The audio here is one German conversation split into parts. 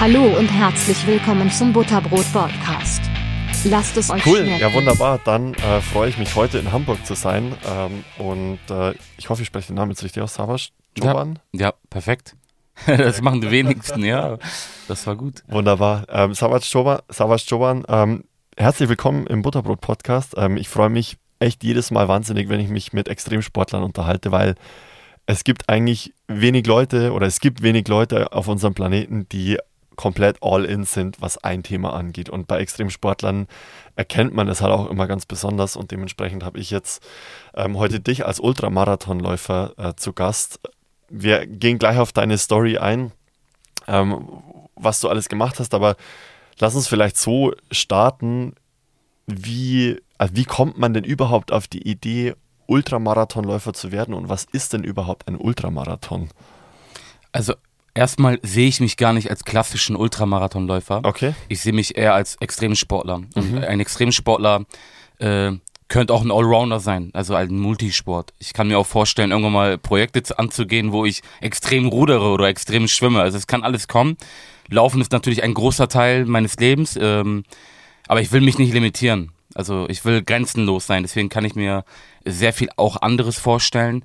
Hallo und herzlich willkommen zum Butterbrot Podcast. Lasst es euch Cool, schmecken. ja wunderbar. Dann äh, freue ich mich heute in Hamburg zu sein ähm, und äh, ich hoffe, ich spreche den Namen jetzt richtig aus. Savas Joban? Ja, perfekt. Das machen die wenigsten, ja. Das war gut. Wunderbar. Ähm, Savas Joban, Savas Joban ähm, herzlich willkommen im Butterbrot Podcast. Ähm, ich freue mich echt jedes Mal wahnsinnig, wenn ich mich mit Extremsportlern unterhalte, weil es gibt eigentlich wenig Leute oder es gibt wenig Leute auf unserem Planeten, die komplett all in sind, was ein Thema angeht. Und bei Extremsportlern erkennt man es halt auch immer ganz besonders und dementsprechend habe ich jetzt ähm, heute dich als Ultramarathonläufer äh, zu Gast. Wir gehen gleich auf deine Story ein, ähm, was du alles gemacht hast, aber lass uns vielleicht so starten, wie, also wie kommt man denn überhaupt auf die Idee, Ultramarathonläufer zu werden und was ist denn überhaupt ein Ultramarathon? Also erstmal sehe ich mich gar nicht als klassischen Ultramarathonläufer. Okay. Ich sehe mich eher als Extremsportler. Und ein Extremsportler äh, könnte auch ein Allrounder sein, also ein Multisport. Ich kann mir auch vorstellen, irgendwann mal Projekte zu- anzugehen, wo ich extrem rudere oder extrem schwimme. Also es kann alles kommen. Laufen ist natürlich ein großer Teil meines Lebens, ähm, aber ich will mich nicht limitieren. Also ich will grenzenlos sein, deswegen kann ich mir sehr viel auch anderes vorstellen.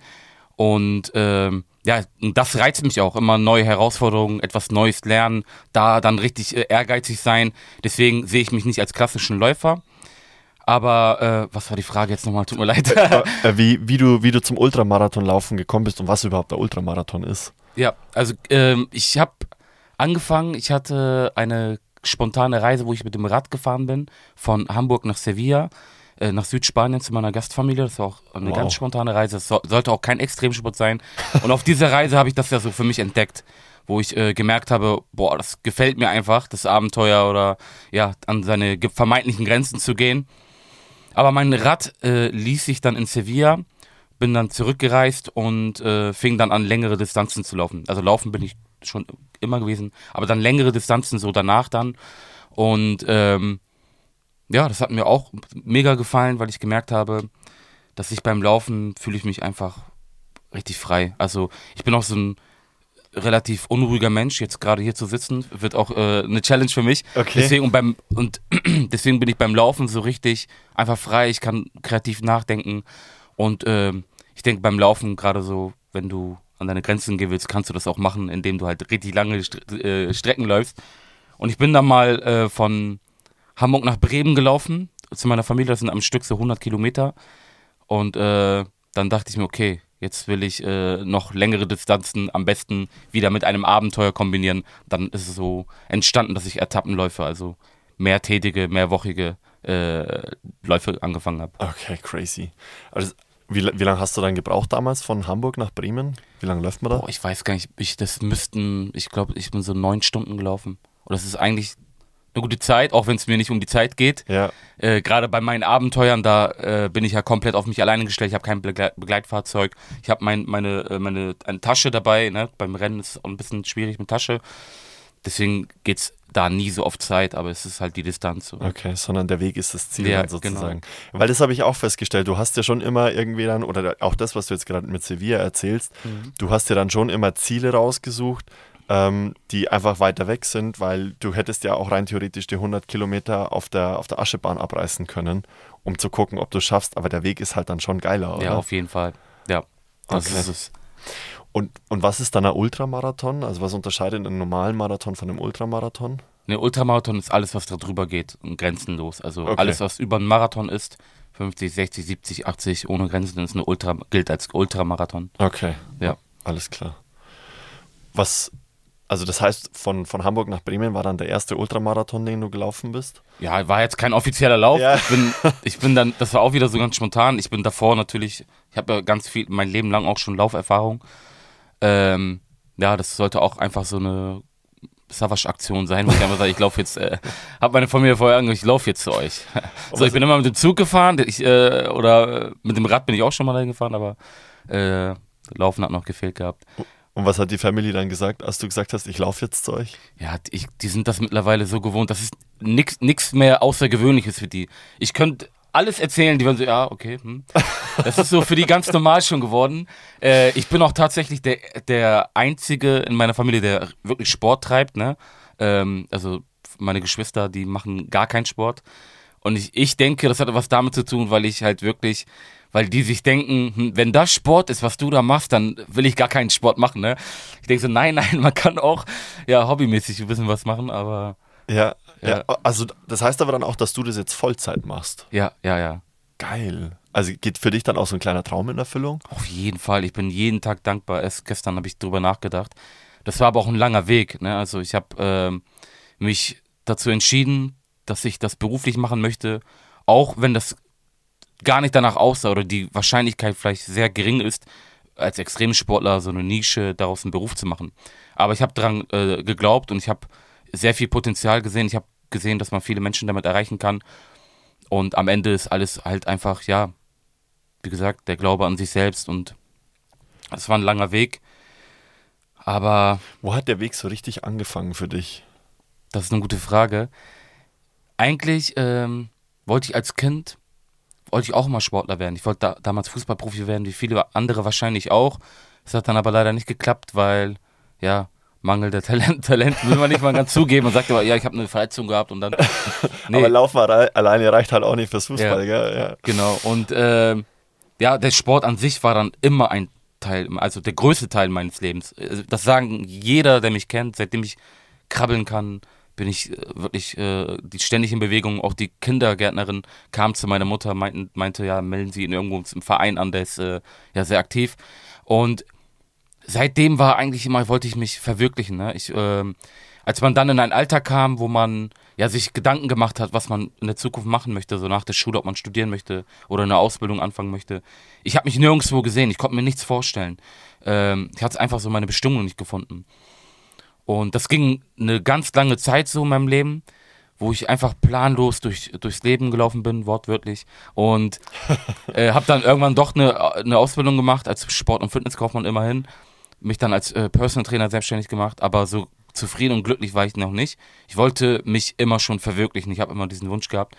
Und ähm, ja, und das reizt mich auch, immer neue Herausforderungen, etwas Neues lernen, da dann richtig äh, ehrgeizig sein. Deswegen sehe ich mich nicht als klassischen Läufer. Aber äh, was war die Frage jetzt nochmal? Tut mir leid. äh, wie, wie, du, wie du zum Ultramarathon laufen gekommen bist und was überhaupt der Ultramarathon ist. Ja, also ähm, ich habe angefangen, ich hatte eine spontane Reise, wo ich mit dem Rad gefahren bin, von Hamburg nach Sevilla, äh, nach Südspanien zu meiner Gastfamilie. Das war auch eine Wow. ganz spontane Reise. Das so, sollte auch kein Extremsport sein. Und auf dieser Reise habe ich das ja so für mich entdeckt, wo ich äh, gemerkt habe, boah, das gefällt mir einfach, das Abenteuer oder ja, an seine vermeintlichen Grenzen zu gehen. Aber mein Rad äh, ließ sich dann in Sevilla, bin dann zurückgereist und äh, fing dann an, längere Distanzen zu laufen. Also laufen bin ich schon immer gewesen, aber dann längere Distanzen so danach dann. Und ähm, ja, das hat mir auch mega gefallen, weil ich gemerkt habe, dass ich beim Laufen fühle ich mich einfach richtig frei. Also ich bin auch so ein relativ unruhiger Mensch, jetzt gerade hier zu sitzen, wird auch äh, eine Challenge für mich. Okay. Deswegen, und beim, und deswegen bin ich beim Laufen so richtig einfach frei, ich kann kreativ nachdenken und ähm, ich denke beim Laufen gerade so, wenn du an deine Grenzen gehen willst, kannst du das auch machen, indem du halt richtig lange Stre äh, Strecken läufst. Und ich bin dann mal äh, von Hamburg nach Bremen gelaufen, zu meiner Familie, das sind am Stück so 100 Kilometer. Und äh, dann dachte ich mir, okay, jetzt will ich äh, noch längere Distanzen am besten wieder mit einem Abenteuer kombinieren. Dann ist es so entstanden, dass ich Etappenläufe, also mehrtätige, mehrwochige äh, Läufe angefangen habe. Okay, crazy. Also, wie, wie lange hast du dann gebraucht damals von Hamburg nach Bremen? Wie lange läuft man da? Boah, ich weiß gar nicht, ich, das müssten, ich glaube, ich bin so neun Stunden gelaufen. Und das ist eigentlich eine gute Zeit, auch wenn es mir nicht um die Zeit geht. Ja, Äh, Gerade bei meinen Abenteuern, da äh, bin ich ja komplett auf mich alleine gestellt. Ich habe kein Begle Begleitfahrzeug. Ich habe mein, meine, äh, meine eine Tasche dabei. Ne? Beim Rennen ist es auch ein bisschen schwierig mit Tasche. Deswegen geht's da nie so oft Zeit, aber es ist halt die Distanz. So. okay, sondern der Weg ist das Ziel Ja, dann sozusagen. Weil das habe ich auch festgestellt. Du hast ja schon immer irgendwie dann, oder auch das, was du jetzt gerade mit Sevilla erzählst, Mhm. du hast ja dann schon immer Ziele rausgesucht, ähm, die einfach weiter weg sind, weil du hättest ja auch rein theoretisch die 100 Kilometer auf der, auf der Aschebahn abreißen können, um zu gucken, ob du es schaffst. Aber der Weg ist halt dann schon geiler, oder? Ja, auf jeden Fall. Ja, das Okay. ist es. Und, und was ist dann ein Ultramarathon? Also was unterscheidet einen normalen Marathon von einem Ultramarathon? Ne, Ultramarathon ist alles, was da drüber geht und grenzenlos. Also Okay. alles, was über einen Marathon ist, 50, 60, 70, 80 ohne Grenzen, ist eine Ultra, gilt als Ultramarathon. Okay. Ja. Alles klar. Was, also das heißt, von, von Hamburg nach Bremen war dann der erste Ultramarathon, den du gelaufen bist? Ja, war jetzt kein offizieller Lauf. Ja. Ich, bin, ich bin dann, das war auch wieder so ganz spontan. Ich bin davor natürlich, ich habe ja ganz viel, mein Leben lang auch schon Lauferfahrung. Ähm, ja, das sollte auch einfach so eine Savage-Aktion sein, wo ich einfach sage, ich laufe jetzt, äh, habe meine Familie vorher angehört, ich laufe jetzt zu euch. so, ich bin immer mit dem Zug gefahren, ich, äh, oder mit dem Rad bin ich auch schon mal dahin gefahren, aber äh, Laufen hat noch gefehlt gehabt. Und was hat die Family dann gesagt, als du gesagt hast, ich laufe jetzt zu euch? Ja, ich, die sind das mittlerweile so gewohnt. Das ist nix mehr Außergewöhnliches für die. Ich könnte alles erzählen, die werden so, ja, okay. Hm. Das ist so für die ganz normal schon geworden. Äh, ich bin auch tatsächlich der, der Einzige in meiner Familie, der wirklich Sport treibt. Ne? Ähm, also meine Geschwister, die machen gar keinen Sport. Und ich, ich denke, das hat was damit zu tun, weil ich halt wirklich, weil die sich denken, hm, wenn das Sport ist, was du da machst, dann will ich gar keinen Sport machen. Ne? Ich denke so, nein, nein, man kann auch ja hobbymäßig ein bisschen was machen, aber Ja, ja. Ja. Also das heißt aber dann auch, dass du das jetzt Vollzeit machst. ja, ja, ja. Geil. Also geht für dich dann auch so ein kleiner Traum in Erfüllung? Auf jeden Fall. Ich bin jeden Tag dankbar. Erst gestern habe ich drüber nachgedacht. Das war aber auch ein langer Weg. Ne? Also ich habe ähm, mich dazu entschieden, dass ich das beruflich machen möchte, auch wenn das gar nicht danach aussah oder die Wahrscheinlichkeit vielleicht sehr gering ist, als Extremsportler so eine Nische daraus einen Beruf zu machen. Aber ich habe daran äh, geglaubt und ich habe sehr viel Potenzial gesehen. Ich habe gesehen, dass man viele Menschen damit erreichen kann. Und am Ende ist alles halt einfach, ja, wie gesagt, der Glaube an sich selbst und es war ein langer Weg. Aber Wo hat der Weg so richtig angefangen für dich? das ist eine gute Frage. Eigentlich ähm, wollte ich als Kind, wollte ich auch mal Sportler werden. Ich wollte da, damals Fußballprofi werden, wie viele andere wahrscheinlich auch. Es hat dann aber leider nicht geklappt, weil, ja, mangelnder Talent, Talent will man nicht mal ganz zugeben und sagt aber, ja, ich habe eine Verletzung gehabt und dann. Nee. Aber Laufen alle- alleine reicht halt auch nicht fürs Fußball, gell? Ja. Genau, und ähm, ja, der Sport an sich war dann immer ein Teil, also der größte Teil meines Lebens. Also Das sagen jeder, der mich kennt, seitdem ich krabbeln kann, bin ich äh, wirklich äh, ständig in Bewegung. Auch die Kindergärtnerin kam zu meiner Mutter, meinten, meinte, ja, melden Sie ihn irgendwo im Verein an, der ist äh, ja sehr aktiv. Und seitdem war eigentlich immer, wollte ich mich verwirklichen. Ne? Ich, ähm, als man dann in ein Alter kam, wo man ja sich Gedanken gemacht hat, was man in der Zukunft machen möchte, so nach der Schule, ob man studieren möchte oder eine Ausbildung anfangen möchte. Ich habe mich nirgendwo gesehen, ich konnte mir nichts vorstellen. Ähm, ich hatte einfach so meine Bestimmung nicht gefunden. Und das ging eine ganz lange Zeit so in meinem Leben, wo ich einfach planlos durch, durchs Leben gelaufen bin, wortwörtlich. Und äh, habe dann irgendwann doch eine, eine Ausbildung gemacht, als Sport- und Fitnesskaufmann immerhin. Mich dann als äh, Personal Trainer selbstständig gemacht, aber so zufrieden und glücklich war ich noch nicht. Ich wollte mich immer schon verwirklichen. Ich habe immer diesen Wunsch gehabt.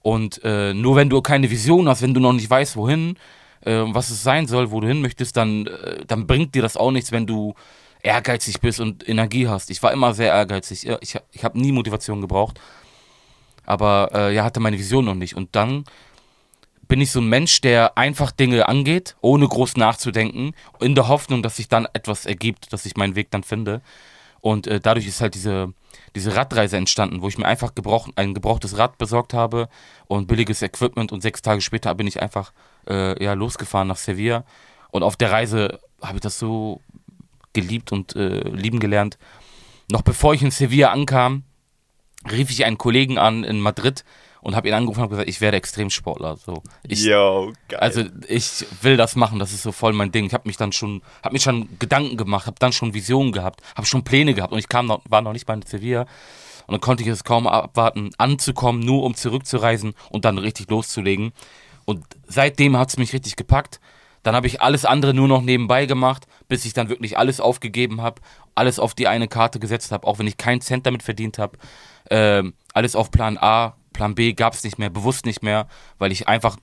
Und äh, nur wenn du keine Vision hast, wenn du noch nicht weißt, wohin, äh, was es sein soll, wo du hin möchtest, dann, äh, dann bringt dir das auch nichts, wenn du ehrgeizig bist und Energie hast. Ich war immer sehr ehrgeizig. Ich, ich habe nie Motivation gebraucht. Aber äh, ja, hatte meine Vision noch nicht. Und dann bin ich so ein Mensch, der einfach Dinge angeht, ohne groß nachzudenken, in der Hoffnung, dass sich dann etwas ergibt, dass ich meinen Weg dann finde. Und äh, dadurch ist halt diese, diese Radreise entstanden, wo ich mir einfach gebrauch, ein gebrauchtes Rad besorgt habe und billiges Equipment und sechs Tage später bin ich einfach äh, ja, losgefahren nach Sevilla. Und auf der Reise habe ich das so geliebt und äh, lieben gelernt. Noch bevor ich in Sevilla ankam, rief ich einen Kollegen an in Madrid und habe ihn angerufen und gesagt, ich werde Extremsportler. So, ich, Yo, geil. also ich will das machen, das ist so voll mein Ding. Ich habe mich dann schon, habe mir schon Gedanken gemacht, habe dann schon Visionen gehabt, habe schon Pläne gehabt und ich kam noch, war noch nicht bei Sevilla und dann konnte ich es kaum abwarten, anzukommen, nur um zurückzureisen und dann richtig loszulegen. Und seitdem hat es mich richtig gepackt. Dann habe ich alles andere nur noch nebenbei gemacht, bis ich dann wirklich alles aufgegeben habe, alles auf die eine Karte gesetzt habe, auch wenn ich keinen Cent damit verdient habe. Ähm, alles auf Plan A, Plan B gab es nicht mehr, bewusst nicht mehr, weil ich einfach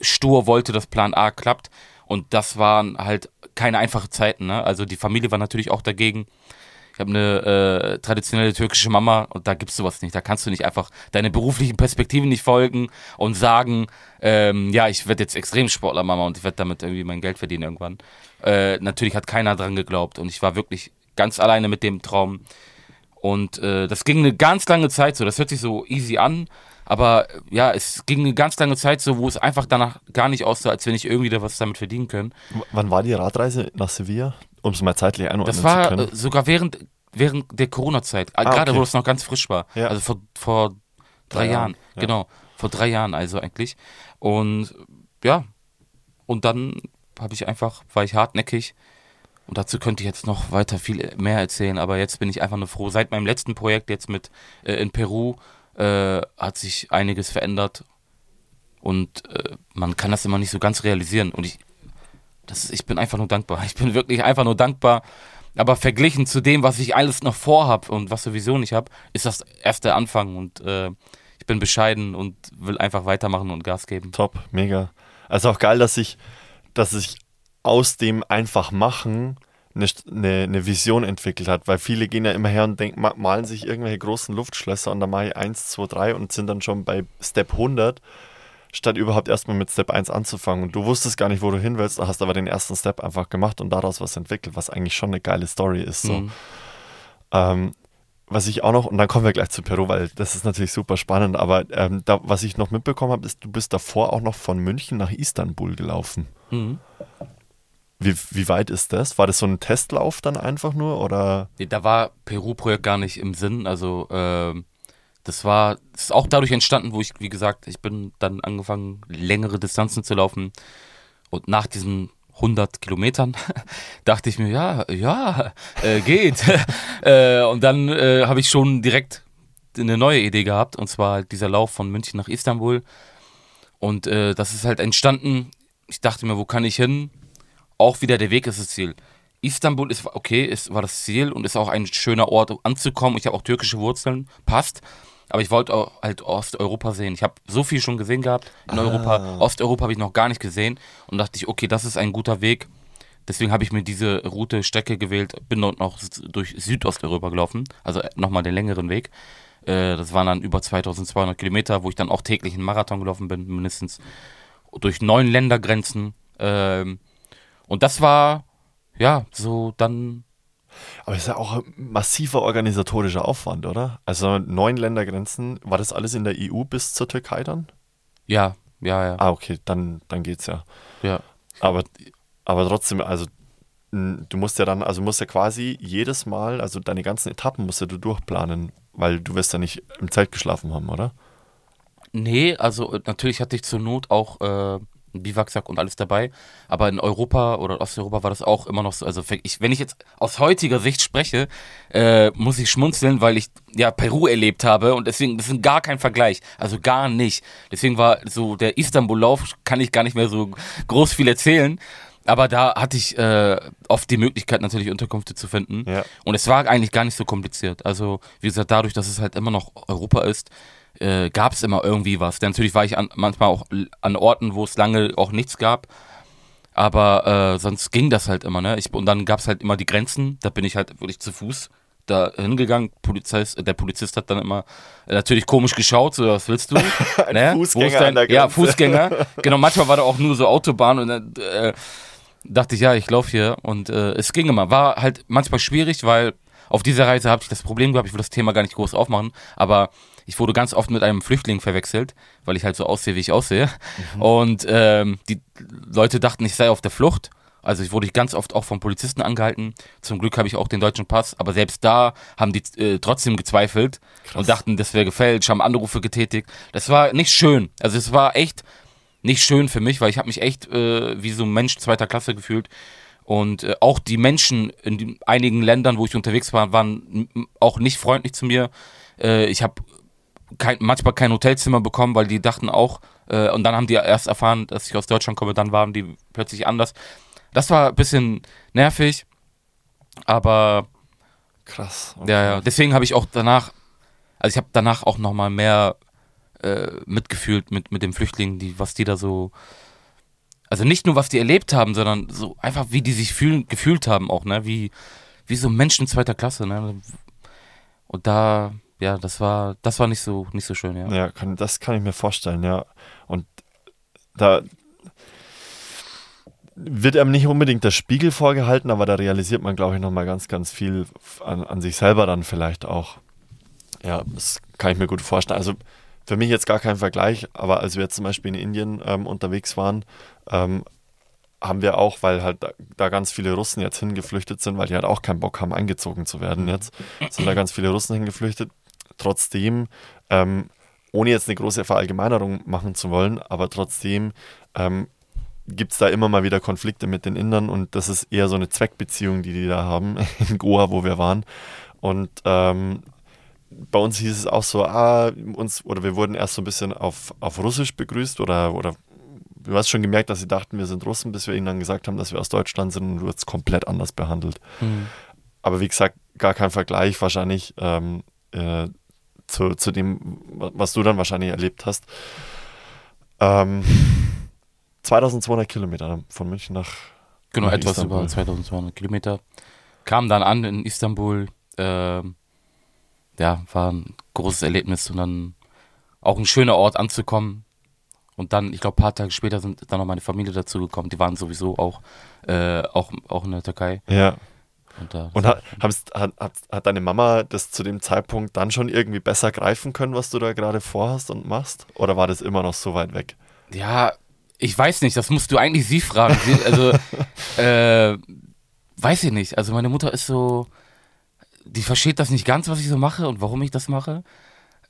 stur wollte, dass Plan A klappt. Und das waren halt keine einfachen Zeiten. Ne? Also die Familie war natürlich auch dagegen. Ich habe eine äh, traditionelle türkische Mama und da gibt's sowas nicht. Da kannst du nicht einfach deine beruflichen Perspektiven nicht folgen und sagen, ähm, ja, ich werde jetzt Extremsportler, Mama, und ich werde damit irgendwie mein Geld verdienen irgendwann. Äh, natürlich hat keiner dran geglaubt und ich war wirklich ganz alleine mit dem Traum. Und äh, das ging eine ganz lange Zeit so. Das hört sich so easy an, aber äh, ja, es ging eine ganz lange Zeit so, wo es einfach danach gar nicht aussah, als wenn ich irgendwie da was damit verdienen können. W- Wann war die Radreise nach Sevilla? Um es mal zeitlich einordnen Das war zu können. äh, sogar während, während der Corona-Zeit, Ah, gerade okay. wo es noch ganz frisch war. Ja. Also vor, vor drei, Drei Jahren. Jahren, ja. Genau, vor drei Jahren also eigentlich. Und ja, und dann habe ich einfach, war ich hartnäckig. Und dazu könnte ich jetzt noch weiter viel mehr erzählen, aber jetzt bin ich einfach nur froh. Seit meinem letzten Projekt jetzt mit äh, in Peru äh, hat sich einiges verändert und äh, man kann das immer nicht so ganz realisieren. Und ich, das ich bin einfach nur dankbar. Ich bin wirklich einfach nur dankbar. Aber verglichen zu dem, was ich alles noch vorhab und was Vision ich habe, ist das erst der Anfang. Und äh, ich bin bescheiden und will einfach weitermachen und Gas geben. Top, mega. Also auch geil, dass sich, dass sich aus dem einfach machen eine, eine, Vision entwickelt hat, weil viele gehen ja immer her und denken, ma- malen sich irgendwelche großen Luftschlösser und dann mache ich 1, 2, 3 und sind dann schon bei Step 100, statt überhaupt erstmal mit Step 1 anzufangen. Und du wusstest gar nicht, wo du hin willst, hast aber den ersten Step einfach gemacht und daraus was entwickelt, was eigentlich schon eine geile Story ist. So. Mhm. Ähm, was ich auch noch, und dann kommen wir gleich zu Peru, weil das ist natürlich super spannend, aber ähm, da, was ich noch mitbekommen habe, ist, du bist davor auch noch von München nach Istanbul gelaufen. Mhm. Wie, wie weit ist das? War das so ein Testlauf dann einfach nur oder? Nee, Da war Peru-Projekt gar nicht im Sinn. Also ähm, das war das ist auch dadurch entstanden, wo ich, wie gesagt, ich bin dann angefangen, längere Distanzen zu laufen. Und nach diesen 100 Kilometern dachte ich mir, ja, ja, äh, geht. äh, und dann äh, habe ich schon direkt eine neue Idee gehabt. Und zwar dieser Lauf von München nach Istanbul. Und äh, das ist halt entstanden. Ich dachte mir, wo kann ich hin? Auch wieder der Weg ist das Ziel. Istanbul ist okay, ist, war das Ziel und ist auch ein schöner Ort, um anzukommen. Ich habe auch türkische Wurzeln, passt. Aber ich wollte auch halt Osteuropa sehen. Ich habe so viel schon gesehen gehabt in Europa. Osteuropa habe ich noch gar nicht gesehen. Und dachte ich, okay, das ist ein guter Weg. Deswegen habe ich mir diese Route, Strecke gewählt. Bin dort noch durch Südosteuropa gelaufen. Also nochmal den längeren Weg. Äh, das waren dann über 2200 Kilometer, wo ich dann auch täglich einen Marathon gelaufen bin, mindestens. Durch neun Ländergrenzen. Ähm, und das war, ja, so dann Aber ist ja auch ein massiver organisatorischer Aufwand, oder? Also neun Ländergrenzen, war das alles in der EU bis zur Türkei dann? Ja, ja, ja. Ah, okay, dann, dann geht's ja. ja. Aber, aber trotzdem, also du musst ja dann, also musst ja quasi jedes Mal, also deine ganzen Etappen musst ja du durchplanen, weil du wirst ja nicht im Zelt geschlafen haben, oder? Nee, also äh, natürlich hatte ich zur Not auch äh, einen Biwaksack und alles dabei. Aber in Europa oder Osteuropa war das auch immer noch so. Also ich, wenn ich jetzt aus heutiger Sicht spreche, äh, muss ich schmunzeln, weil ich ja Peru erlebt habe und deswegen das ist gar kein Vergleich. Also gar nicht. Deswegen war so der Istanbul-Lauf, kann ich gar nicht mehr so groß viel erzählen. Aber da hatte ich äh, oft die Möglichkeit, natürlich Unterkünfte zu finden. Ja. Und es war eigentlich gar nicht so kompliziert. Also, wie gesagt, dadurch, dass es halt immer noch Europa ist, äh, gab es immer irgendwie was. Denn natürlich war ich an, manchmal auch an Orten, wo es lange auch nichts gab. Aber äh, sonst ging das halt immer, ne? Ich, und dann gab es halt immer die Grenzen. Da bin ich halt wirklich zu Fuß da hingegangen. Polizist, der Polizist hat dann immer äh, natürlich komisch geschaut, so, was willst du? Ne? Fußgänger dein- Ja. Fußgänger. genau, manchmal war da auch nur so Autobahn und dann äh, dachte ich, ja, ich laufe hier. Und äh, es ging immer. War halt manchmal schwierig, weil auf dieser Reise habe ich das Problem gehabt, ich will das Thema gar nicht groß aufmachen, aber ich wurde ganz oft mit einem Flüchtling verwechselt, weil ich halt so aussehe, wie ich aussehe. Und ähm, die Leute dachten, ich sei auf der Flucht. Also ich wurde ganz oft auch vom Polizisten angehalten. Zum Glück habe ich auch den deutschen Pass, aber selbst da haben die äh, trotzdem gezweifelt und dachten, das wäre gefälscht, haben Anrufe getätigt. Das war nicht schön. Also es war echt nicht schön für mich, weil ich habe mich echt äh, wie so ein Mensch zweiter Klasse gefühlt. Und äh, auch die Menschen in einigen Ländern, wo ich unterwegs war, waren auch nicht freundlich zu mir. Äh, ich habe kein, manchmal kein Hotelzimmer bekommen, weil die dachten auch, äh, und dann haben die erst erfahren, dass ich aus Deutschland komme, dann waren die plötzlich anders. Das war ein bisschen nervig, aber Krass. ja, ja. Deswegen habe ich auch danach, also ich habe danach auch nochmal mehr äh, mitgefühlt mit, mit den Flüchtlingen, die, was die da so, also nicht nur was die erlebt haben, sondern so einfach wie die sich fühlen, gefühlt haben auch, ne, wie, wie so Menschen zweiter Klasse, ne. Und da, ja, das war, das war nicht so, nicht so schön, ja. Ja, kann, das kann ich mir vorstellen, ja. Und da wird einem nicht unbedingt der Spiegel vorgehalten, aber da realisiert man, glaube ich, nochmal ganz, ganz viel an, an sich selber dann vielleicht auch. Ja, das kann ich mir gut vorstellen. Also für mich jetzt gar kein Vergleich, aber als wir jetzt zum Beispiel in Indien ähm, unterwegs waren, ähm, haben wir auch, weil halt da, da ganz viele Russen jetzt hingeflüchtet sind, weil die halt auch keinen Bock haben, eingezogen zu werden jetzt, sind da ganz viele Russen hingeflüchtet. Trotzdem, ähm, ohne jetzt eine große Verallgemeinerung machen zu wollen, aber trotzdem ähm, gibt es da immer mal wieder Konflikte mit den Indern und das ist eher so eine Zweckbeziehung, die die da haben in Goa, wo wir waren. Und ähm, bei uns hieß es auch so, ah, uns, oder wir wurden erst so ein bisschen auf, auf Russisch begrüßt oder, oder du hast schon gemerkt, dass sie dachten, wir sind Russen, bis wir ihnen dann gesagt haben, dass wir aus Deutschland sind und du wirst komplett anders behandelt. Mhm. Aber wie gesagt, gar kein Vergleich wahrscheinlich ähm, äh, zu, zu dem, was du dann wahrscheinlich erlebt hast. Ähm, 2200 Kilometer von München nach Genau, Nach etwas Istanbul. über 2200 Kilometer. Kam dann an in Istanbul. ähm, ja, war ein großes Erlebnis und dann auch ein schöner Ort anzukommen. Und dann, ich glaube, ein paar Tage später sind dann noch meine Familie dazugekommen. Die waren sowieso auch, äh, auch, auch in der Türkei. Ja. Und, da, Und hat, hat, hat, hat deine Mama das zu dem Zeitpunkt dann schon irgendwie besser greifen können, was du da gerade vorhast und machst? Oder war das immer noch so weit weg? Ja, ich weiß nicht, das musst du eigentlich sie fragen. Sie, also, äh, weiß ich nicht. Also meine Mutter ist so, die versteht das nicht ganz, was ich so mache und warum ich das mache.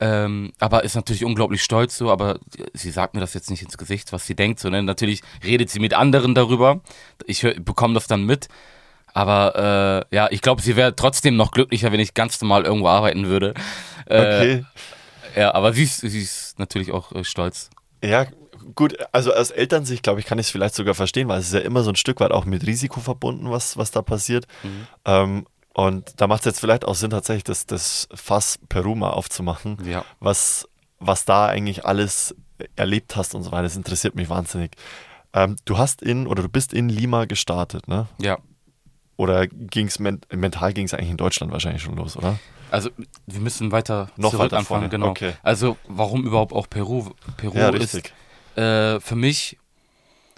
Ähm, aber ist natürlich unglaublich stolz so, aber sie sagt mir das jetzt nicht ins Gesicht, was sie denkt, sondern natürlich redet sie mit anderen darüber. Ich hör- bekomme das dann mit. Aber äh, ja, ich glaube, sie wäre trotzdem noch glücklicher, wenn ich ganz normal irgendwo arbeiten würde. Äh, Okay. Ja, aber sie ist, sie ist natürlich auch äh, stolz. Ja, gut, also aus Elternsicht, glaube ich, kann ich es vielleicht sogar verstehen, weil es ist ja immer so ein Stück weit auch mit Risiko verbunden, was, was da passiert. Mhm. Ähm, und da macht es jetzt vielleicht auch Sinn, tatsächlich das, das Fass Peru mal aufzumachen, Ja. was, was da eigentlich alles erlebt hast und so weiter. Das interessiert mich wahnsinnig. Ähm, du hast in oder du bist in Lima gestartet, ne? Ja. Oder ging's men mental ging es eigentlich in Deutschland wahrscheinlich schon los, oder? Also wir müssen weiter Noch zurück weiter anfangen, vorne, genau. okay. Also warum überhaupt auch Peru? Peru Ja, ist äh, für mich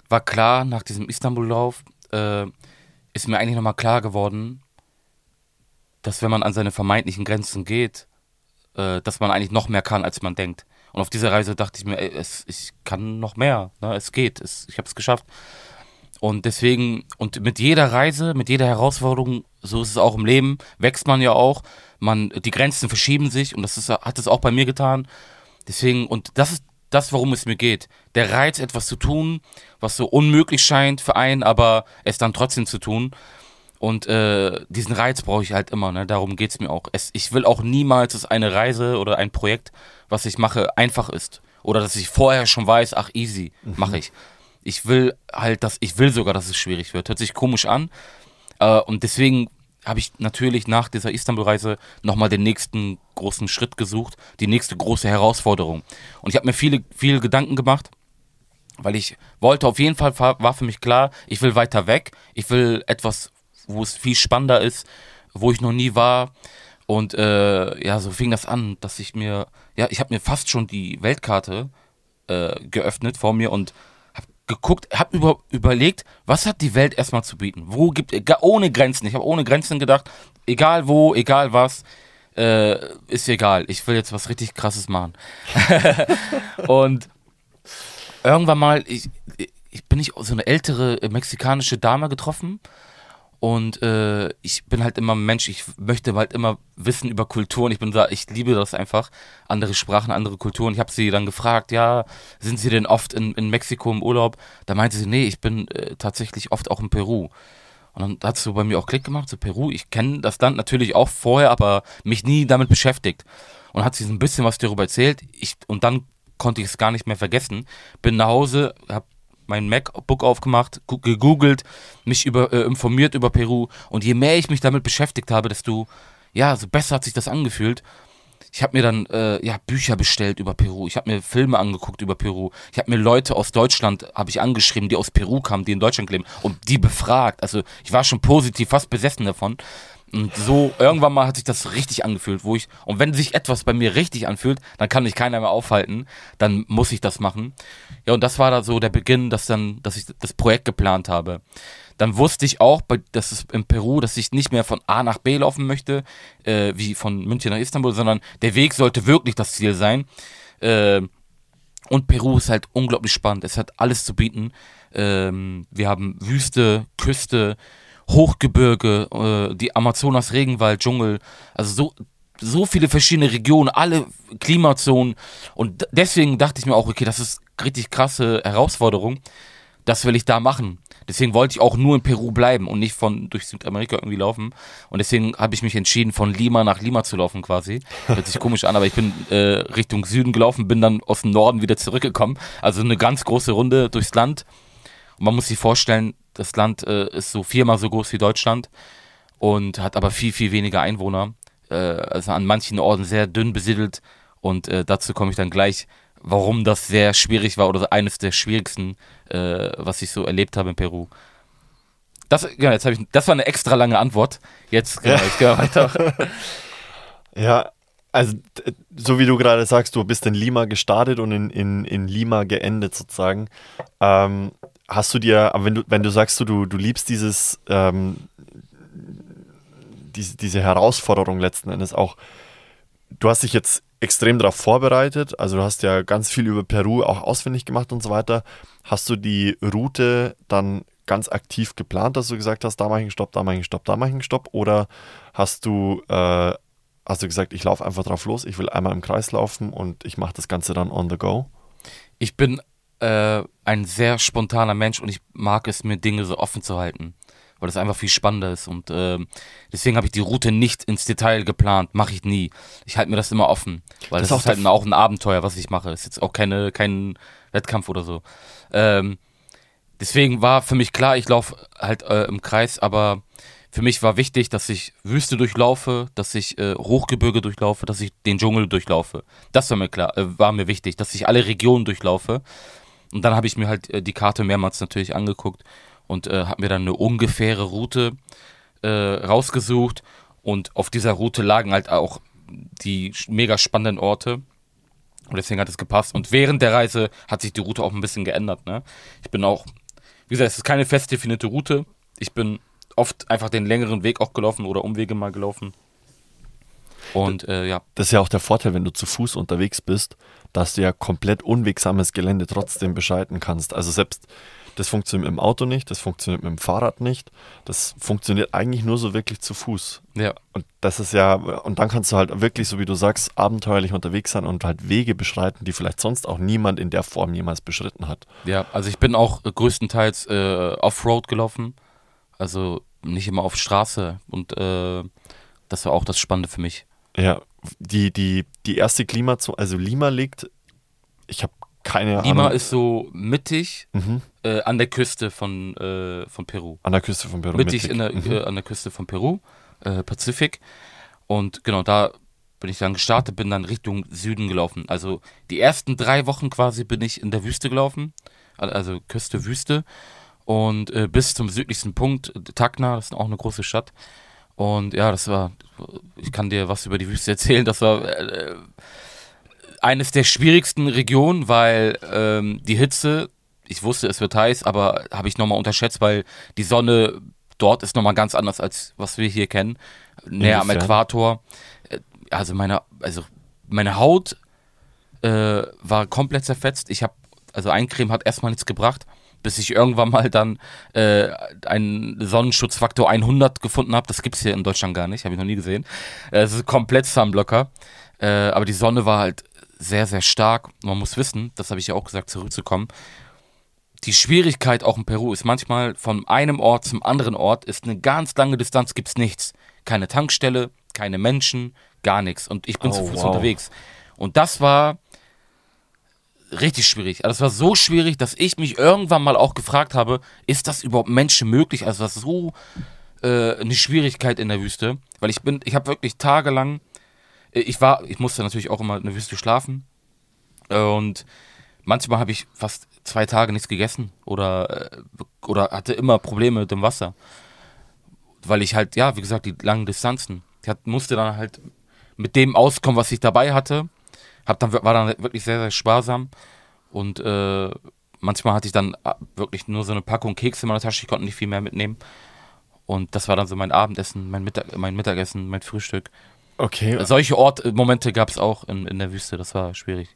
war klar nach diesem Istanbul-Lauf äh, ist mir eigentlich nochmal klar geworden, dass wenn man an seine vermeintlichen Grenzen geht, äh, dass man eigentlich noch mehr kann, als man denkt. Und auf dieser Reise dachte ich mir, ey, es, ich kann noch mehr, ne? es geht, es, ich habe es geschafft. Und deswegen, und mit jeder Reise, mit jeder Herausforderung, so ist es auch im Leben, wächst man ja auch. Man, die Grenzen verschieben sich und das ist, hat es auch bei mir getan. Deswegen, und das ist das, worum es mir geht. Der Reiz, etwas zu tun, was so unmöglich scheint für einen, aber es dann trotzdem zu tun. Und äh, diesen Reiz brauche ich halt immer, ne? darum geht's mir auch. Es, ich will auch niemals, dass eine Reise oder ein Projekt, was ich mache, einfach ist. Oder dass ich vorher schon weiß, ach easy, mache ich. Ich will halt, dass ich will sogar, dass es schwierig wird. Hört sich komisch an. Äh, und deswegen habe ich natürlich nach dieser Istanbul-Reise nochmal den nächsten großen Schritt gesucht, die nächste große Herausforderung. Und ich habe mir viele, viele Gedanken gemacht, weil ich wollte auf jeden Fall, war für mich klar, ich will weiter weg, ich will etwas, wo es viel spannender ist, wo ich noch nie war. Und äh, ja, so fing das an, dass ich mir, ja, ich habe mir fast schon die Weltkarte äh, geöffnet vor mir und geguckt, habe über, überlegt, was hat die Welt erstmal zu bieten? Wo gibt egal, ohne Grenzen? Ich habe ohne Grenzen gedacht, egal wo, egal was, äh, ist egal. Ich will jetzt was richtig Krasses machen. und irgendwann mal, ich, ich bin ich so eine ältere mexikanische Dame getroffen und äh, ich bin halt immer Mensch, ich möchte halt immer wissen über Kulturen. Ich bin da, ich liebe das einfach, andere Sprachen, andere Kulturen. Ich habe sie dann gefragt, ja, sind Sie denn oft in, in Mexiko im Urlaub? Da meinte sie, nee, ich bin äh, tatsächlich oft auch in Peru. Und dann hat so bei mir auch Klick gemacht, so Peru. Ich kenne das Land natürlich auch vorher, aber mich nie damit beschäftigt. Und hat sie so ein bisschen was darüber erzählt. Ich, und dann konnte ich es gar nicht mehr vergessen. Bin nach Hause, habe mein MacBook aufgemacht, gegoogelt, mich über, äh, informiert über Peru. Und je mehr ich mich damit beschäftigt habe, desto, ja, so besser hat sich das angefühlt. Ich habe mir dann äh, ja Bücher bestellt über Peru. Ich habe mir Filme angeguckt über Peru. Ich habe mir Leute aus Deutschland habe ich angeschrieben, die aus Peru kamen, die in Deutschland leben und die befragt. Also ich war schon positiv, fast besessen davon. Und so irgendwann mal hat sich das richtig angefühlt, wo ich und wenn sich etwas bei mir richtig anfühlt, dann kann mich keiner mehr aufhalten. Dann muss ich das machen. Ja und das war da so der Beginn, dass dann, dass ich das Projekt geplant habe dann wusste ich auch, dass es in Peru, dass ich nicht mehr von A nach B laufen möchte, äh, wie von München nach Istanbul, sondern der Weg sollte wirklich das Ziel sein. Äh, und Peru ist halt unglaublich spannend. Es hat alles zu bieten. Ähm, wir haben Wüste, Küste, Hochgebirge, äh, die Amazonas, Regenwald, Dschungel. Also so, so viele verschiedene Regionen, alle Klimazonen. Und deswegen dachte ich mir auch, okay, das ist richtig krasse Herausforderung. Das will ich da machen. Deswegen wollte ich auch nur in Peru bleiben und nicht von durch Südamerika irgendwie laufen. Und deswegen habe ich mich entschieden, von Lima nach Lima zu laufen quasi. Hört sich komisch an, aber ich bin äh, Richtung Süden gelaufen, bin dann aus dem Norden wieder zurückgekommen. Also eine ganz große Runde durchs Land. Und man muss sich vorstellen, das Land äh, ist so viermal so groß wie Deutschland und hat aber viel, viel weniger Einwohner. Äh, also an manchen Orten sehr dünn besiedelt. Und äh, dazu komme ich dann gleich, warum das sehr schwierig war oder eines der schwierigsten, äh, was ich so erlebt habe in Peru. Das, ja, jetzt ich, das war eine extra lange Antwort. Jetzt, genau, ich gehe weiter. Ja, also so wie du gerade sagst, du bist in Lima gestartet und in, in, in Lima geendet sozusagen. Ähm, hast du dir, wenn du, wenn du sagst, du, du, du liebst dieses, ähm, diese, diese Herausforderung letzten Endes auch, du hast dich jetzt extrem darauf vorbereitet, also du hast ja ganz viel über Peru auch ausfindig gemacht und so weiter. Hast du die Route dann ganz aktiv geplant, dass du gesagt hast, da mache ich einen Stopp, da mache ich einen Stopp, da mache ich einen Stopp? Oder hast du, äh, hast du gesagt, ich laufe einfach drauf los, ich will einmal im Kreis laufen und ich mache das Ganze dann on the go? Ich bin äh, ein sehr spontaner Mensch und ich mag es, mir Dinge so offen zu halten, weil das einfach viel spannender ist. Und ähm, deswegen habe ich die Route nicht ins Detail geplant, mache ich nie. Ich halte mir das immer offen, weil Das das, ist halt auch ein Abenteuer, was ich mache. Das ist jetzt auch keine, kein Wettkampf oder so. Ähm, deswegen war für mich klar, ich laufe halt äh, im Kreis, aber für mich war wichtig, dass ich Wüste durchlaufe, dass ich äh, Hochgebirge durchlaufe, dass ich den Dschungel durchlaufe. Das war mir klar, äh, war mir wichtig, dass ich alle Regionen durchlaufe. Und dann habe ich mir halt äh, die Karte mehrmals natürlich angeguckt und äh, habe mir dann eine ungefähre Route äh, rausgesucht. Und auf dieser Route lagen halt auch die mega spannenden Orte. Und deswegen hat es gepasst. Und während der Reise hat sich die Route auch ein bisschen geändert. Ne? Ich bin auch, wie gesagt, es ist keine fest definierte Route. Ich bin oft einfach den längeren Weg auch gelaufen oder Umwege mal gelaufen. Und äh, ja, Das ist ja auch der Vorteil, wenn du zu Fuß unterwegs bist, dass du ja komplett unwegsames Gelände trotzdem beschreiten kannst. Also selbst das funktioniert mit dem Auto nicht, das funktioniert mit dem Fahrrad nicht, das funktioniert eigentlich nur so wirklich zu Fuß. ja, Und das ist ja, und dann kannst du halt wirklich, so wie du sagst, abenteuerlich unterwegs sein und halt Wege beschreiten, die vielleicht sonst auch niemand in der Form jemals beschritten hat. ja. Also ich bin auch größtenteils äh, Offroad gelaufen. Also nicht immer auf Straße. Und äh, das war auch das Spannende für mich. Ja, die, die, die erste Klimazone, also Lima liegt, ich habe keine Lima Ahnung. ist so mittig Mhm. äh, an der Küste von, äh, von Peru. An der Küste von Peru. mittig in der, Mhm. äh, an der Küste von Peru, äh, Pazifik. Und genau da bin ich dann gestartet, bin dann Richtung Süden gelaufen. Also die ersten drei Wochen quasi bin ich in der Wüste gelaufen, Al- also Küste Wüste. Und äh, bis zum südlichsten Punkt, Tacna, das ist auch eine große Stadt. Und ja, das war, ich kann dir was über die Wüste erzählen, das war äh, eines der schwierigsten Regionen, weil ähm, die Hitze, ich wusste, es wird heiß, aber habe ich nochmal unterschätzt, weil die Sonne dort ist nochmal ganz anders, als was wir hier kennen. Näher am? Äquator. Äh, Also meine, also meine Haut äh, war komplett zerfetzt. Ich habe, also Eincreme hat erstmal nichts gebracht, bis ich irgendwann mal dann äh, einen Sonnenschutzfaktor 100 gefunden habe. Das gibt's hier in Deutschland gar nicht, habe ich noch nie gesehen. Äh, Es ist komplett Sunblocker. Äh, aber die Sonne war halt sehr, sehr stark. Man muss wissen, das habe ich ja auch gesagt, zurückzukommen. Die Schwierigkeit auch in Peru ist manchmal von einem Ort zum anderen Ort ist eine ganz lange Distanz, gibt's nichts. Keine Tankstelle, keine Menschen, gar nichts. Und ich bin Oh, zu Fuß wow. unterwegs. Und das war richtig schwierig. Also es war so schwierig, dass ich mich irgendwann mal auch gefragt habe, ist das überhaupt Menschen möglich? Also das ist so äh, eine Schwierigkeit in der Wüste, weil ich bin, ich habe wirklich tagelang, äh, ich war, ich musste natürlich auch immer in der Wüste schlafen und manchmal habe ich fast zwei Tage nichts gegessen oder äh, oder hatte immer Probleme mit dem Wasser, weil ich halt ja, wie gesagt, die langen Distanzen, ich musste dann halt mit dem auskommen, was ich dabei hatte hab dann, war dann wirklich sehr, sehr sparsam. Und äh, manchmal hatte ich dann äh, wirklich nur so eine Packung Kekse in meiner Tasche, ich konnte nicht viel mehr mitnehmen. Und das war dann so mein Abendessen, mein, Mittag, mein Mittagessen, mein Frühstück. Okay, Solche Ort, äh, Momente gab es auch in, in der Wüste, das war schwierig.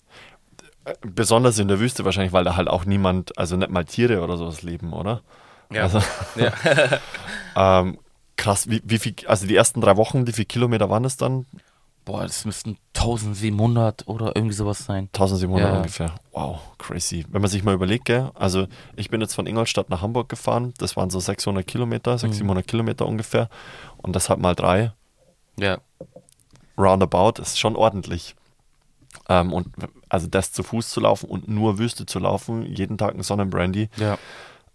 besonders in der Wüste wahrscheinlich, weil da halt auch niemand, also nicht mal Tiere oder sowas leben, oder? Also, ja. ähm, krass, wie, wie viel, also die ersten drei Wochen, wie viele Kilometer waren es dann? Boah, das müssten 1700 oder irgendwie sowas sein. 1700 Ja. ungefähr. Wow, crazy. Wenn man sich mal überlegt, gell? also ich bin jetzt von Ingolstadt nach Hamburg gefahren, das waren so 600 Kilometer, 600, Mhm. 700 Kilometer ungefähr und das hat mal drei, Ja, roundabout, ist schon ordentlich. Ähm, und also das zu Fuß zu laufen und nur Wüste zu laufen, jeden Tag ein Sonnenbrandy, ja.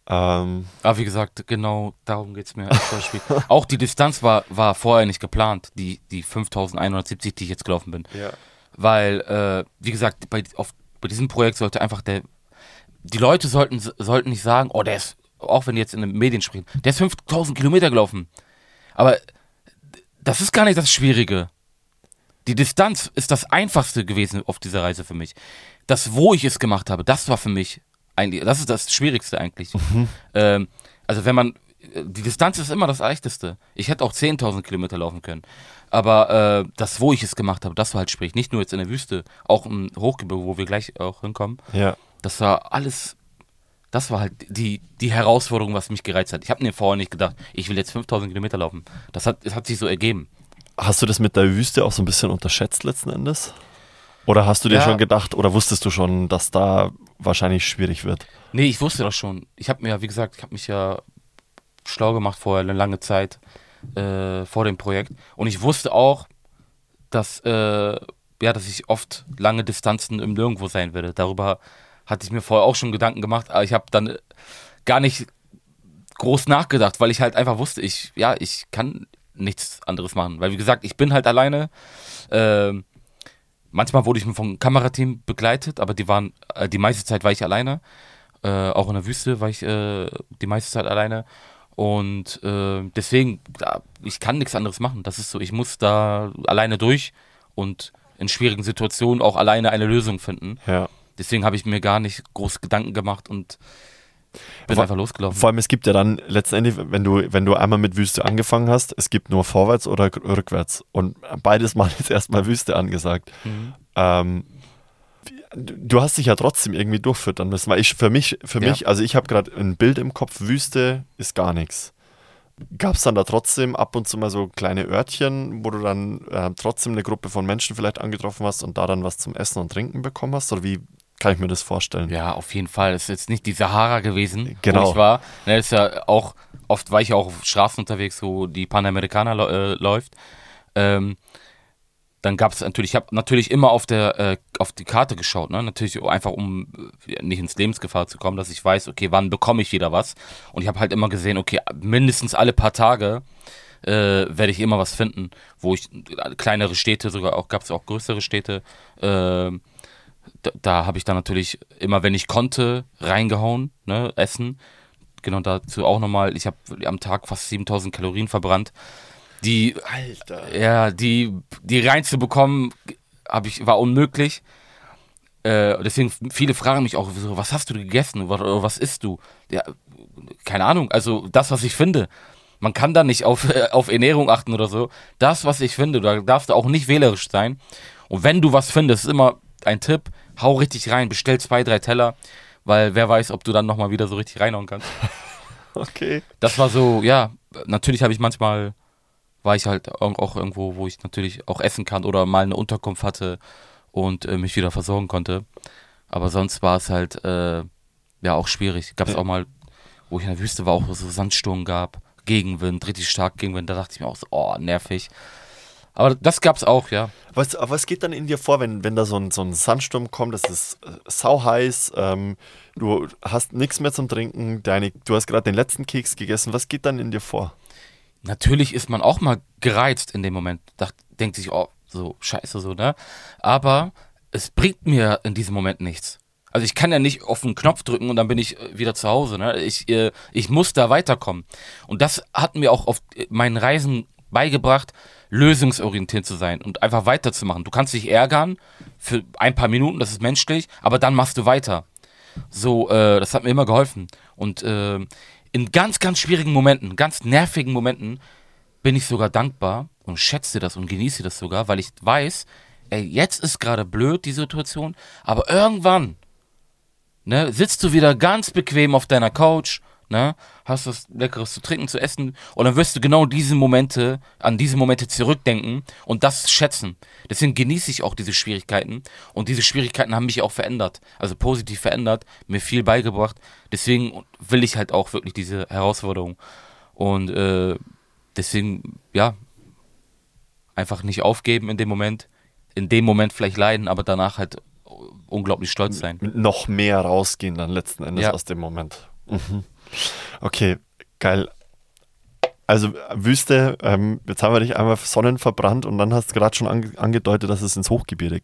Ähm, Aber wie gesagt, genau darum geht es mir als Beispiel. auch die Distanz war, war vorher nicht geplant, die, die 5170, die ich jetzt gelaufen bin. ja. Weil, äh, wie gesagt, bei, auf, bei diesem Projekt sollte einfach der. Die Leute sollten, sollten nicht sagen, oh, der ist auch wenn die jetzt in den Medien sprechen, der ist 5000 Kilometer gelaufen. Aber das ist gar nicht das Schwierige. Die Distanz ist das Einfachste gewesen auf dieser Reise für mich. Das, wo ich es gemacht habe, das war für mich eigentlich, das ist das Schwierigste eigentlich. Ähm, also wenn man, die Distanz ist immer das Leichteste. Ich hätte auch 10.000 Kilometer laufen können. Aber äh, das, wo ich es gemacht habe, das war halt schwierig. Nicht nur jetzt in der Wüste, auch im Hochgebirge, wo wir gleich auch hinkommen. Ja. Das war alles, das war halt die, die Herausforderung, was mich gereizt hat. Ich habe mir vorher nicht gedacht, ich will jetzt 5000 Kilometer laufen. Das hat, das hat sich so ergeben. Hast du das mit der Wüste auch so ein bisschen unterschätzt letzten Endes? Oder hast du dir Ja. schon gedacht, oder wusstest du schon, dass da wahrscheinlich schwierig wird? Nee, ich wusste das schon. Ich habe mir ja, wie gesagt, ich habe mich ja schlau gemacht vorher, eine lange Zeit äh, vor dem Projekt. Und ich wusste auch, dass, äh, ja, dass ich oft lange Distanzen im Nirgendwo sein werde. Darüber hatte ich mir vorher auch schon Gedanken gemacht, aber ich habe dann äh, gar nicht groß nachgedacht, weil ich halt einfach wusste, ich, ja, ich kann nichts anderes machen. Weil, wie gesagt, ich bin halt alleine. Ähm, manchmal wurde ich vom Kamerateam begleitet, aber die waren, äh, die meiste Zeit war ich alleine. Äh, auch in der Wüste war ich äh, die meiste Zeit alleine. Und äh, deswegen, ich kann nichts anderes machen. Das ist so, ich muss da alleine durch und in schwierigen Situationen auch alleine eine Lösung finden. Ja. Deswegen habe ich mir gar nicht groß Gedanken gemacht und bin Vor- einfach losgelaufen. Vor allem, es gibt ja dann letztendlich, wenn du, wenn du einmal mit Wüste angefangen hast, es gibt nur vorwärts oder rückwärts. Und beides Mal ist erstmal Wüste angesagt. Mhm. Ähm, du hast dich ja trotzdem irgendwie durchfüttern müssen, weil ich für mich, für Ja. mich, also ich habe gerade ein Bild im Kopf, Wüste ist gar nichts. Gab es dann da trotzdem ab und zu mal so kleine Örtchen, wo du dann äh, trotzdem eine Gruppe von Menschen vielleicht angetroffen hast und da dann was zum Essen und Trinken bekommen hast? Oder wie kann ich mir das vorstellen? Ja, auf jeden Fall. Es ist jetzt nicht die Sahara gewesen, Genau. wo ich war. Ne, ist ja auch, oft war ich ja auch auf Straßen unterwegs, wo die Panamericana lo- äh, läuft. Ähm, dann gab es natürlich, ich habe natürlich immer auf der äh, auf die Karte geschaut, ne? Natürlich einfach um äh, nicht ins Lebensgefahr zu kommen, dass ich weiß, okay, wann bekomme ich wieder was? Und ich habe halt immer gesehen, okay, mindestens alle paar Tage äh, werde ich immer was finden, wo ich äh, kleinere Städte, sogar auch gab es auch größere Städte, äh, da, da habe ich dann natürlich immer, wenn ich konnte, reingehauen, ne, essen. Genau dazu auch nochmal, ich habe am Tag fast 7000 Kalorien verbrannt. Die, Alter. ja, die, die reinzubekommen, habe ich, war unmöglich. Äh, deswegen, viele fragen mich auch, was hast du gegessen oder, oder was isst du? Ja, keine Ahnung, also das, was ich finde. Man kann da nicht auf, auf Ernährung achten oder so. Das, was ich finde, da darfst du auch nicht wählerisch sein. Und wenn du was findest, ist immer ein Tipp, hau richtig rein, bestell zwei, drei Teller, weil wer weiß, ob du dann nochmal wieder so richtig reinhauen kannst. Okay. Das war so, ja, natürlich habe ich manchmal, war ich halt auch irgendwo, wo ich natürlich auch essen kann oder mal eine Unterkunft hatte und äh, mich wieder versorgen konnte. Aber sonst war es halt, äh, ja, auch schwierig. Gab es Ja. auch mal, wo ich in der Wüste war, auch wo es so Sandsturm gab, Gegenwind, richtig stark Gegenwind, da dachte ich mir auch so, oh, nervig. Aber das gab's auch, ja. Was, aber was geht dann in dir vor, wenn, wenn da so ein, so ein Sandsturm kommt, das ist äh, sauheiß, ähm, du hast nichts mehr zum Trinken, deine, du hast gerade den letzten Keks gegessen, was geht dann in dir vor? Natürlich ist man auch mal gereizt in dem Moment. Dacht, denkt sich, oh, so scheiße, so, ne? Aber es bringt mir in diesem Moment nichts. Also ich kann ja nicht auf den Knopf drücken und dann bin ich äh, wieder zu Hause. Ne? Ich, äh, ich muss da weiterkommen. Und das hat mir auch auf äh, meinen Reisen beigebracht, lösungsorientiert zu sein und einfach weiterzumachen. Du kannst dich ärgern für ein paar Minuten, das ist menschlich, aber dann machst du weiter. So, äh, das hat mir immer geholfen. Und äh, in ganz, ganz schwierigen Momenten, ganz nervigen Momenten, bin ich sogar dankbar und schätze das und genieße das sogar, weil ich weiß, ey, jetzt ist gerade blöd die Situation, aber irgendwann, ne, sitzt du wieder ganz bequem auf deiner Couch, ne, hast was Leckeres zu trinken, zu essen und dann wirst du genau diese Momente, an diese Momente zurückdenken und das schätzen. Deswegen genieße ich auch diese Schwierigkeiten und diese Schwierigkeiten haben mich auch verändert, also positiv verändert, mir viel beigebracht. Deswegen will ich halt auch wirklich diese Herausforderung und äh, deswegen, ja, einfach nicht aufgeben in dem Moment, in dem Moment vielleicht leiden, aber danach halt unglaublich stolz sein. Noch mehr rausgehen dann letzten Endes Ja. aus dem Moment. Mhm. Okay, geil. Also Wüste, ähm, jetzt haben wir dich einmal Sonnen verbrannt und dann hast du gerade schon ange angedeutet, dass es ins Hochgebirge,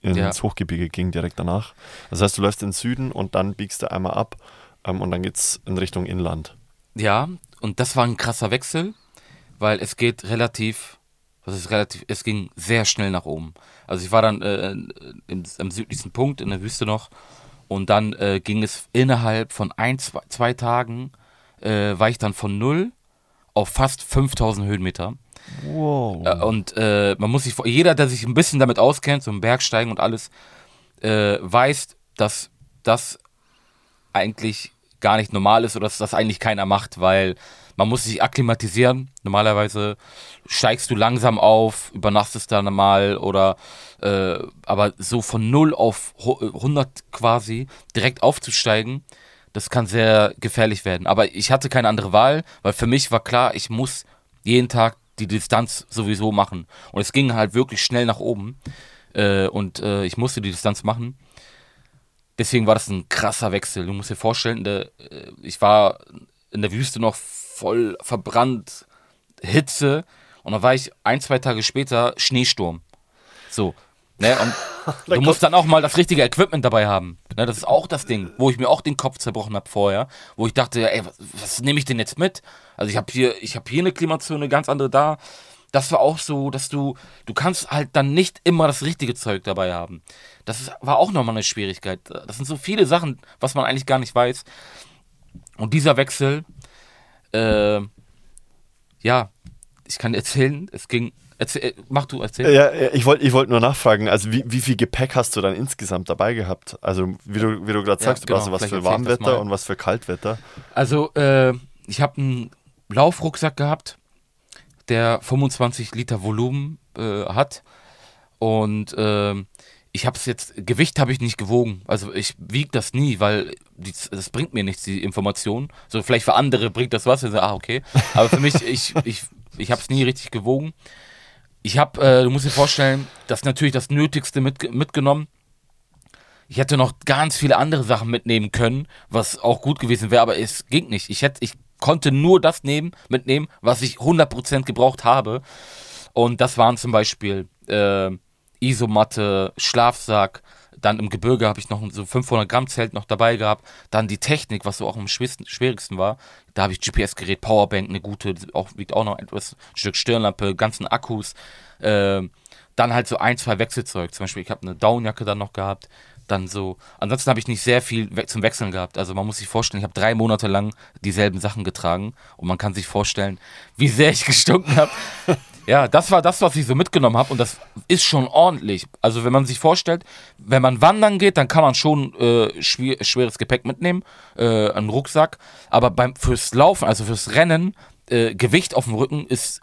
ins Ja. Hochgebirge ging direkt danach. Das heißt, du läufst in den Süden und dann biegst du einmal ab ähm, und dann geht es in Richtung Inland. Ja, und das war ein krasser Wechsel, weil es geht relativ, was ist relativ, es ging sehr schnell nach oben. Also ich war dann äh, im, am südlichsten Punkt in der Wüste noch und dann äh, ging es innerhalb von ein, zwei, zwei Tagen, äh, war ich dann von null auf fast 5000 Höhenmeter. Wow. Äh, und äh, man muss sich, vor- jeder, der sich ein bisschen damit auskennt, so im Bergsteigen und alles, äh, weiß, dass das eigentlich gar nicht normal ist oder dass das eigentlich keiner macht, weil man muss sich akklimatisieren. Normalerweise steigst du langsam auf, übernachtest dann mal oder äh, aber so von 0 auf hu- 100 quasi direkt aufzusteigen, das kann sehr gefährlich werden. Aber ich hatte keine andere Wahl, weil für mich war klar, ich muss jeden Tag die Distanz sowieso machen. Und es ging halt wirklich schnell nach oben. Äh, und äh, ich musste die Distanz machen. Deswegen war das ein krasser Wechsel. Du musst dir vorstellen, der, äh, ich war in der Wüste noch voll verbrannt, Hitze. Und dann war ich ein, zwei Tage später Schneesturm. So. Ne? Und du musst dann auch mal das richtige Equipment dabei haben. Ne? Das ist auch das Ding, wo ich mir auch den Kopf zerbrochen habe vorher. Wo ich dachte, ey, was, was nehme ich denn jetzt mit? Also ich habe hier, ich habe hier eine Klimazone, ganz andere da. Das war auch so, dass du, du kannst halt dann nicht immer das richtige Zeug dabei haben. Das ist, war auch nochmal eine Schwierigkeit. Das sind so viele Sachen, was man eigentlich gar nicht weiß. Und dieser Wechsel, äh, ja, ich kann erzählen, es ging, erzähl, äh, mach du, erzähl. Ja, ja, ich wollte ich wollt nur nachfragen, also wie, wie viel Gepäck hast du dann insgesamt dabei gehabt? Also wie du, wie du gerade Ja, sagst, genau, also was vielleicht für Warmwetter und was für Kaltwetter. Also, äh, ich habe einen Laufrucksack gehabt, der 25 Liter Volumen äh, hat. Und ähm, ich habe es jetzt, Gewicht habe ich nicht gewogen. Also ich wiege das nie, weil die, das bringt mir nichts, die Information. So vielleicht für andere bringt das was. Also, ah, okay. Aber für mich, ich, ich, ich habe es nie richtig gewogen. Ich habe, äh, du musst dir vorstellen, das natürlich das Nötigste mit, mitgenommen. Ich hätte noch ganz viele andere Sachen mitnehmen können, was auch gut gewesen wäre, aber es ging nicht. Ich hätte, ich konnte nur das nehmen, mitnehmen, was ich 100% gebraucht habe. Und das waren zum Beispiel äh, Isomatte, Schlafsack. Dann im Gebirge habe ich noch so 500 Gramm Zelt noch dabei gehabt. Dann die Technik, was so auch am schwierigsten war. Da habe ich GPS-Gerät, Powerbank, eine gute, auch, wiegt auch noch etwas, ein Stück Stirnlampe, ganzen Akkus. Äh, dann halt so ein, zwei Wechselzeug. Zum Beispiel, ich habe eine Downjacke dann noch gehabt. Dann so. Ansonsten habe ich nicht sehr viel zum Wechseln gehabt. Also man muss sich vorstellen, ich habe drei Monate lang dieselben Sachen getragen und man kann sich vorstellen, wie sehr ich gestunken habe. ja, das war das, was ich so mitgenommen habe und das ist schon ordentlich. Also wenn man sich vorstellt, wenn man wandern geht, dann kann man schon äh, schwer, schweres Gepäck mitnehmen, äh, einen Rucksack. Aber beim fürs Laufen, also fürs Rennen, äh, Gewicht auf dem Rücken ist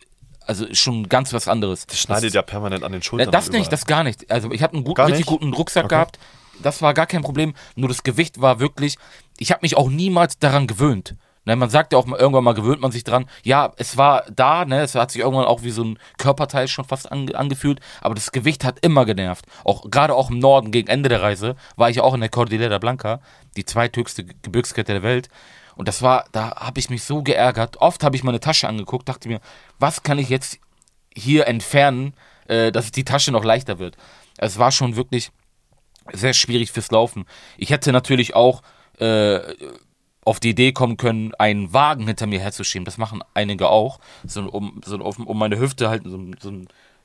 also ist schon ganz was anderes. Das schneidet ist- ja permanent an den äh, Schultern. Das nicht, überall. das gar nicht. Also ich habe einen gut, richtig guten Rucksack Okay. gehabt. Das war gar kein Problem. Nur das Gewicht war wirklich. Ich habe mich auch niemals daran gewöhnt. Ne, man sagt ja auch mal, irgendwann mal gewöhnt man sich dran. Ja, es war da, ne, es hat sich irgendwann auch wie so ein Körperteil schon fast ange angefühlt, aber das Gewicht hat immer genervt. Auch gerade auch im Norden gegen Ende der Reise war ich auch in der Cordillera Blanca, die zweithöchste Gebirgskette der Welt. Und das war, da habe ich mich so geärgert. Oft habe ich meine Tasche angeguckt, dachte mir, was kann ich jetzt hier entfernen, äh, dass die Tasche noch leichter wird. Es war schon wirklich sehr schwierig fürs Laufen. Ich hätte natürlich auch äh, auf die Idee kommen können, einen Wagen hinter mir herzuschieben. Das machen einige auch. So, um, so, um, meine Hüfte halt so, ein- so,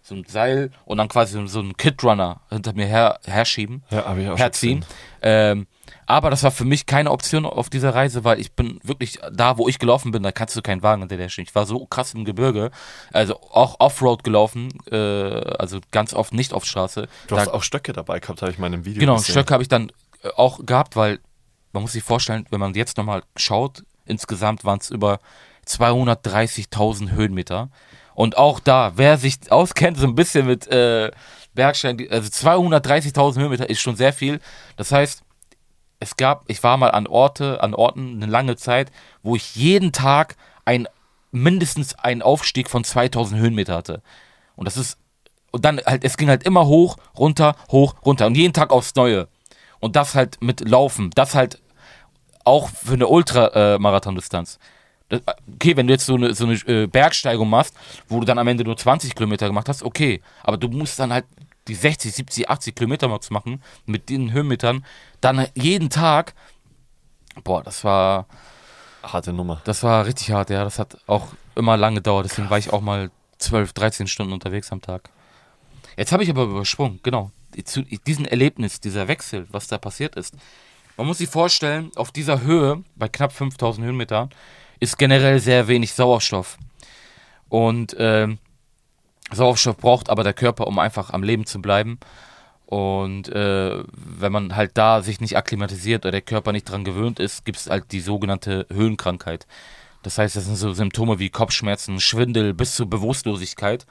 so ein Seil und dann quasi so, einen Kid-Runner hinter mir her, herschieben Ja, hab ich auch herziehen. Ähm, aber das war für mich keine Option auf dieser Reise, weil ich bin wirklich da, wo ich gelaufen bin, da kannst du keinen Wagen hinter dir stehen. Ich war so krass im Gebirge, also auch Offroad gelaufen, äh, also ganz oft nicht auf Straße. Du da, hast auch Stöcke dabei gehabt, habe ich mal in einem Video genau, gesehen. Stöcke habe ich dann äh, auch gehabt, weil man muss sich vorstellen, wenn man jetzt nochmal schaut, insgesamt waren es über 230.000 Höhenmeter. Und auch da, wer sich auskennt, so ein bisschen mit äh, Bergsteigen, also 230.000 Höhenmeter ist schon sehr viel. Das heißt, es gab, ich war mal an Orte, an Orten eine lange Zeit, wo ich jeden Tag ein, mindestens einen Aufstieg von 2000 Höhenmeter hatte. Und das ist, und dann halt, es ging halt immer hoch, runter, hoch, runter. Und jeden Tag aufs Neue. Und das halt mit Laufen. Das halt auch für eine Ultramarathon-Distanz. Okay, wenn du jetzt so eine, so eine äh, Bergsteigung machst, wo du dann am Ende nur 20 Kilometer gemacht hast, okay. Aber du musst dann halt die 60, 70, 80 Kilometer Max machen mit den Höhenmetern, dann jeden Tag Boah, das war, Harte Nummer. das war richtig hart, ja. Das hat auch immer lange gedauert. Deswegen war ich auch mal 12, 13 Stunden unterwegs am Tag. Jetzt habe ich aber übersprungen, genau. Zu diesem Erlebnis, dieser Wechsel, was da passiert ist. Man muss sich vorstellen, auf dieser Höhe, bei knapp 5000 Höhenmetern, ist generell sehr wenig Sauerstoff. Und ähm, Sauerstoff braucht aber der Körper, um einfach am Leben zu bleiben. Und äh, wenn man halt da sich nicht akklimatisiert oder der Körper nicht dran gewöhnt ist, gibt es halt die sogenannte Höhenkrankheit. Das heißt, das sind so Symptome wie Kopfschmerzen, Schwindel bis zur Bewusstlosigkeit.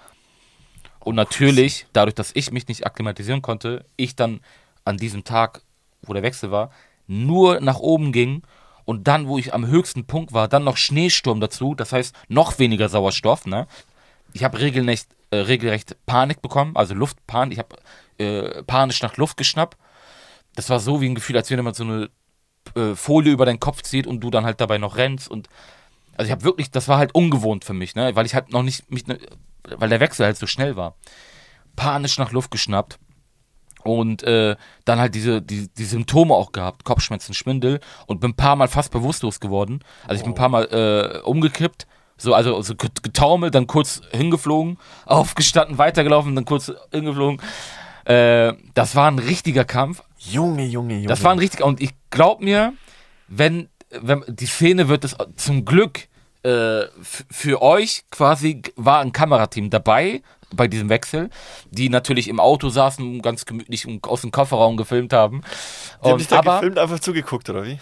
Und natürlich, dadurch, dass ich mich nicht akklimatisieren konnte, ich dann an diesem Tag, wo der Wechsel war, nur nach oben ging und dann, wo ich am höchsten Punkt war, dann noch Schneesturm dazu, das heißt noch weniger Sauerstoff. Ne? Ich habe regelrecht, äh, regelrecht Panik bekommen, also Luftpanik. Ich habe äh, panisch nach Luft geschnappt. Das war so wie ein Gefühl, als wenn man so eine äh, Folie über deinen Kopf zieht und du dann halt dabei noch rennst und also ich habe wirklich, das war halt ungewohnt für mich, ne, weil ich halt noch nicht mich, ne, weil der Wechsel halt so schnell war. Panisch nach Luft geschnappt und äh, dann halt diese die, die Symptome auch gehabt, Kopfschmerzen, Schwindel und bin ein paar Mal fast bewusstlos geworden. Also ich bin ein paar Mal äh, umgekippt, so also so getaumelt, dann kurz hingeflogen, aufgestanden, weitergelaufen, dann kurz hingeflogen. Äh, das war ein richtiger Kampf. Junge, Junge, Junge. Das war ein richtiger und ich glaub mir, wenn wenn die Szene wird es zum Glück äh, für euch quasi war ein Kamerateam dabei bei diesem Wechsel, die natürlich im Auto saßen, ganz gemütlich aus dem Kofferraum gefilmt haben. Die haben dich da aber, gefilmt, einfach zugeguckt, oder wie?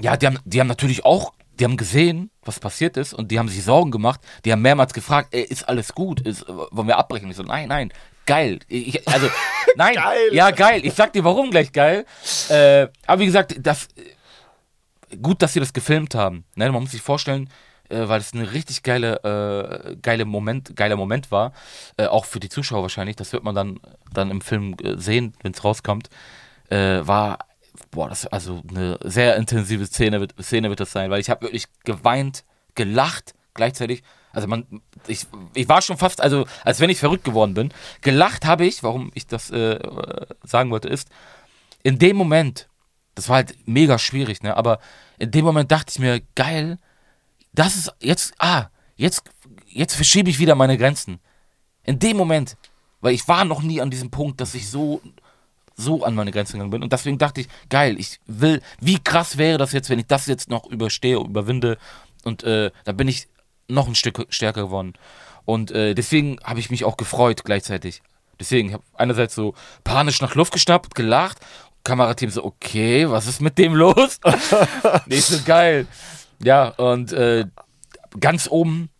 Ja, die haben, die haben natürlich auch, die haben gesehen, was passiert ist und die haben sich Sorgen gemacht. Die haben mehrmals gefragt, ey, ist alles gut? Ist, wollen wir abbrechen? Ich so, nein, nein, geil. Ich, also, nein, geil. ja, geil. Ich sag dir, warum gleich geil. Äh, aber wie gesagt, das, gut, dass sie das gefilmt haben. Ne? Man muss sich vorstellen, äh, weil es eine richtig geile, äh, geile Moment, geiler Moment war, äh, auch für die Zuschauer wahrscheinlich. Das wird man dann, dann im Film äh, sehen, wenn es rauskommt. Äh, war, boah, das also eine sehr intensive Szene wird, Szene wird das sein, weil ich habe wirklich geweint, gelacht gleichzeitig. Also man, ich, ich war schon fast, also als wenn ich verrückt geworden bin. Gelacht habe ich, warum ich das äh, sagen wollte, ist, in dem Moment, das war halt mega schwierig, ne? Aber in dem Moment dachte ich mir, geil, das ist jetzt, ah, jetzt, jetzt verschiebe ich wieder meine Grenzen. In dem Moment, weil ich war noch nie an diesem Punkt, dass ich so, so an meine Grenzen gegangen bin. Und deswegen dachte ich, geil, ich will, wie krass wäre das jetzt, wenn ich das jetzt noch überstehe, überwinde. Und äh, da bin ich noch ein Stück stärker geworden. Und äh, deswegen habe ich mich auch gefreut gleichzeitig. Deswegen, ich habe einerseits so panisch nach Luft geschnappt, gelacht. Kamerateam so, okay, was ist mit dem los? Nicht so geil. Ja, und äh, ganz oben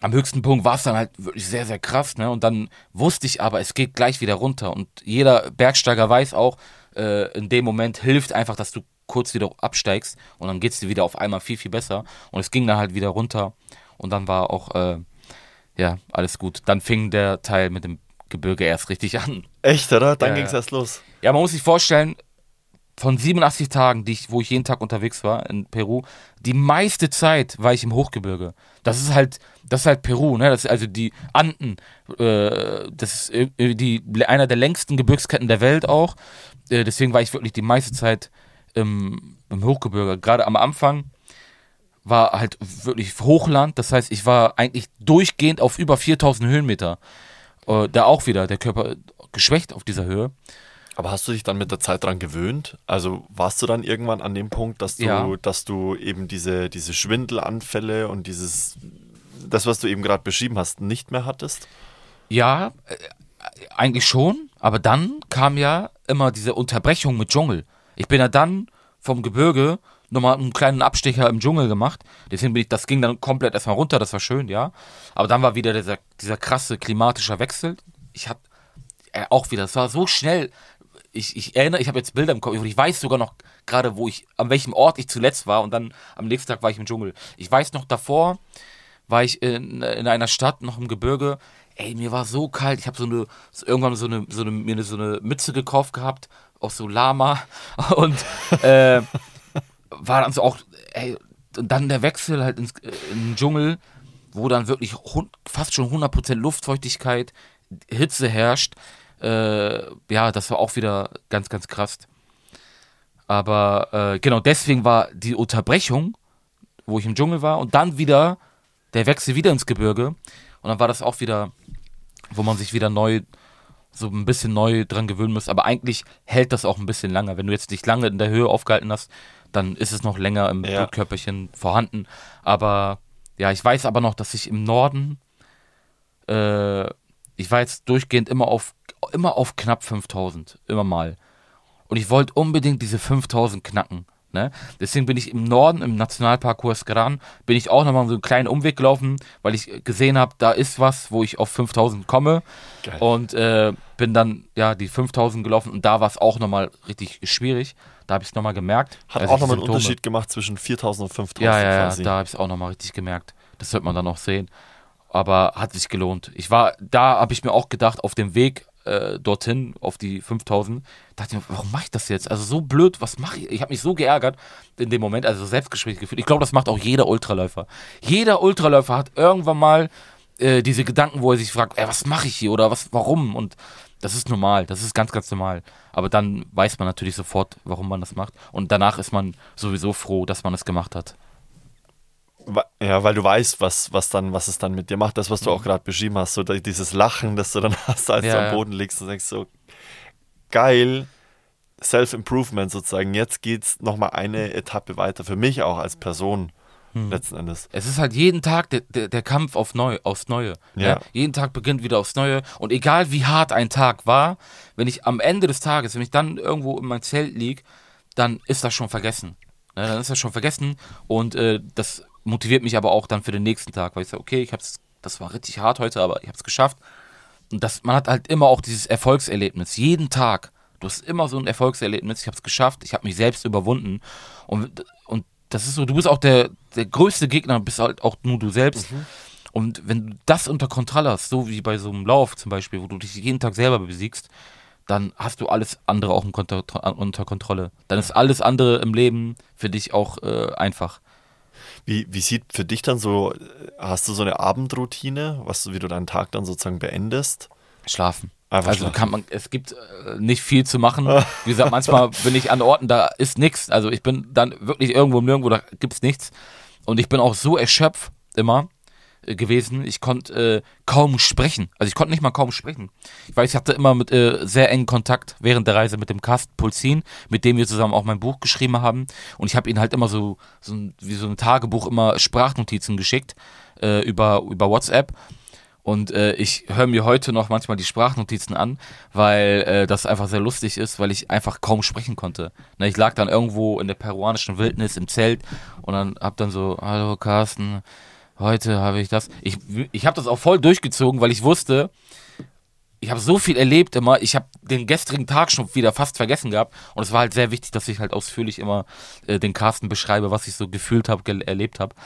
am höchsten Punkt war es dann halt wirklich sehr, sehr krass, ne? Und dann wusste ich aber, es geht gleich wieder runter. Und jeder Bergsteiger weiß auch, äh, in dem Moment hilft einfach, dass du kurz wieder absteigst und dann geht es dir wieder auf einmal viel, viel besser. Und es ging dann halt wieder runter und dann war auch, äh, ja, alles gut. Dann fing der Teil mit dem Gebirge erst richtig an. Echt, oder? Dann ja, ging es erst los. Ja, man muss sich vorstellen, von 87 Tagen, die ich, wo ich jeden Tag unterwegs war in Peru, die meiste Zeit war ich im Hochgebirge. Das ist halt, das ist halt Peru, ne? Das ist also die Anden. Äh, das ist die, einer der längsten Gebirgsketten der Welt auch. Äh, deswegen war ich wirklich die meiste Zeit im, im Hochgebirge. Gerade am Anfang war halt wirklich Hochland. Das heißt, ich war eigentlich durchgehend auf über 4000 Höhenmeter. Äh, da auch wieder der Körper geschwächt auf dieser Höhe. Aber hast du dich dann mit der Zeit dran gewöhnt? Also warst du dann irgendwann an dem Punkt, dass du, ja. dass du eben diese, diese Schwindelanfälle und dieses, das, was du eben gerade beschrieben hast, nicht mehr hattest? Ja, äh, eigentlich schon. Aber dann kam ja immer diese Unterbrechung mit Dschungel. Ich bin ja dann vom Gebirge nochmal einen kleinen Abstecher im Dschungel gemacht. Deswegen bin ich, das ging dann komplett erstmal runter, das war schön, ja. Aber dann war wieder dieser, dieser krasse klimatische Wechsel. Ich hatte äh, auch wieder, es war so schnell, ich, ich erinnere, ich habe jetzt Bilder im Kopf und ich weiß sogar noch gerade, wo ich, an welchem Ort ich zuletzt war und dann am nächsten Tag war ich im Dschungel. Ich weiß noch davor, war ich in, in einer Stadt, noch im Gebirge. Ey, mir war so kalt. Ich habe so eine, irgendwann so eine, so eine, mir so eine Mütze gekauft gehabt, aus so Lama und äh, war dann so auch, ey, und dann der Wechsel halt ins, in den Dschungel, wo dann wirklich fast schon 100% Luftfeuchtigkeit, Hitze herrscht äh, ja, das war auch wieder ganz, ganz krass. Aber äh, genau deswegen war die Unterbrechung, wo ich im Dschungel war, und dann wieder der Wechsel wieder ins Gebirge. Und dann war das auch wieder, wo man sich wieder neu, so ein bisschen neu dran gewöhnen muss. Aber eigentlich hält das auch ein bisschen länger. Wenn du jetzt nicht lange in der Höhe aufgehalten hast, dann ist es noch länger im Ja. Blutkörperchen vorhanden. Aber ja, ich weiß aber noch, dass ich im Norden, äh, ich war jetzt durchgehend immer auf, immer auf knapp 5000, immer mal. Und ich wollte unbedingt diese 5000 knacken. Ne? Deswegen bin ich im Norden, im Nationalpark Huascaran, bin ich auch nochmal so einen kleinen Umweg gelaufen, weil ich gesehen habe, da ist was, wo ich auf 5000 komme. Geil. Und äh, bin dann ja die 5000 gelaufen und da war es auch nochmal richtig schwierig. Da habe ich es nochmal gemerkt. Hat auch nochmal einen. Unterschied gemacht zwischen 4000 und 5000 Ja, ja, ja, quasi. da habe ich es auch nochmal richtig gemerkt. Das wird man dann auch sehen. Aber hat sich gelohnt. Ich war, da habe ich mir auch gedacht, auf dem Weg äh, dorthin, auf die 5000, dachte ich mir, warum mache ich das jetzt? Also so blöd, was mache ich? Ich habe mich so geärgert in dem Moment, also selbstgespräch gefühlt. Ich glaube, das macht auch jeder Ultraläufer. Jeder Ultraläufer hat irgendwann mal äh, diese Gedanken, wo er sich fragt, ey, was mache ich hier oder was, warum? Und das ist normal, das ist ganz, ganz normal. Aber dann weiß man natürlich sofort, warum man das macht. Und danach ist man sowieso froh, dass man es gemacht hat. Ja, weil du weißt, was, was, dann, was es dann mit dir macht. Das, was du auch gerade beschrieben hast, so dieses Lachen, das du dann hast, als Mhm. Ja, du am ja. Boden liegst und denkst so, geil, Self-Improvement sozusagen. Jetzt geht's nochmal eine Etappe weiter. Für mich auch als Person Mhm. letzten Endes. Es ist halt jeden Tag der, der, der Kampf auf neu, aufs Neue. Ja. Ne? Jeden Tag beginnt wieder aufs Neue. Und egal wie hart ein Tag war, wenn ich am Ende des Tages, wenn ich dann irgendwo in mein Zelt lieg, dann ist das schon vergessen. Ne? Dann ist das schon vergessen. Und äh, das motiviert mich aber auch dann für den nächsten Tag, weil ich sage, okay, ich hab's, das war richtig hart heute, aber ich habe es geschafft. Und das, man hat halt immer auch dieses Erfolgserlebnis. Jeden Tag. Du hast immer so ein Erfolgserlebnis. Ich habe es geschafft. Ich habe mich selbst überwunden. Und, und das ist so, du bist auch der, der größte Gegner, bist halt auch nur du selbst. Und wenn du das unter Kontrolle hast, so wie bei so einem Lauf zum Beispiel, wo du dich jeden Tag selber besiegst, dann hast du alles andere auch unter Kontrolle. Dann ist alles andere im Leben für dich auch äh, einfach. Wie, wie sieht für dich dann so, hast du so eine Abendroutine, was du, wie du deinen Tag dann sozusagen beendest? Schlafen. Einfach also schlafen. kann man, es gibt äh, nicht viel zu machen. Wie gesagt, manchmal bin ich an Orten, da ist nichts. Also ich bin dann wirklich irgendwo nirgendwo, da gibt's nichts. Und ich bin auch so erschöpft immer gewesen. Ich konnte äh, kaum sprechen. Also ich konnte nicht mal kaum sprechen. Ich weiß, ich hatte immer mit äh, sehr engen Kontakt während der Reise mit dem Carsten Pulzin, mit dem wir zusammen auch mein Buch geschrieben haben. Und ich habe ihn halt immer so, so ein, wie so ein Tagebuch immer Sprachnotizen geschickt äh, über, über WhatsApp. Und äh, ich höre mir heute noch manchmal die Sprachnotizen an, weil äh, das einfach sehr lustig ist, weil ich einfach kaum sprechen konnte. Ne, ich lag dann irgendwo in der peruanischen Wildnis im Zelt und dann hab dann so, hallo Carsten, heute habe ich das. Ich, ich habe das auch voll durchgezogen, weil ich wusste, ich habe so viel erlebt immer, ich habe den gestrigen Tag schon wieder fast vergessen gehabt und es war halt sehr wichtig, dass ich halt ausführlich immer äh, den Carsten beschreibe, was ich so gefühlt habe, erlebt habe.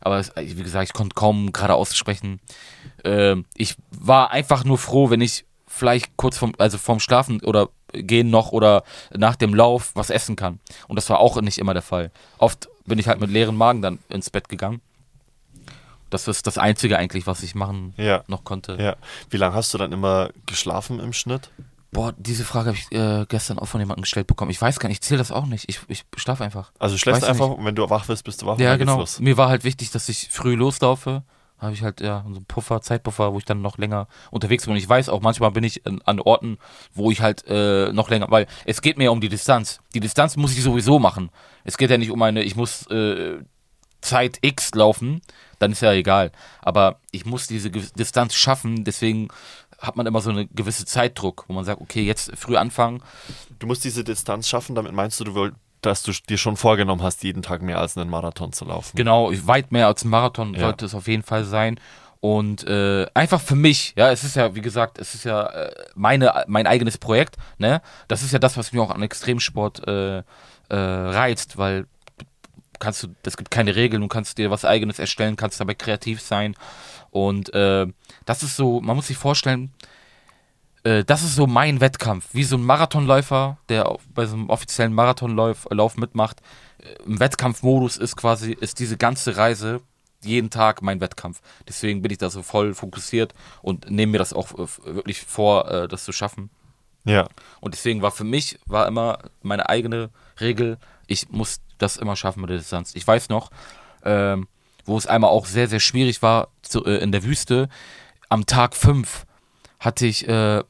Aber es, wie gesagt, ich konnte kaum gerade aussprechen. Ähm, ich war einfach nur froh, wenn ich vielleicht kurz vom, also vorm Schlafen oder gehen noch oder nach dem Lauf was essen kann. Und das war auch nicht immer der Fall. Oft bin ich halt mit leeren Magen dann ins Bett gegangen. Das ist das Einzige eigentlich, was ich machen Ja. noch konnte. Ja. Wie lange hast du dann immer geschlafen im Schnitt? Boah, diese Frage habe ich äh, gestern auch von jemandem gestellt bekommen. Ich weiß gar nicht, ich zähle das auch nicht. Ich, ich schlafe einfach. Also du schläfst Weiß einfach und wenn du wach wirst, bist du wach. Ja, genau. Mir war halt wichtig, dass ich früh loslaufe. Habe ich halt ja so einen Puffer, Zeitpuffer, wo ich dann noch länger unterwegs bin. Und ich weiß auch, manchmal bin ich an, an Orten, wo ich halt äh, noch länger, weil es geht mir ja um die Distanz. Die Distanz muss ich sowieso machen. Es geht ja nicht um eine, ich muss äh, Zeit X laufen, dann ist ja egal. Aber ich muss diese Distanz schaffen, deswegen hat man immer so einen gewissen Zeitdruck, wo man sagt, okay, jetzt früh anfangen. Du musst diese Distanz schaffen, damit meinst du, du wollt, dass du dir schon vorgenommen hast, jeden Tag mehr als einen Marathon zu laufen. Genau, weit mehr als ein Marathon Ja. sollte es auf jeden Fall sein. Und äh, einfach für mich, ja, es ist ja, wie gesagt, es ist ja äh, meine, mein eigenes Projekt, ne? Das ist ja das, was mich auch an Extremsport äh, äh, reizt, weil kannst du, es gibt keine Regeln, du kannst dir was eigenes erstellen, kannst dabei kreativ sein. Und äh, das ist so, man muss sich vorstellen, äh, das ist so mein Wettkampf, wie so ein Marathonläufer, der bei so einem offiziellen Marathonlauf Lauf mitmacht. Äh, Im Wettkampfmodus ist quasi, ist diese ganze Reise jeden Tag mein Wettkampf. Deswegen bin ich da so voll fokussiert und nehme mir das auch äh, wirklich vor, äh, das zu schaffen. Ja. Und deswegen war für mich, war immer meine eigene Regel, ich muss das immer schaffen mit der Distanz. Ich weiß noch, ähm, wo es einmal auch sehr, sehr schwierig war zu, äh, in der Wüste, am Tag 5 hatte ich äh,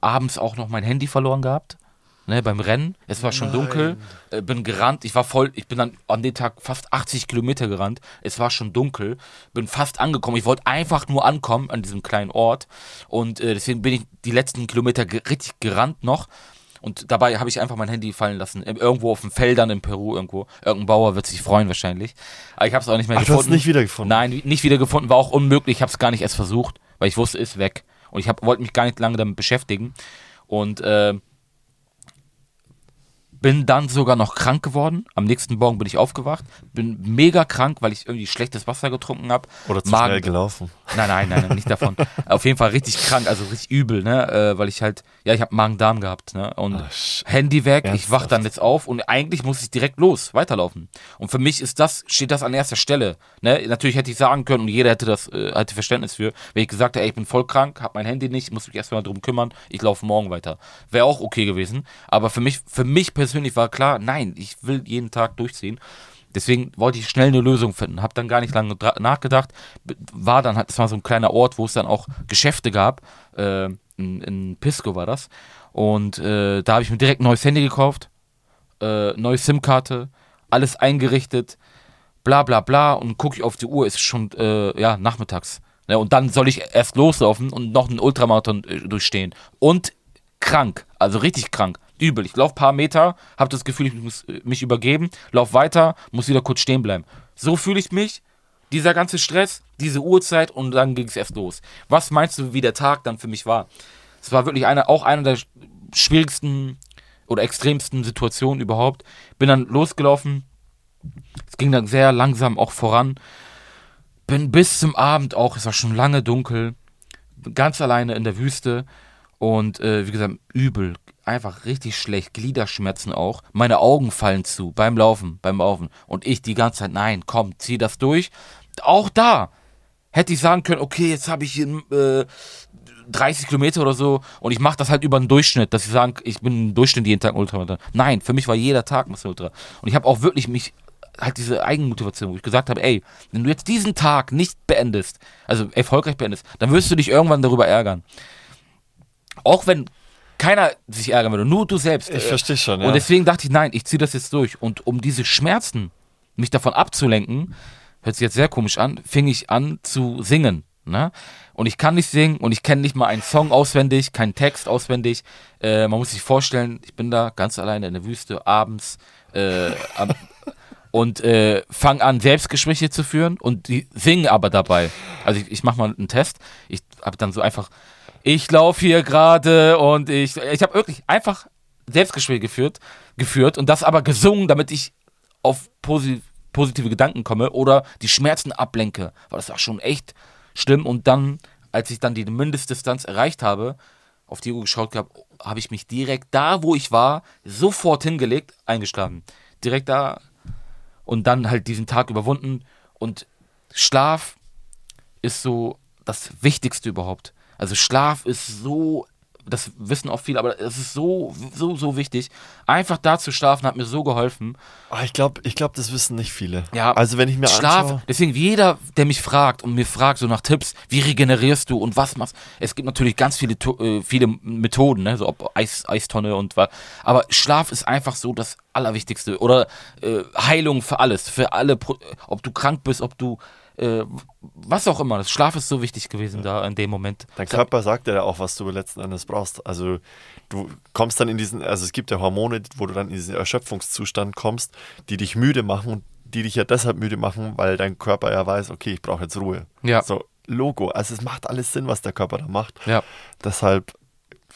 abends auch noch mein Handy verloren gehabt. Ne, beim Rennen, es war schon Nein. dunkel, äh, bin gerannt, ich war voll, ich bin dann an dem Tag fast 80 Kilometer gerannt, es war schon dunkel, bin fast angekommen, ich wollte einfach nur ankommen an diesem kleinen Ort. Und äh, deswegen bin ich die letzten Kilometer ge richtig gerannt noch und dabei habe ich einfach mein Handy fallen lassen, irgendwo auf den Feldern in Peru irgendwo, irgendein Bauer wird sich freuen wahrscheinlich, aber ich habe es auch nicht mehr Ach, du hast gefunden. es nicht wiedergefunden? Nein, nicht wiedergefunden, war auch unmöglich, ich habe es gar nicht erst versucht, weil ich wusste, ist weg. Und ich hab- wollte mich gar nicht lange damit beschäftigen. Und äh, bin dann sogar noch krank geworden. Am nächsten Morgen bin ich aufgewacht, bin mega krank, weil ich irgendwie schlechtes Wasser getrunken habe. Oder zu schnell gelaufen. Nein, nein, nein, nein, nicht davon. Auf jeden Fall richtig krank, also richtig übel, ne? Äh, weil ich halt, ja, ich habe Magen-Darm gehabt, ne? Und Ah, sch- Handy weg, ich wach Ernsthaft? dann jetzt auf und eigentlich muss ich direkt los, weiterlaufen. Und für mich ist das, steht das an erster Stelle. Ne? Natürlich hätte ich sagen können und jeder hätte das, äh, hätte Verständnis für, wenn ich gesagt hätte, ey, ich bin voll krank, habe mein Handy nicht, muss mich erstmal drum kümmern, ich laufe morgen weiter. Wäre auch okay gewesen. Aber für mich, für mich persönlich war klar, nein, ich will jeden Tag durchziehen. Deswegen wollte ich schnell eine Lösung finden. Habe dann gar nicht lange nachgedacht. War dann, halt- das war so ein kleiner Ort, wo es dann auch Geschäfte gab. Äh, in, in Pisco war das. Und äh, da habe ich mir direkt ein neues Handy gekauft, äh, neue SIM-Karte, alles eingerichtet, bla bla bla. Und gucke ich auf die Uhr, ist schon äh, ja, nachmittags. Ne, und dann soll ich erst loslaufen und noch einen Ultramarathon äh, durchstehen. Und krank, also richtig krank, übel. Ich laufe paar Meter, habe das Gefühl, ich muss äh, mich übergeben, lauf weiter, muss wieder kurz stehen bleiben. So fühle ich mich. Dieser ganze Stress, diese Uhrzeit und dann ging es erst los. Was meinst du, wie der Tag dann für mich war? Es war wirklich eine, auch eine der sch- schwierigsten oder extremsten Situationen überhaupt. Bin dann losgelaufen. Es ging dann sehr langsam auch voran. Bin bis zum Abend auch, es war schon lange dunkel, ganz alleine in der Wüste und äh, wie gesagt, übel, einfach richtig schlecht, Gliederschmerzen auch. Meine Augen fallen zu beim Laufen, beim Laufen. Und ich die ganze Zeit, nein, komm, zieh das durch. Auch da hätte ich sagen können, okay, jetzt habe ich äh, 30 Kilometer oder so und ich mache das halt über den Durchschnitt, dass ich sagen, ich bin im Durchschnitt jeden Tag ein Ultramarathon. Nein, für mich war jeder Tag ein Ultra. Und ich habe auch wirklich mich halt diese Eigenmotivation, wo ich gesagt habe, ey, wenn du jetzt diesen Tag nicht beendest, also erfolgreich beendest, dann wirst du dich irgendwann darüber ärgern. Auch wenn keiner sich ärgern würde, nur du selbst. Ich verstehe schon, ja. und deswegen dachte ich, nein, ich ziehe das jetzt durch. Und um diese Schmerzen, mich davon abzulenken, hört sich jetzt sehr komisch an, fing ich an zu singen. Ne? Und ich kann nicht singen und ich kenne nicht mal einen Song auswendig, keinen Text auswendig. Äh, man muss sich vorstellen, ich bin da ganz alleine in der Wüste, abends äh, am, und äh, fange an, Selbstgespräche zu führen und die singen aber dabei. Also ich, ich mache mal einen Test. Ich habe dann so einfach, ich laufe hier gerade und ich, ich habe wirklich einfach Selbstgespräche geführt, geführt und das aber gesungen, damit ich auf posi positive Gedanken komme oder die Schmerzen ablenke. Weil das war schon echt schlimm. Und dann, als ich dann die Mindestdistanz erreicht habe, auf die Uhr geschaut habe, habe ich mich direkt da, wo ich war, sofort hingelegt, eingeschlafen. Direkt da und dann halt diesen Tag überwunden. Und Schlaf ist so das Wichtigste überhaupt. Also Schlaf ist so, das wissen auch viele, aber es ist so, so, so wichtig. Einfach da zu schlafen hat mir so geholfen. Ah, ich glaube, ich glaub, das wissen nicht viele. Ja, also wenn ich mir Schlaf, anschaue, deswegen jeder, der mich fragt und mir fragt so nach Tipps, wie regenerierst du und was machst, es gibt natürlich ganz viele, äh, viele Methoden, ne, so ob Eis, Eistonne und was, aber Schlaf ist einfach so das Allerwichtigste oder äh, Heilung für alles, für alle, ob du krank bist, ob du äh, was auch immer, das Schlaf ist so wichtig gewesen da in dem Moment. dein Körper sagt ja auch, was du letzten Endes brauchst. Also du kommst dann in diesen, also es gibt ja Hormone, wo du dann in diesen Erschöpfungszustand kommst, die dich müde machen und die dich ja deshalb müde machen, weil dein Körper ja weiß, okay, ich brauche jetzt Ruhe. Ja. So, Logo. Also es macht alles Sinn, was der Körper da macht. Ja. Deshalb,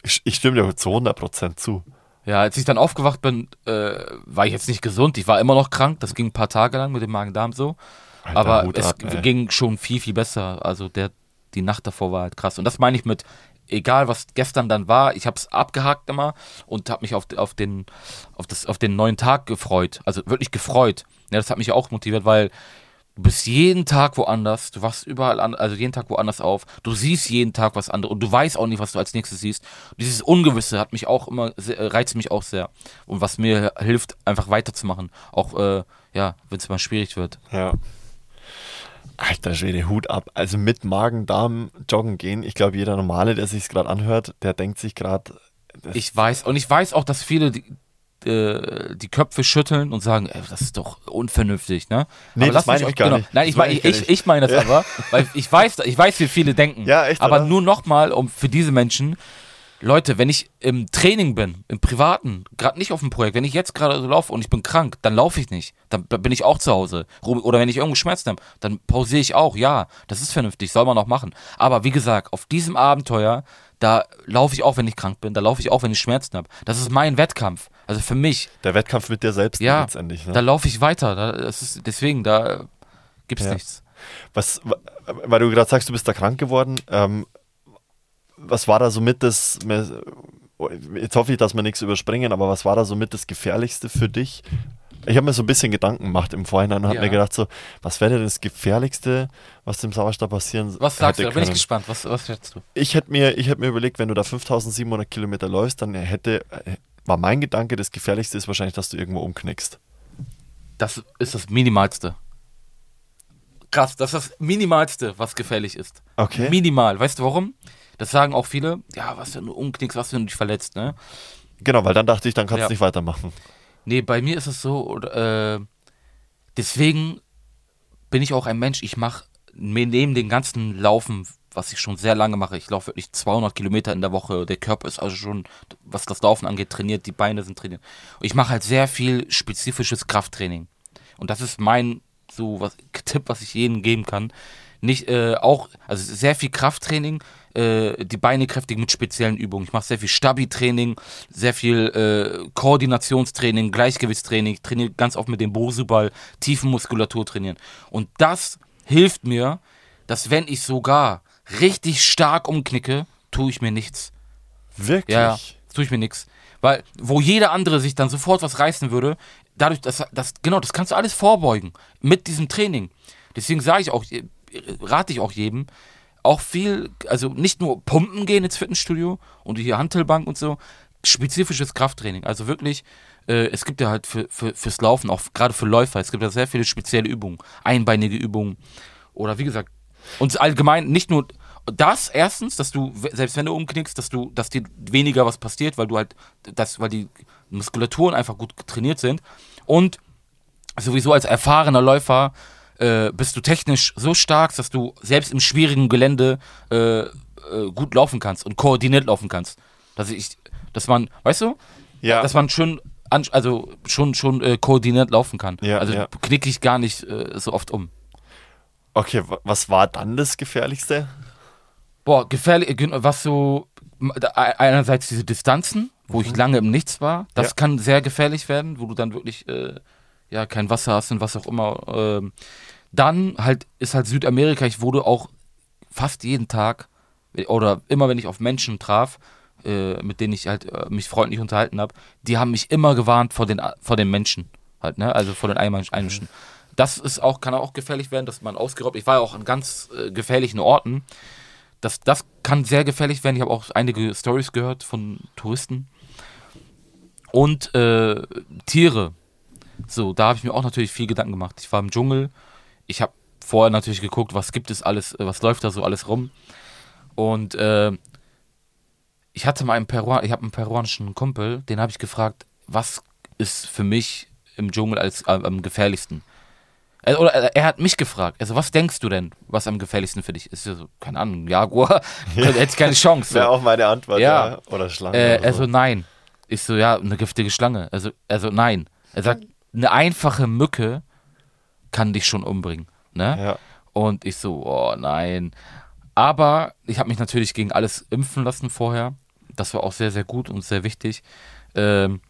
ich, ich stimme dir zu 100% zu. Ja, als ich dann aufgewacht bin, äh, war ich jetzt nicht gesund. Ich war immer noch krank. Das ging ein paar Tage lang mit dem Magen-Darm so. Alter, Aber Hut es ab, ging schon viel, viel besser. Also der, die Nacht davor war halt krass. Und das meine ich mit, egal was gestern dann war, ich habe es abgehakt immer und habe mich auf, auf, den, auf, das, auf den neuen Tag gefreut. Also wirklich gefreut. Ja, das hat mich auch motiviert, weil Du bist jeden Tag woanders, du wachst überall an, also jeden Tag woanders auf, du siehst jeden Tag was anderes und du weißt auch nicht, was du als nächstes siehst. Und dieses Ungewisse hat mich auch immer, sehr, äh, reizt mich auch sehr. Und was mir hilft, einfach weiterzumachen. Auch, äh, ja, wenn es mal schwierig wird. Ja. Alter Schwede, Hut ab. Also mit Magen-Darm joggen gehen. Ich glaube, jeder Normale, der sich gerade anhört, der denkt sich gerade. Ich weiß, und ich weiß auch, dass viele die, äh, die Köpfe schütteln und sagen, ey, das ist doch unvernünftig, ne? Nee, aber das meine ich gar genau, nicht. Nein, ich meine ich ich, ich meine das aber, weil ich weiß, ich weiß, wie viele denken. Ja, echt, Aber oder? nur nochmal, um für diese Menschen, Leute, wenn ich im Training bin, im Privaten, gerade nicht auf dem Projekt, wenn ich jetzt gerade so laufe und ich bin krank, dann laufe ich nicht. Dann bin ich auch zu Hause. Oder wenn ich irgendwo Schmerzen habe, dann pausiere ich auch. Ja, das ist vernünftig, soll man auch machen. Aber wie gesagt, auf diesem Abenteuer, da laufe ich auch, wenn ich krank bin, da laufe ich auch, wenn ich Schmerzen habe. Das ist mein Wettkampf. Also für mich, Der Wettkampf mit dir selbst ja, letztendlich. Ne? da laufe ich weiter. Da, das ist, deswegen, da gibt's Ja. nichts. Was, weil du gerade sagst, du bist da krank geworden. Ähm, was war da so mit das, jetzt hoffe ich, dass wir nichts überspringen, aber was war da so mit das Gefährlichste für dich? Ich habe mir so ein bisschen Gedanken gemacht im Vorhinein und habe Ja. mir gedacht, so, was wäre denn das Gefährlichste, was dem Sauerstoff passieren Was sagst du? Da bin ich gespannt. Was, was schätzt du? Ich hätte mir, ich hätte mir überlegt, wenn du da 5700 Kilometer läufst, dann hätte, war mein Gedanke, das Gefährlichste ist wahrscheinlich, dass du irgendwo umknickst. Das ist das Minimalste. Krass, das ist das Minimalste, was gefährlich ist. Okay. Minimal. Weißt du warum? Das sagen auch viele. Ja, was wenn du umknickst, was wenn du dich verletzt, ne? Genau, weil dann dachte ich, dann kannst Ja. du nicht weitermachen. Nee, bei mir ist es so, äh, deswegen bin ich auch ein Mensch, ich mache neben den ganzen Laufen, was ich schon sehr lange mache, ich laufe wirklich 200 Kilometer in der Woche, der Körper ist also schon, was das Laufen angeht, trainiert, die Beine sind trainiert. Und ich mache halt sehr viel spezifisches Krafttraining. Und das ist mein so was, Tipp, was ich jedem geben kann. Nicht äh, auch, also sehr viel Krafttraining, äh, die Beine kräftig mit speziellen Übungen. Ich mache sehr viel Stabi-Training, sehr viel äh, Koordinationstraining, Gleichgewichtstraining, ich trainiere ganz oft mit dem Bosuball, Tiefenmuskulatur trainieren. Und das hilft mir, dass wenn ich sogar richtig stark umknicke, tue ich mir nichts. Wirklich? Ja, ja, tue ich mir nichts. Weil, wo jeder andere sich dann sofort was reißen würde, dadurch, dass das, genau, das kannst du alles vorbeugen mit diesem Training. Deswegen sage ich auch, äh, rate ich auch jedem, auch viel, also nicht nur pumpen gehen ins Fitnessstudio und hier Hantelbank und so, spezifisches Krafttraining. Also wirklich, äh, es gibt ja halt für, für, fürs Laufen, auch gerade für Läufer, es gibt ja sehr viele spezielle Übungen, einbeinige Übungen oder wie gesagt, und allgemein nicht nur das erstens, dass du, selbst wenn du umknickst, dass du, dass dir weniger was passiert, weil du halt, das, weil die Muskulaturen einfach gut trainiert sind. Und sowieso als erfahrener Läufer äh, bist du technisch so stark, dass du selbst im schwierigen Gelände äh, äh, gut laufen kannst und koordiniert laufen kannst. Dass ich, dass man, weißt du, Ja. dass man schön, also schon, schon äh, koordiniert laufen kann. Ja, also ja. knicke ich gar nicht äh, so oft um. Okay, wa- was war dann das Gefährlichste? Boah, gefährlich, gen- was so, einerseits diese Distanzen, wo ich lange im Nichts war, das Mhm. Ja. kann sehr gefährlich werden, wo du dann wirklich, äh, ja, kein Wasser hast und was auch immer. Ähm, dann halt, ist halt Südamerika, ich wurde auch fast jeden Tag, oder immer wenn ich auf Menschen traf, äh, mit denen ich halt äh, mich freundlich unterhalten habe, die haben mich immer gewarnt vor den, vor den Menschen, halt, ne, also vor den Einheimischen. Das ist auch, kann auch gefährlich werden, dass man ausgeraubt, ich war ja auch an ganz äh, gefährlichen Orten, das, das kann sehr gefährlich werden. Ich habe auch einige Stories gehört von Touristen. Und äh, Tiere. So, da habe ich mir auch natürlich viel Gedanken gemacht. Ich war im Dschungel. Ich habe vorher natürlich geguckt, was gibt es alles, äh, was läuft da so alles rum. Und äh, ich hatte mal einen Peruan, ich habe einen peruanischen Kumpel, den habe ich gefragt, was ist für mich im Dschungel als äh, am gefährlichsten? Er, oder er, er hat mich gefragt, also was denkst du denn, was am gefährlichsten für dich ist? Ja so, keine Ahnung, Jaguar, hätte ich keine Chance. So. Wäre auch meine Antwort, Ja. ja. Oder Schlange. Äh, oder so. also nein. Ich so, ja, eine giftige Schlange. Also, also nein. Er sagt, eine einfache Mücke kann dich schon umbringen. Ne? ja. Und ich so, oh nein. Aber ich habe mich natürlich gegen alles impfen lassen vorher. Das war auch sehr, sehr gut und sehr wichtig. Ähm,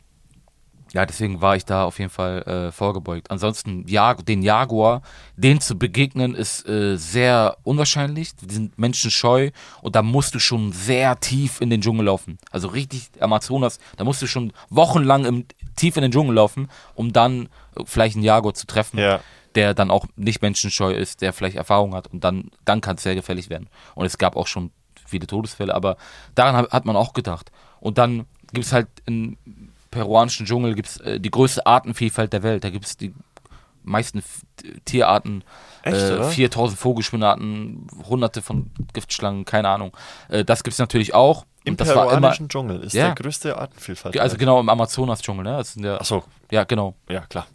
ja, deswegen war ich da auf jeden Fall äh, vorgebeugt. Ansonsten, Jag den Jaguar, den zu begegnen, ist äh, sehr unwahrscheinlich. Die sind menschenscheu und da musst du schon sehr tief in den Dschungel laufen. Also richtig Amazonas, da musst du schon wochenlang im, tief in den Dschungel laufen, um dann äh, vielleicht einen Jaguar zu treffen. ja. der dann auch nicht menschenscheu ist, der vielleicht Erfahrung hat und dann, dann kann es sehr gefährlich werden. Und es gab auch schon viele Todesfälle, aber daran hat, hat man auch gedacht. Und dann gibt es halt im peruanischen Dschungel gibt's, äh, die größte Artenvielfalt der Welt. Da gibt es die meisten Tierarten, Echt, äh, oder? 4000 Vogelspinarten, hunderte von Giftschlangen, keine Ahnung. Äh, das gibt es natürlich auch. Im das war immer, peruanischen Dschungel ist Ja. der größte Artenvielfalt. also genau im Amazonas-Dschungel, ne? Sind ja, Achso, ja, genau. ja, klar.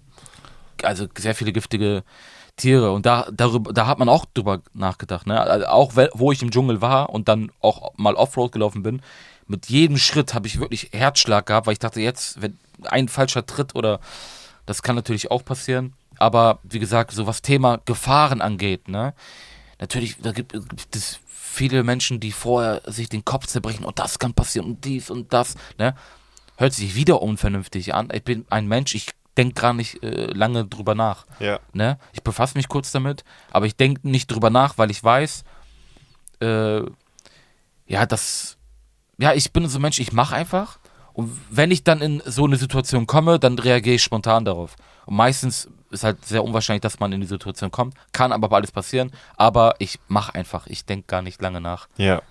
also sehr viele giftige Tiere und da darüber da hat man auch drüber nachgedacht ne also auch wo ich im Dschungel war und dann auch mal Offroad gelaufen bin mit jedem Schritt habe ich wirklich Herzschlag gehabt weil ich dachte jetzt wenn ein falscher Tritt oder das kann natürlich auch passieren aber wie gesagt so was Thema Gefahren angeht ne natürlich da gibt, gibt es viele Menschen die vorher sich den Kopf zerbrechen und das kann passieren und dies und das ne hört sich wieder unvernünftig an ich bin ein Mensch ich denke gar nicht äh, lange drüber nach Ja. Ne? Ich befasse mich kurz damit, aber ich denke nicht drüber nach, weil ich weiß, äh, ja, das, ja, ich bin so ein Mensch, ich mache einfach. Und wenn ich dann in so eine Situation komme, dann reagiere ich spontan darauf. Und meistens ist halt sehr unwahrscheinlich, dass man in die Situation kommt. Kann aber alles passieren. Aber ich mache einfach. Ich denke gar nicht lange nach. Ja.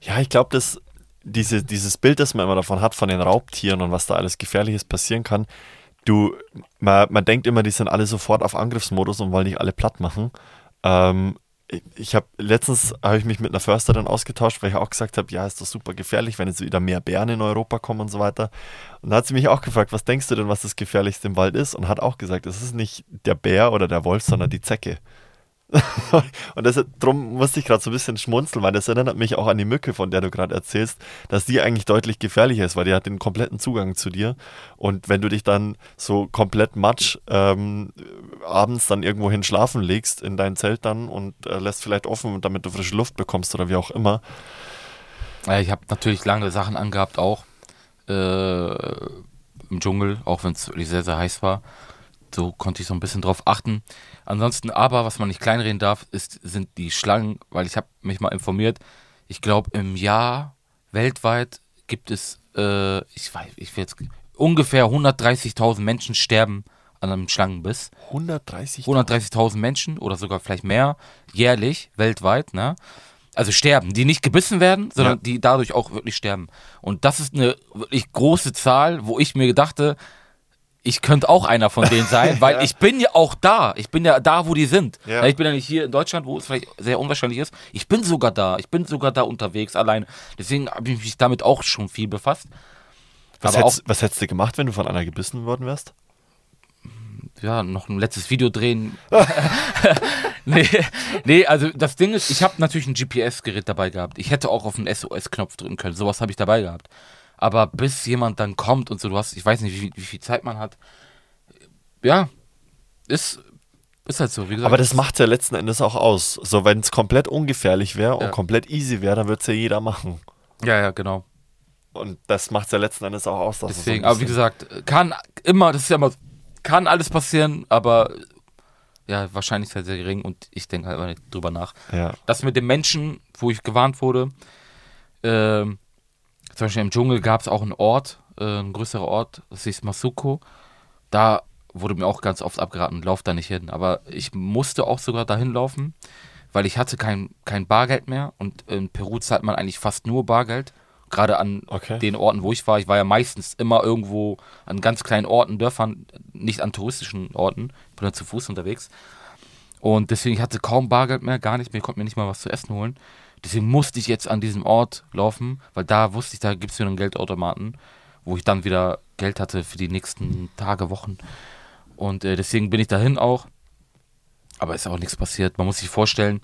Ja, ich glaube, dass diese, dieses Bild, das man immer davon hat, von den Raubtieren und was da alles Gefährliches passieren kann, du, man, man denkt immer, die sind alle sofort auf Angriffsmodus und wollen dich alle platt machen. Ähm, ich- habe letztens habe ich mich mit einer Försterin ausgetauscht, weil ich auch gesagt habe, ja, ist doch super gefährlich, wenn jetzt wieder mehr Bären in Europa kommen und so weiter. Und da hat sie mich auch gefragt, was denkst du denn, was das Gefährlichste im Wald ist? Und hat auch gesagt, es ist nicht der Bär oder der Wolf, sondern die Zecke. und das, drum musste ich gerade so ein bisschen schmunzeln, weil das erinnert mich auch an die Mücke, von der du gerade erzählst, dass die eigentlich deutlich gefährlicher ist, weil die hat den kompletten Zugang zu dir. Und wenn du dich dann so komplett matsch ähm, abends dann irgendwo hin schlafen legst in dein Zelt dann und äh, lässt vielleicht offen, damit du frische Luft bekommst oder wie auch immer. Ja, ich habe natürlich lange Sachen angehabt auch äh, im Dschungel, auch wenn es sehr, sehr heiß war. So konnte ich so ein bisschen drauf achten. Ansonsten aber, was man nicht kleinreden darf, ist, sind die Schlangen, weil ich habe mich mal informiert. Ich glaube, im Jahr weltweit gibt es, äh, ich weiß, ich will jetzt, ungefähr 130.000 Menschen sterben an einem Schlangenbiss. 130. 130.000 Menschen oder sogar vielleicht mehr jährlich weltweit, ne? Also sterben, die nicht gebissen werden, sondern Ja. die dadurch auch wirklich sterben. Und das ist eine wirklich große Zahl, wo ich mir dachte, ich könnte auch einer von denen sein, weil Ja. ich bin ja auch da. Ich bin ja da, wo die sind. Ja. Ich bin ja nicht hier in Deutschland, wo es vielleicht sehr unwahrscheinlich ist. Ich bin sogar da. Ich bin sogar da unterwegs allein. Deswegen habe ich mich damit auch schon viel befasst. Was, aber hättest, was hättest du gemacht, wenn du von einer gebissen worden wärst? ja, noch ein letztes Video drehen. nee, nee, also das Ding ist, ich habe natürlich ein GPS-Gerät dabei gehabt. Ich hätte auch auf den SOS-Knopf drücken können. Sowas habe ich dabei gehabt. Aber bis jemand dann kommt und so, du hast, ich weiß nicht, wie, wie viel Zeit man hat. Ja, ist, ist halt so. Wie gesagt, Aber das macht ja letzten Endes auch aus. So, wenn es komplett ungefährlich wäre und Ja. komplett easy wäre, dann würde es ja jeder machen. Ja, ja, genau. Und das macht ja letzten Endes auch aus. dass es so Deswegen, aber wie gesagt, kann immer, das ist ja immer, kann alles passieren, aber ja, wahrscheinlich sehr, sehr gering und ich denke halt immer nicht drüber nach. Ja. Das mit dem Menschen, wo ich gewarnt wurde, ähm, zum Beispiel im Dschungel gab es auch einen Ort, äh, ein größerer Ort, das hieß Masuko. Da wurde mir auch ganz oft abgeraten, lauf da nicht hin. Aber ich musste auch sogar dahin laufen, weil ich hatte kein, kein Bargeld mehr und in Peru zahlt man eigentlich fast nur Bargeld. Gerade an Okay. den Orten, wo ich war. Ich war ja meistens immer irgendwo an ganz kleinen Orten, Dörfern, nicht an touristischen Orten. Ich bin da zu Fuß unterwegs. Und deswegen, ich hatte kaum Bargeld mehr, gar nicht mehr, konnte mir nicht mal was zu essen holen. Deswegen musste ich jetzt an diesem Ort laufen, weil da wusste ich, da gibt es wieder einen Geldautomaten, wo ich dann wieder Geld hatte für die nächsten Tage, Wochen. Und äh, deswegen bin ich dahin auch. Aber ist auch nichts passiert. Man muss sich vorstellen,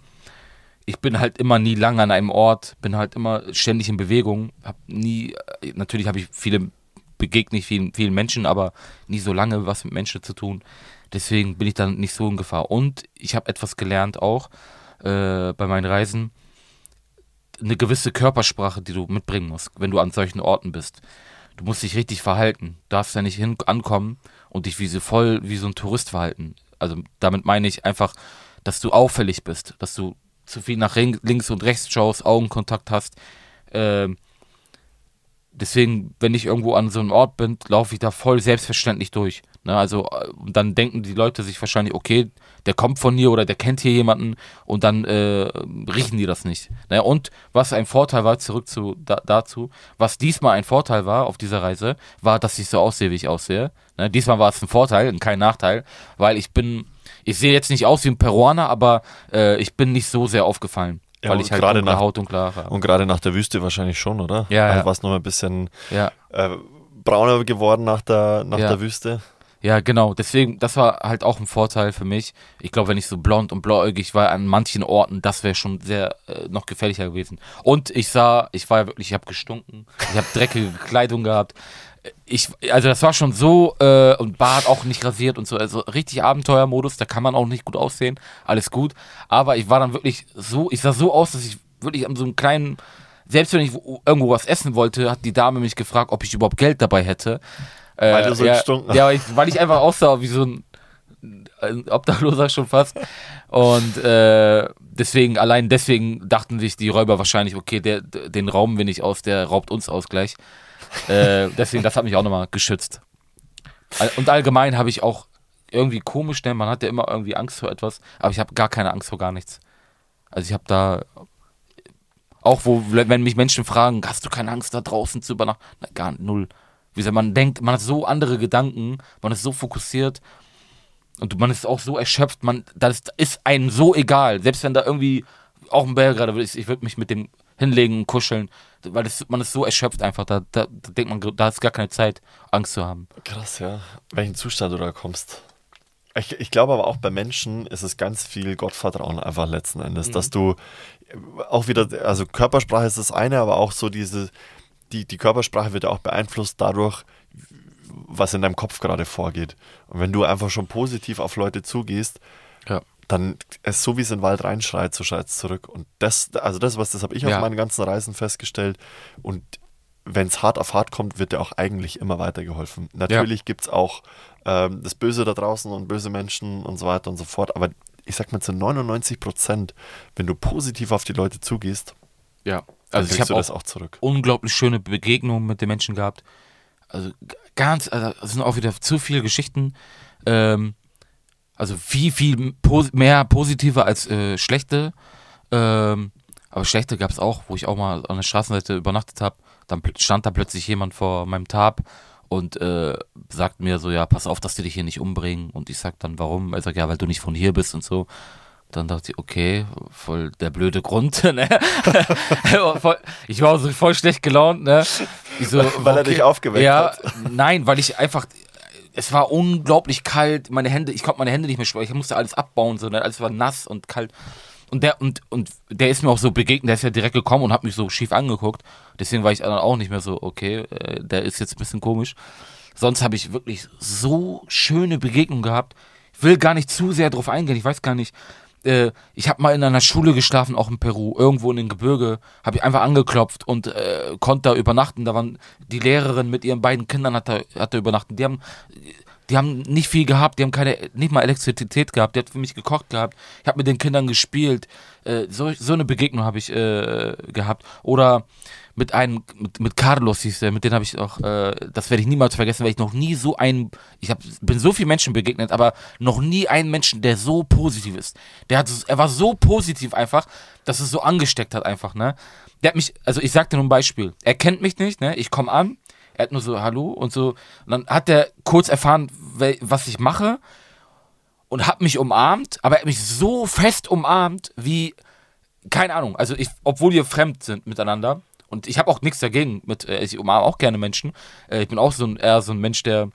ich bin halt immer nie lange an einem Ort, bin halt immer ständig in Bewegung, hab nie, äh, natürlich habe ich viele, begegne ich vielen, vielen Menschen, aber nie so lange was mit Menschen zu tun. Deswegen bin ich dann nicht so in Gefahr. Und ich habe etwas gelernt auch äh, bei meinen Reisen, eine gewisse Körpersprache, die du mitbringen musst, wenn du an solchen Orten bist. Du musst dich richtig verhalten, darfst ja nicht hin ankommen und dich wie so voll wie so ein Tourist verhalten. Also damit meine ich einfach, dass du auffällig bist, dass du zu viel nach links und rechts schaust, Augenkontakt hast. Ähm, deswegen, wenn ich irgendwo an so einem Ort bin, laufe ich da voll selbstverständlich durch. Ne, also äh, dann denken die Leute sich wahrscheinlich, okay, der kommt von hier oder der kennt hier jemanden und dann äh, riechen die das nicht. Ne, und was ein Vorteil war, zurück zu, da, dazu, was diesmal ein Vorteil war auf dieser Reise, war, dass ich so aussehe, wie ich aussehe. Ne, diesmal war es ein Vorteil und kein Nachteil, weil ich bin, ich sehe jetzt nicht aus wie ein Peruaner, aber äh, ich bin nicht so sehr aufgefallen. Ja, weil ich halt gerade nach- Haut und Haare. Und gerade nach der Wüste wahrscheinlich schon, oder? Ja, also ja. war es nochmal ein bisschen Ja. äh, brauner geworden nach der, nach Ja. der Wüste. Ja, genau. Deswegen, das war halt auch ein Vorteil für mich. Ich glaube, wenn ich so blond und blauäugig war an manchen Orten, das wäre schon sehr äh, noch gefährlicher gewesen. Und ich sah, ich war ja wirklich, ich habe gestunken, ich habe dreckige Kleidung gehabt. Ich, also das war schon so äh, und Bart auch nicht rasiert und so, also richtig Abenteuermodus, da kann man auch nicht gut aussehen, alles gut. Aber ich war dann wirklich so, ich sah so aus, dass ich wirklich an so einem kleinen, selbst wenn ich wo- irgendwo was essen wollte, hat die Dame mich gefragt, ob ich überhaupt Geld dabei hätte. Äh, Weil du so ja, gestunken. Ja, weil ich, weil ich einfach aussah wie so ein, ein Obdachloser schon fast. Und äh, deswegen, allein deswegen dachten sich die Räuber wahrscheinlich, okay, der, den rauben wir nicht aus, der raubt uns aus gleich. Äh, deswegen, das hat mich auch nochmal geschützt. Und allgemein habe ich auch irgendwie komisch, denn man hat ja immer irgendwie Angst vor etwas, aber ich habe gar keine Angst vor gar nichts. Also ich habe da auch wo, wenn mich Menschen fragen, hast du keine Angst da draußen zu übernachten? Na, gar null. Wie gesagt, man denkt, man hat so andere Gedanken, man ist so fokussiert und man ist auch so erschöpft, man, das ist einem so egal. Selbst wenn da irgendwie auch ein Bär gerade ist, ich würde mich mit dem hinlegen kuscheln, weil das, man ist so erschöpft einfach, da, da, da denkt man, da ist gar keine Zeit, Angst zu haben. Krass, ja. Welchen Zustand du da kommst. Ich, ich glaube aber auch bei Menschen ist es ganz viel Gottvertrauen einfach letzten Endes, dass du auch wieder, also Körpersprache ist das eine, aber auch so diese, die, die Körpersprache wird ja auch beeinflusst dadurch, was in deinem Kopf gerade vorgeht. Und wenn du einfach schon positiv auf Leute zugehst, Ja. dann ist so wie es in den Wald reinschreit, so schreit es zurück. Und das, also das, was das habe ich Ja. auf meinen ganzen Reisen festgestellt. Und wenn es hart auf hart kommt, wird dir auch eigentlich immer weitergeholfen. Natürlich gibt es auch ähm, das Böse da draußen und böse Menschen und so weiter und so fort. Aber ich sag mal zu 99 Prozent, wenn du positiv auf die Leute zugehst, Ja. Dann Also ich habe auch das auch zurück. unglaublich schöne Begegnungen mit den Menschen gehabt. Also ganz, also es sind auch wieder zu viele Geschichten. Ähm, also viel, viel pos mehr positive als äh, schlechte. Ähm, aber schlechte gab es auch, wo ich auch mal an der Straßenseite übernachtet habe. Dann stand da plötzlich jemand vor meinem Tab und äh, sagt mir so, ja, pass auf, dass die dich hier nicht umbringen. Und ich sag dann, warum? Er sagt, ja, weil du nicht von hier bist und so. Dann dachte ich, okay, voll der blöde Grund, ne? ich war so voll schlecht gelaunt, ne? So, Weil er dich aufgeweckt ja, hat. Nein, weil ich einfach, es war unglaublich kalt, meine Hände, ich konnte meine Hände nicht mehr spüren, ich musste alles abbauen, so, ne? alles war nass und kalt. Und der, und, und der ist mir auch so begegnet, der ist ja direkt gekommen und hat mich so schief angeguckt. Deswegen war ich dann auch nicht mehr so, okay, äh, der ist jetzt ein bisschen komisch. Sonst habe ich wirklich so schöne Begegnungen gehabt. Ich will gar nicht zu sehr drauf eingehen, ich weiß gar nicht. Äh, ich habe mal in einer Schule geschlafen, auch in Peru, irgendwo in den Gebirge, habe ich einfach angeklopft und äh, konnte da übernachten. Da waren die Lehrerin mit ihren beiden Kindern hat da, hat da übernachten. Die haben, die haben nicht viel gehabt, die haben keine, nicht mal Elektrizität gehabt. Die hat für mich gekocht gehabt. Ich habe mit den Kindern gespielt. Äh, so, so eine Begegnung habe ich äh, gehabt. Oder mit einem, mit, mit Carlos hieß der, mit dem habe ich auch, äh, das werde ich niemals vergessen, weil ich noch nie so einen, ich hab, bin so vielen Menschen begegnet, aber noch nie einen Menschen, der so positiv ist. Der hat, er war so positiv einfach, dass es so angesteckt hat einfach, ne. Der hat mich, also ich sag dir nur ein Beispiel. Er kennt mich nicht, ne, ich komme an, er hat nur so Hallo und so, und dann hat er kurz erfahren, was ich mache und hat mich umarmt, aber er hat mich so fest umarmt, wie, keine Ahnung, also ich, obwohl wir fremd sind miteinander und ich habe auch nichts dagegen mit, äh, ich umarme auch gerne Menschen, äh, ich bin auch so ein, eher so ein Mensch, der,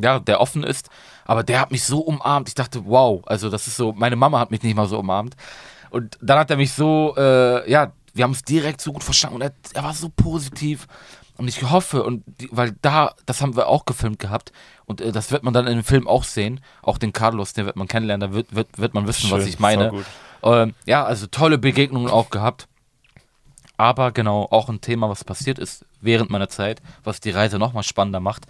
ja, der offen ist, aber der hat mich so umarmt, ich dachte, wow, also das ist so, meine Mama hat mich nicht mal so umarmt. Und dann hat er mich so, äh, ja, wir haben es direkt so gut verstanden und er, er war so positiv und ich hoffe, und die, weil da, das haben wir auch gefilmt gehabt und äh, das wird man dann in dem Film auch sehen, auch den Carlos, den wird man kennenlernen, da wird, wird, wird man wissen, was Schön, ich meine. Ähm, ja, also tolle Begegnungen auch gehabt. Aber genau, auch ein Thema, was passiert ist während meiner Zeit, was die Reise nochmal spannender macht.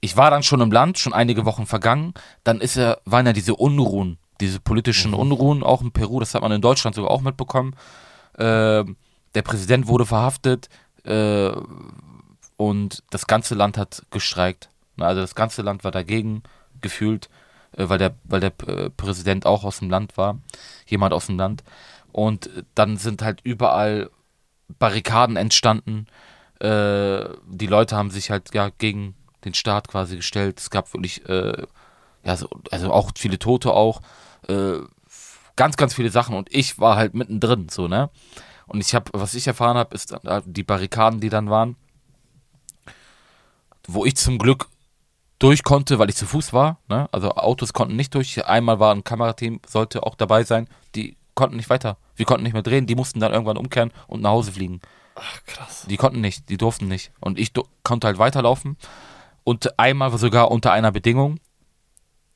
Ich war dann schon im Land, schon einige Wochen vergangen. Dann ist ja, waren ja diese Unruhen, diese politischen Unruhen auch in Peru, das hat man in Deutschland sogar auch mitbekommen. Ähm, der Präsident wurde verhaftet äh, und das ganze Land hat gestreikt. Ne, Also das ganze Land war dagegen gefühlt, äh, weil der, weil der äh, Präsident auch aus dem Land war, jemand aus dem Land. Und dann sind halt überall Barrikaden entstanden. Äh, die Leute haben sich halt ja gegen den Staat quasi gestellt. Es gab wirklich, äh, ja, so, also auch viele Tote auch. Äh, ganz, ganz viele Sachen. Und ich war halt mittendrin, so, ne? Und ich habe, was ich erfahren habe, ist äh, die Barrikaden, die dann waren, wo ich zum Glück durch konnte, weil ich zu Fuß war. Ne? Also Autos konnten nicht durch. Einmal war ein Kamerateam, sollte auch dabei sein. Die konnten nicht weiter. Wir konnten nicht mehr drehen. Die mussten dann irgendwann umkehren und nach Hause fliegen. Ach, krass. Die konnten nicht, die durften nicht. Und ich konnte halt weiterlaufen. Und einmal sogar unter einer Bedingung.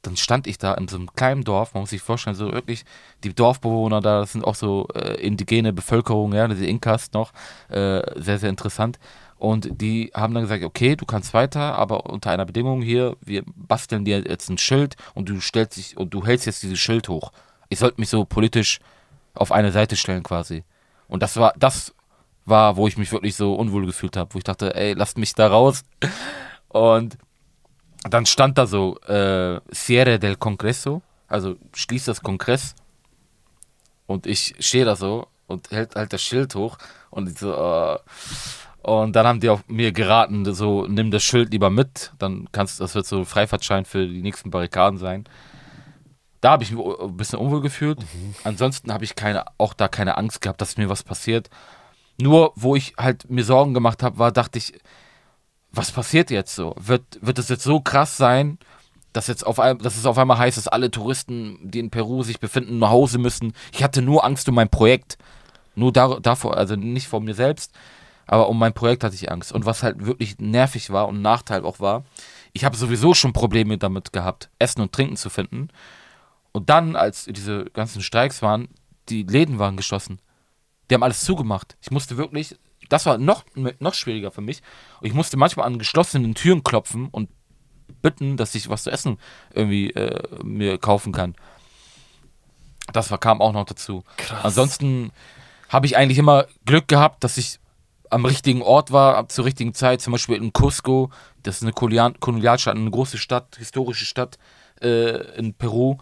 Dann stand ich da in so einem kleinen Dorf, man muss sich vorstellen, so wirklich, die Dorfbewohner da, das sind auch so äh, indigene Bevölkerung, ja, die Inkas noch, äh, sehr, sehr interessant. Und die haben dann gesagt, okay, du kannst weiter, aber unter einer Bedingung hier, wir basteln dir jetzt ein Schild und du stellst dich und du hältst jetzt dieses Schild hoch. Ich sollte mich so politisch auf eine Seite stellen quasi. Und das war, das war, wo ich mich wirklich so unwohl gefühlt habe, wo ich dachte, ey, lasst mich da raus. Und dann stand da so, äh, Cierre del Congreso, also schließ das Kongress. Und ich stehe da so und hält halt das Schild hoch und ich so, äh, und dann haben die auch mir geraten, so, nimm das Schild lieber mit, dann kannst das wird so ein Freifahrtschein für die nächsten Barrikaden sein. Da habe ich mich ein bisschen unwohl gefühlt. Ansonsten habe ich keine, auch da keine Angst gehabt, dass mir was passiert. Nur, wo ich halt mir Sorgen gemacht habe, war, dachte ich, was passiert jetzt so? Wird, wird es jetzt so krass sein, dass, jetzt auf einmal, dass es auf einmal heißt, dass alle Touristen, die in Peru sich befinden, nach Hause müssen? Ich hatte nur Angst um mein Projekt. Nur da, davor, also nicht vor mir selbst, aber um mein Projekt hatte ich Angst. Und was halt wirklich nervig war und Nachteil auch war, ich habe sowieso schon Probleme damit gehabt, Essen und Trinken zu finden. Und dann, als diese ganzen Streiks waren, die Läden waren geschlossen. Die haben alles zugemacht. Ich musste wirklich, das war noch, noch schwieriger für mich. Ich musste manchmal an geschlossenen Türen klopfen und bitten, dass ich was zu essen irgendwie äh, mir kaufen kann. Das kam auch noch dazu. Krass. Ansonsten habe ich eigentlich immer Glück gehabt, dass ich am richtigen Ort war, ab zur richtigen Zeit, zum Beispiel in Cusco, das ist eine Kolonial Kolonialstadt, eine große Stadt, historische Stadt äh, in Peru.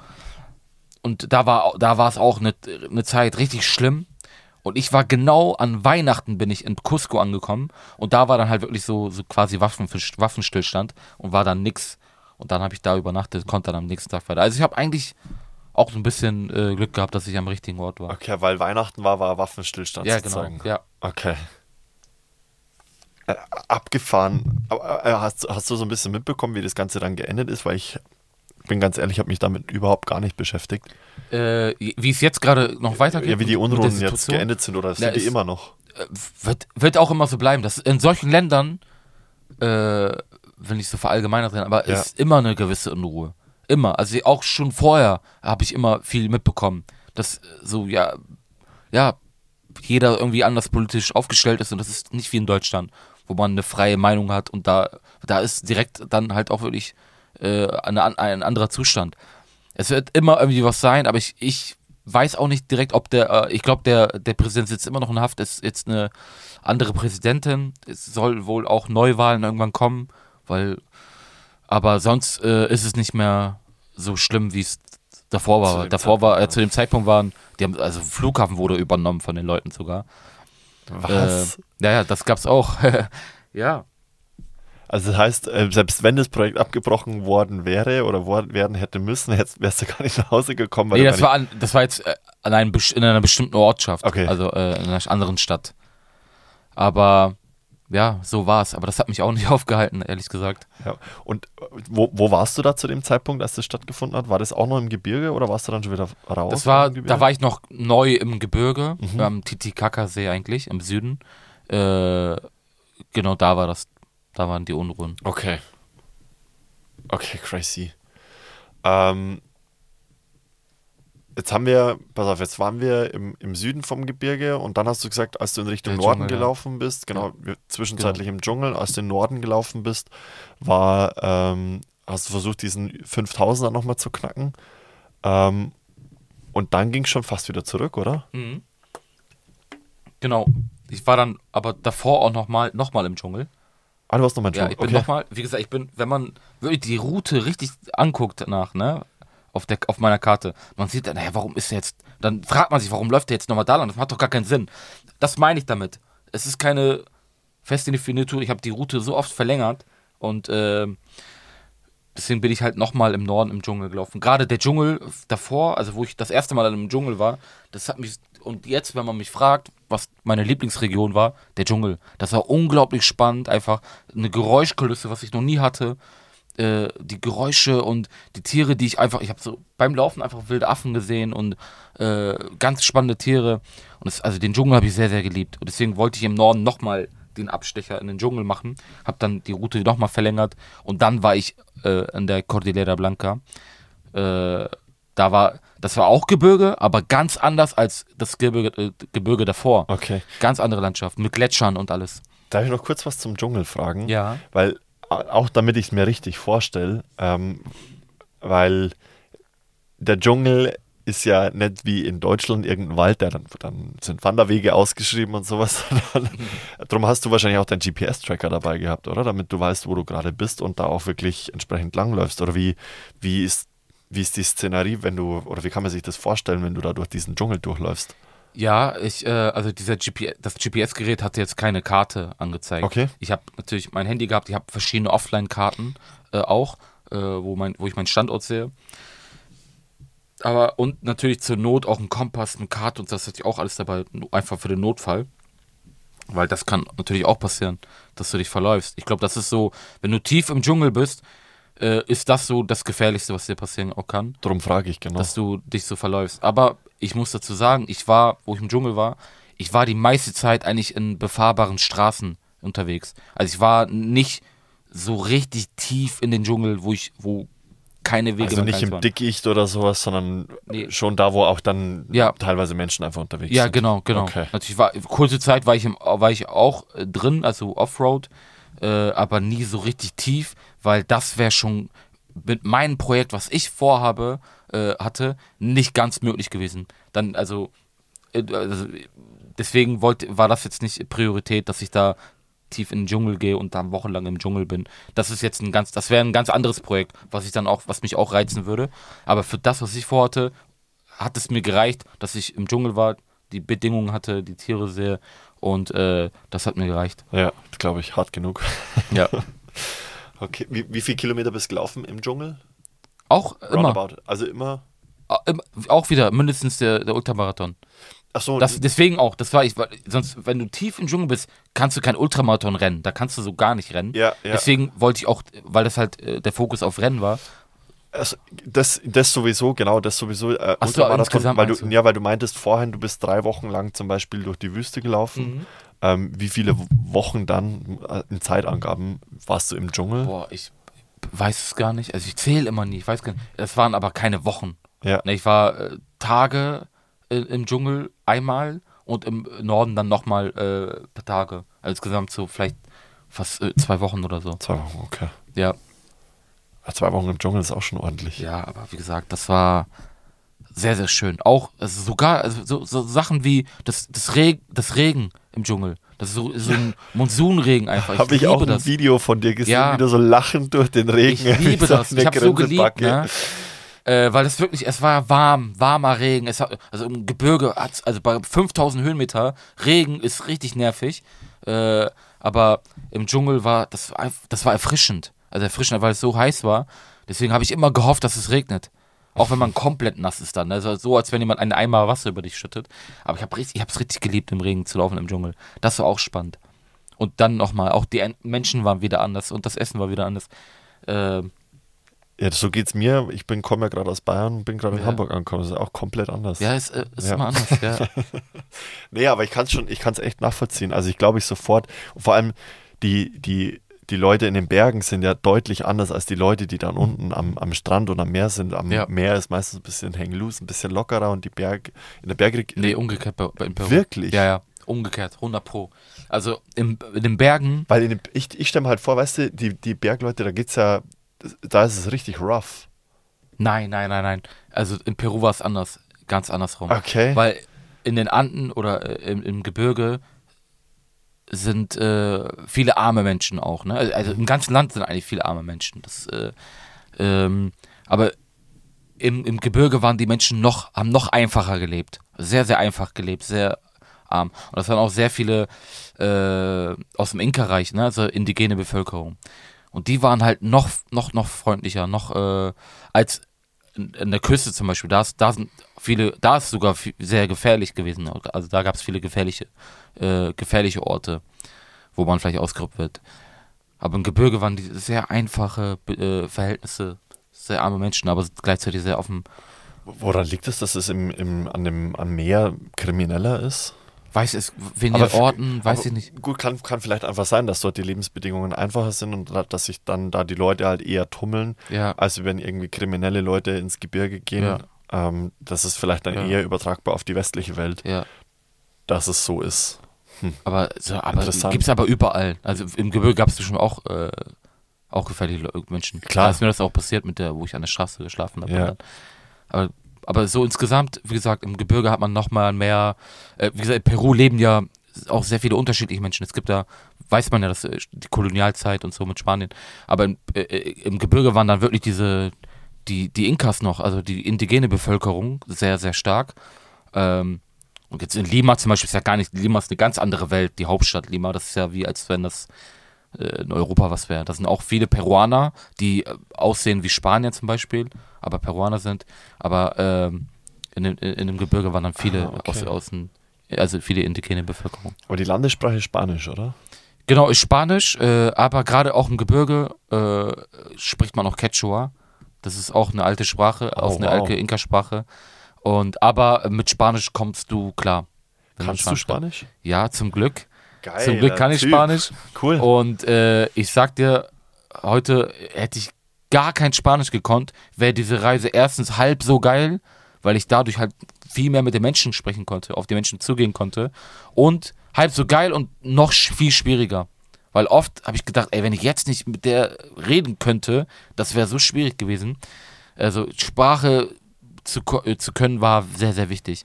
Und da war, da war es auch eine, eine Zeit richtig schlimm. Und ich war genau an Weihnachten bin ich in Cusco angekommen und da war dann halt wirklich so, so quasi Waffen, Waffenstillstand und war dann nix. Und dann habe ich da übernachtet, konnte dann am nächsten Tag weiter. Also ich habe eigentlich auch so ein bisschen äh, Glück gehabt, dass ich am richtigen Ort war. Okay, weil Weihnachten war, war Waffenstillstand ja, genau. Ja. Okay. Äh, abgefahren. Äh, hast, hast du so ein bisschen mitbekommen, wie das Ganze dann geendet ist? Weil ich bin ganz ehrlich, habe mich damit überhaupt gar nicht beschäftigt. Äh, wie es jetzt gerade noch weitergeht. Ja, wie die Unruhen jetzt geendet sind oder sind die immer noch? äh, Wird, wird auch immer so bleiben. Das in solchen Ländern, äh, will nicht so verallgemeinert sein, aber Ja. ist immer eine gewisse Unruhe. Immer. Also auch schon vorher habe ich immer viel mitbekommen. Dass äh, so, ja, ja, jeder irgendwie anders politisch aufgestellt ist und das ist nicht wie in Deutschland, wo man eine freie Meinung hat und da, da ist direkt dann halt auch wirklich äh, eine, ein anderer Zustand. Es wird immer irgendwie was sein, aber ich, ich weiß auch nicht direkt, ob der, äh, ich glaube, der, der Präsident sitzt immer noch in Haft, ist jetzt eine andere Präsidentin. Es soll wohl auch Neuwahlen irgendwann kommen, weil, aber sonst äh, ist es nicht mehr so schlimm, wie es davor war. Davor war, äh, Zeitpunkt, zu dem Zeitpunkt waren, die haben, also Flughafen wurde übernommen von den Leuten sogar. Was? Äh, ja, ja, das gab's auch. ja. Also das heißt, äh, selbst wenn das Projekt abgebrochen worden wäre oder werden hätte müssen, wärst du gar nicht nach Hause gekommen. weil Nee, das war, an, das war jetzt äh, an einem, in einer bestimmten Ortschaft. Okay. Also äh, in einer anderen Stadt. Aber ja, so war's. Aber das hat mich auch nicht aufgehalten, ehrlich gesagt. ja. Und wo, wo warst du da zu dem Zeitpunkt, als das stattgefunden hat? War das auch noch im Gebirge oder warst du dann schon wieder raus? Das war, da war ich noch neu im Gebirge, Mhm. am Titicacasee eigentlich, im Süden. Äh, genau da war das, da waren die Unruhen. Okay. Okay, crazy. Ähm, jetzt haben wir, pass auf, jetzt waren wir im, im Süden vom Gebirge und dann hast du gesagt, als du in Richtung Der Norden Dschungel, ja. gelaufen bist, genau, wir- zwischenzeitlich im Dschungel, als du in den Norden gelaufen bist, war, ähm, hast du versucht, diesen 5000er nochmal zu knacken. Ähm, und dann ging es schon fast wieder zurück, oder? Mhm. Genau. Ich war dann aber davor auch nochmal noch mal im Dschungel. Ah, du warst nochmal in Ja, ich bin okay. nochmal, wie gesagt, ich bin, wenn man wirklich die Route richtig anguckt danach, ne, auf, der, auf meiner Karte, man sieht dann, naja, warum ist er jetzt, dann fragt man sich, warum läuft er jetzt nochmal da lang? Das macht doch gar keinen Sinn. Das meine ich damit. Es ist keine fest definierte Tour, ich habe die Route so oft verlängert und ähm, deswegen bin ich halt nochmal im Norden im Dschungel gelaufen. Gerade der Dschungel davor, also wo ich das erste Mal im Dschungel war, das hat mich, und jetzt, wenn man mich fragt, was meine Lieblingsregion war, der Dschungel. Das war unglaublich spannend, einfach eine Geräuschkulisse, was ich noch nie hatte. Äh, die Geräusche und die Tiere, die ich einfach, ich habe so beim Laufen einfach wilde Affen gesehen und äh, ganz spannende Tiere. Und das, also den Dschungel habe ich sehr, sehr geliebt. Und deswegen wollte ich im Norden nochmal den Abstecher in den Dschungel machen, habe dann die Route nochmal verlängert und dann war ich äh, an der Cordillera Blanca. Äh, da war, das war auch Gebirge, aber ganz anders als das Gebirge, äh, Gebirge davor. Okay. Ganz andere Landschaft mit Gletschern und alles. Darf ich noch kurz was zum Dschungel fragen? Ja. Weil, auch damit ich es mir richtig vorstelle, ähm, weil der Dschungel ist ja nicht wie in Deutschland irgendein Wald, der dann, dann sind Wanderwege ausgeschrieben und sowas. Darum hast du wahrscheinlich auch deinen GPS-Tracker dabei gehabt, oder? Damit du weißt, wo du gerade bist und da auch wirklich entsprechend langläufst. Oder wie, wie ist wie ist die Szenerie, wenn du, oder wie kann man sich das vorstellen, wenn du da durch diesen Dschungel durchläufst? Ja, ich, äh, also dieser GPS, das GPS-Gerät hatte jetzt keine Karte angezeigt. Okay. Ich habe natürlich mein Handy gehabt, ich habe verschiedene Offline-Karten äh, auch, äh, wo, mein, wo ich meinen Standort sehe. Aber und natürlich zur Not auch ein Kompass, eine Karte und das hatte ich auch alles dabei, einfach für den Notfall. Weil das kann natürlich auch passieren, dass du dich verläufst. Ich glaube, das ist so, wenn du tief im Dschungel bist, äh, ist das so das Gefährlichste, was dir passieren auch kann Darum frage ich genau. dass du dich so verläufst. Aber ich muss dazu sagen, ich war, wo ich im Dschungel war, ich war die meiste Zeit eigentlich in befahrbaren Straßen unterwegs. Also ich war nicht so richtig tief in den Dschungel, wo ich, wo keine Wege also nicht im waren. Dickicht oder sowas, sondern Nee. schon da, wo auch dann Ja. teilweise Menschen einfach unterwegs Ja, sind. genau, genau. Okay. Natürlich war kurze Zeit war ich im, war ich auch äh, drin, also Offroad, äh, aber nie so richtig tief, weil das wäre schon mit meinem Projekt, was ich vorhabe, äh, hatte, nicht ganz möglich gewesen. Dann also, äh, also deswegen wollte war das jetzt nicht Priorität, dass ich da tief in den Dschungel gehe und dann wochenlang im Dschungel bin. Das ist jetzt ein ganz, das wäre ein ganz anderes Projekt, was ich dann auch, was mich auch reizen würde. Aber für das, was ich vorhatte, hat es mir gereicht, dass ich im Dschungel war, die Bedingungen hatte, die Tiere sehe und äh, das hat mir gereicht. Ja, glaube ich, hart genug. Ja. Okay, wie, wie viele Kilometer bist du gelaufen im Dschungel? Auch immer, Roundabout. Also immer. Au- immer- auch wieder mindestens der, der Ultramarathon. Achso, Das, deswegen auch, das war ich, weil sonst, wenn du tief im Dschungel bist, kannst du kein Ultramarathon rennen. Da kannst du so gar nicht rennen. Ja, ja. Deswegen wollte ich auch, weil das halt äh, der Fokus auf Rennen war. also, das, das sowieso, genau, das sowieso. Äh, Ach so, Ultramarathon, weil du? Ja, weil du meintest vorhin, du bist drei Wochen lang zum Beispiel durch die Wüste gelaufen. Mhm. Ähm, wie viele Wochen dann äh, in Zeitangaben warst du im Dschungel? Boah, ich weiß es gar nicht. Also ich zähle immer nie, ich weiß gar nicht. Es waren aber keine Wochen. Ja. Ne, ich war äh, Tage äh, im Dschungel einmal und im Norden dann nochmal äh, ein paar Tage. Also insgesamt so vielleicht fast äh, zwei Wochen oder so. Zwei Wochen, okay. Ja. Ja, Zwei Wochen im Dschungel ist auch schon ordentlich. Ja, aber wie gesagt, das war sehr, sehr schön. Auch also sogar also so, so Sachen wie das, das, Reg, das Regen im Dschungel. Das ist so, so ein Monsunregen einfach. Habe ich auch ein das. Video von dir gesehen, Ja. wie du so lachend durch den Regen. Ich liebe das. Ich habe so geliebt, ne? Äh, weil es wirklich, es war warm, warmer Regen. Es hat, also im Gebirge, also bei 5000 Höhenmeter, Regen ist richtig nervig. Äh, aber im Dschungel war das, das war erfrischend. Also erfrischend, weil es so heiß war. Deswegen habe ich immer gehofft, dass es regnet. Auch wenn man komplett nass ist dann. Also so, als wenn jemand einen Eimer Wasser über dich schüttet. Aber ich habe ich es richtig geliebt, im Regen zu laufen im Dschungel. Das war auch spannend. Und dann nochmal, auch die En- Menschen waren wieder anders und das Essen war wieder anders. Ähm, Ja, so geht's mir. Ich bin komme ja gerade aus Bayern und bin gerade in Ja. Hamburg angekommen. Das ist auch komplett anders. Ja, ist, äh, ist Ja. immer anders, ja. Nee, aber ich kann es schon, ich kann es echt nachvollziehen. Also ich glaube ich sofort, vor allem die, die, die Leute in den Bergen sind ja deutlich anders als die Leute, die dann unten am, am Strand oder am Meer sind. Am Ja. Meer ist meistens ein bisschen hang loose, ein bisschen lockerer und die Berg, in der Bergregion. Nee, umgekehrt in Peru. Wirklich? Ja, ja, umgekehrt, 100 pro. Also im, in den Bergen, Weil in den, ich, ich stelle mir halt vor, weißt du, die, die Bergleute, da geht's ja, da ist es richtig rough. nein, nein, nein, nein. Also in Peru war es anders, ganz andersrum. Okay. Weil in den Anden oder äh, im, im Gebirge sind äh, viele arme Menschen auch. Ne? Also im ganzen Land sind eigentlich viele arme Menschen. Das, äh, ähm, aber im, im Gebirge waren die Menschen noch, haben noch einfacher gelebt. Sehr, sehr einfach gelebt, sehr arm. Und das waren auch sehr viele äh, aus dem Inka-Reich, ne? also indigene Bevölkerung. Und die waren halt noch, noch, noch freundlicher, noch äh, als in, der Küste zum Beispiel. Da, ist, da sind viele, da ist sogar viel, sehr gefährlich gewesen. Also da gab es viele gefährliche, äh, gefährliche Orte, wo man vielleicht ausgerückt wird. Aber im Gebirge waren die sehr einfache äh, Verhältnisse, sehr arme Menschen, aber gleichzeitig sehr offen. Woran liegt es, dass es im, im, an dem, am Meer krimineller ist? Weiß es, weniger Aber Orten, weiß ich nicht. Gut, kann, kann vielleicht einfach sein, dass dort die Lebensbedingungen einfacher sind und da- dass sich dann da die Leute halt eher tummeln, Ja, als wenn irgendwie kriminelle Leute ins Gebirge gehen. Ja. Ähm, das ist vielleicht dann Ja. eher übertragbar auf die westliche Welt, ja. dass es so ist. Aber, so, aber Interessant. gibt's aber überall. Also im Gebirge gab es bestimmt auch, äh, auch gefährliche Menschen. Klar. Da ist mir das auch passiert mit der, wo ich an der Straße geschlafen habe. Ja. Aber, aber so insgesamt, wie gesagt, im Gebirge hat man nochmal mehr, äh, wie gesagt, in Peru leben ja auch sehr viele unterschiedliche Menschen. Es gibt da, weiß man ja, dass äh, die Kolonialzeit und so mit Spanien. Aber im, äh, äh, im Gebirge waren dann wirklich diese, die, die Inkas noch, also die indigene Bevölkerung, sehr, sehr stark. Ähm, und jetzt in Lima zum Beispiel ist ja gar nicht, Lima ist eine ganz andere Welt, die Hauptstadt Lima. Das ist ja wie, als wenn das in Europa was wäre. Das sind auch viele Peruaner, die äh, aussehen wie Spanier zum Beispiel, aber Peruaner sind. Aber ähm, in, dem, in dem Gebirge waren dann viele Ah, okay. aus, aus dem, also viele indigene Bevölkerung. Aber die Landessprache ist Spanisch, oder? Genau, ist Spanisch, äh, aber gerade auch im Gebirge äh, spricht man auch Quechua. Das ist auch eine alte Sprache, aus Oh, einer wow. alten Inka-Sprache. Und aber mit Spanisch kommst du klar. Kannst du Spanisch? Ja, zum Glück. Geil. zum Glück kann ich Spanisch. Cool. Und äh, ich sag dir, heute hätte ich gar kein Spanisch gekonnt, wäre diese Reise erstens halb so geil, weil ich dadurch halt viel mehr mit den Menschen sprechen konnte, auf die Menschen zugehen konnte. Und halb so geil und noch viel schwieriger. Weil oft habe ich gedacht, ey, wenn ich jetzt nicht mit der reden könnte, das wäre so schwierig gewesen. Also Sprache zu, äh, zu können war sehr, sehr wichtig.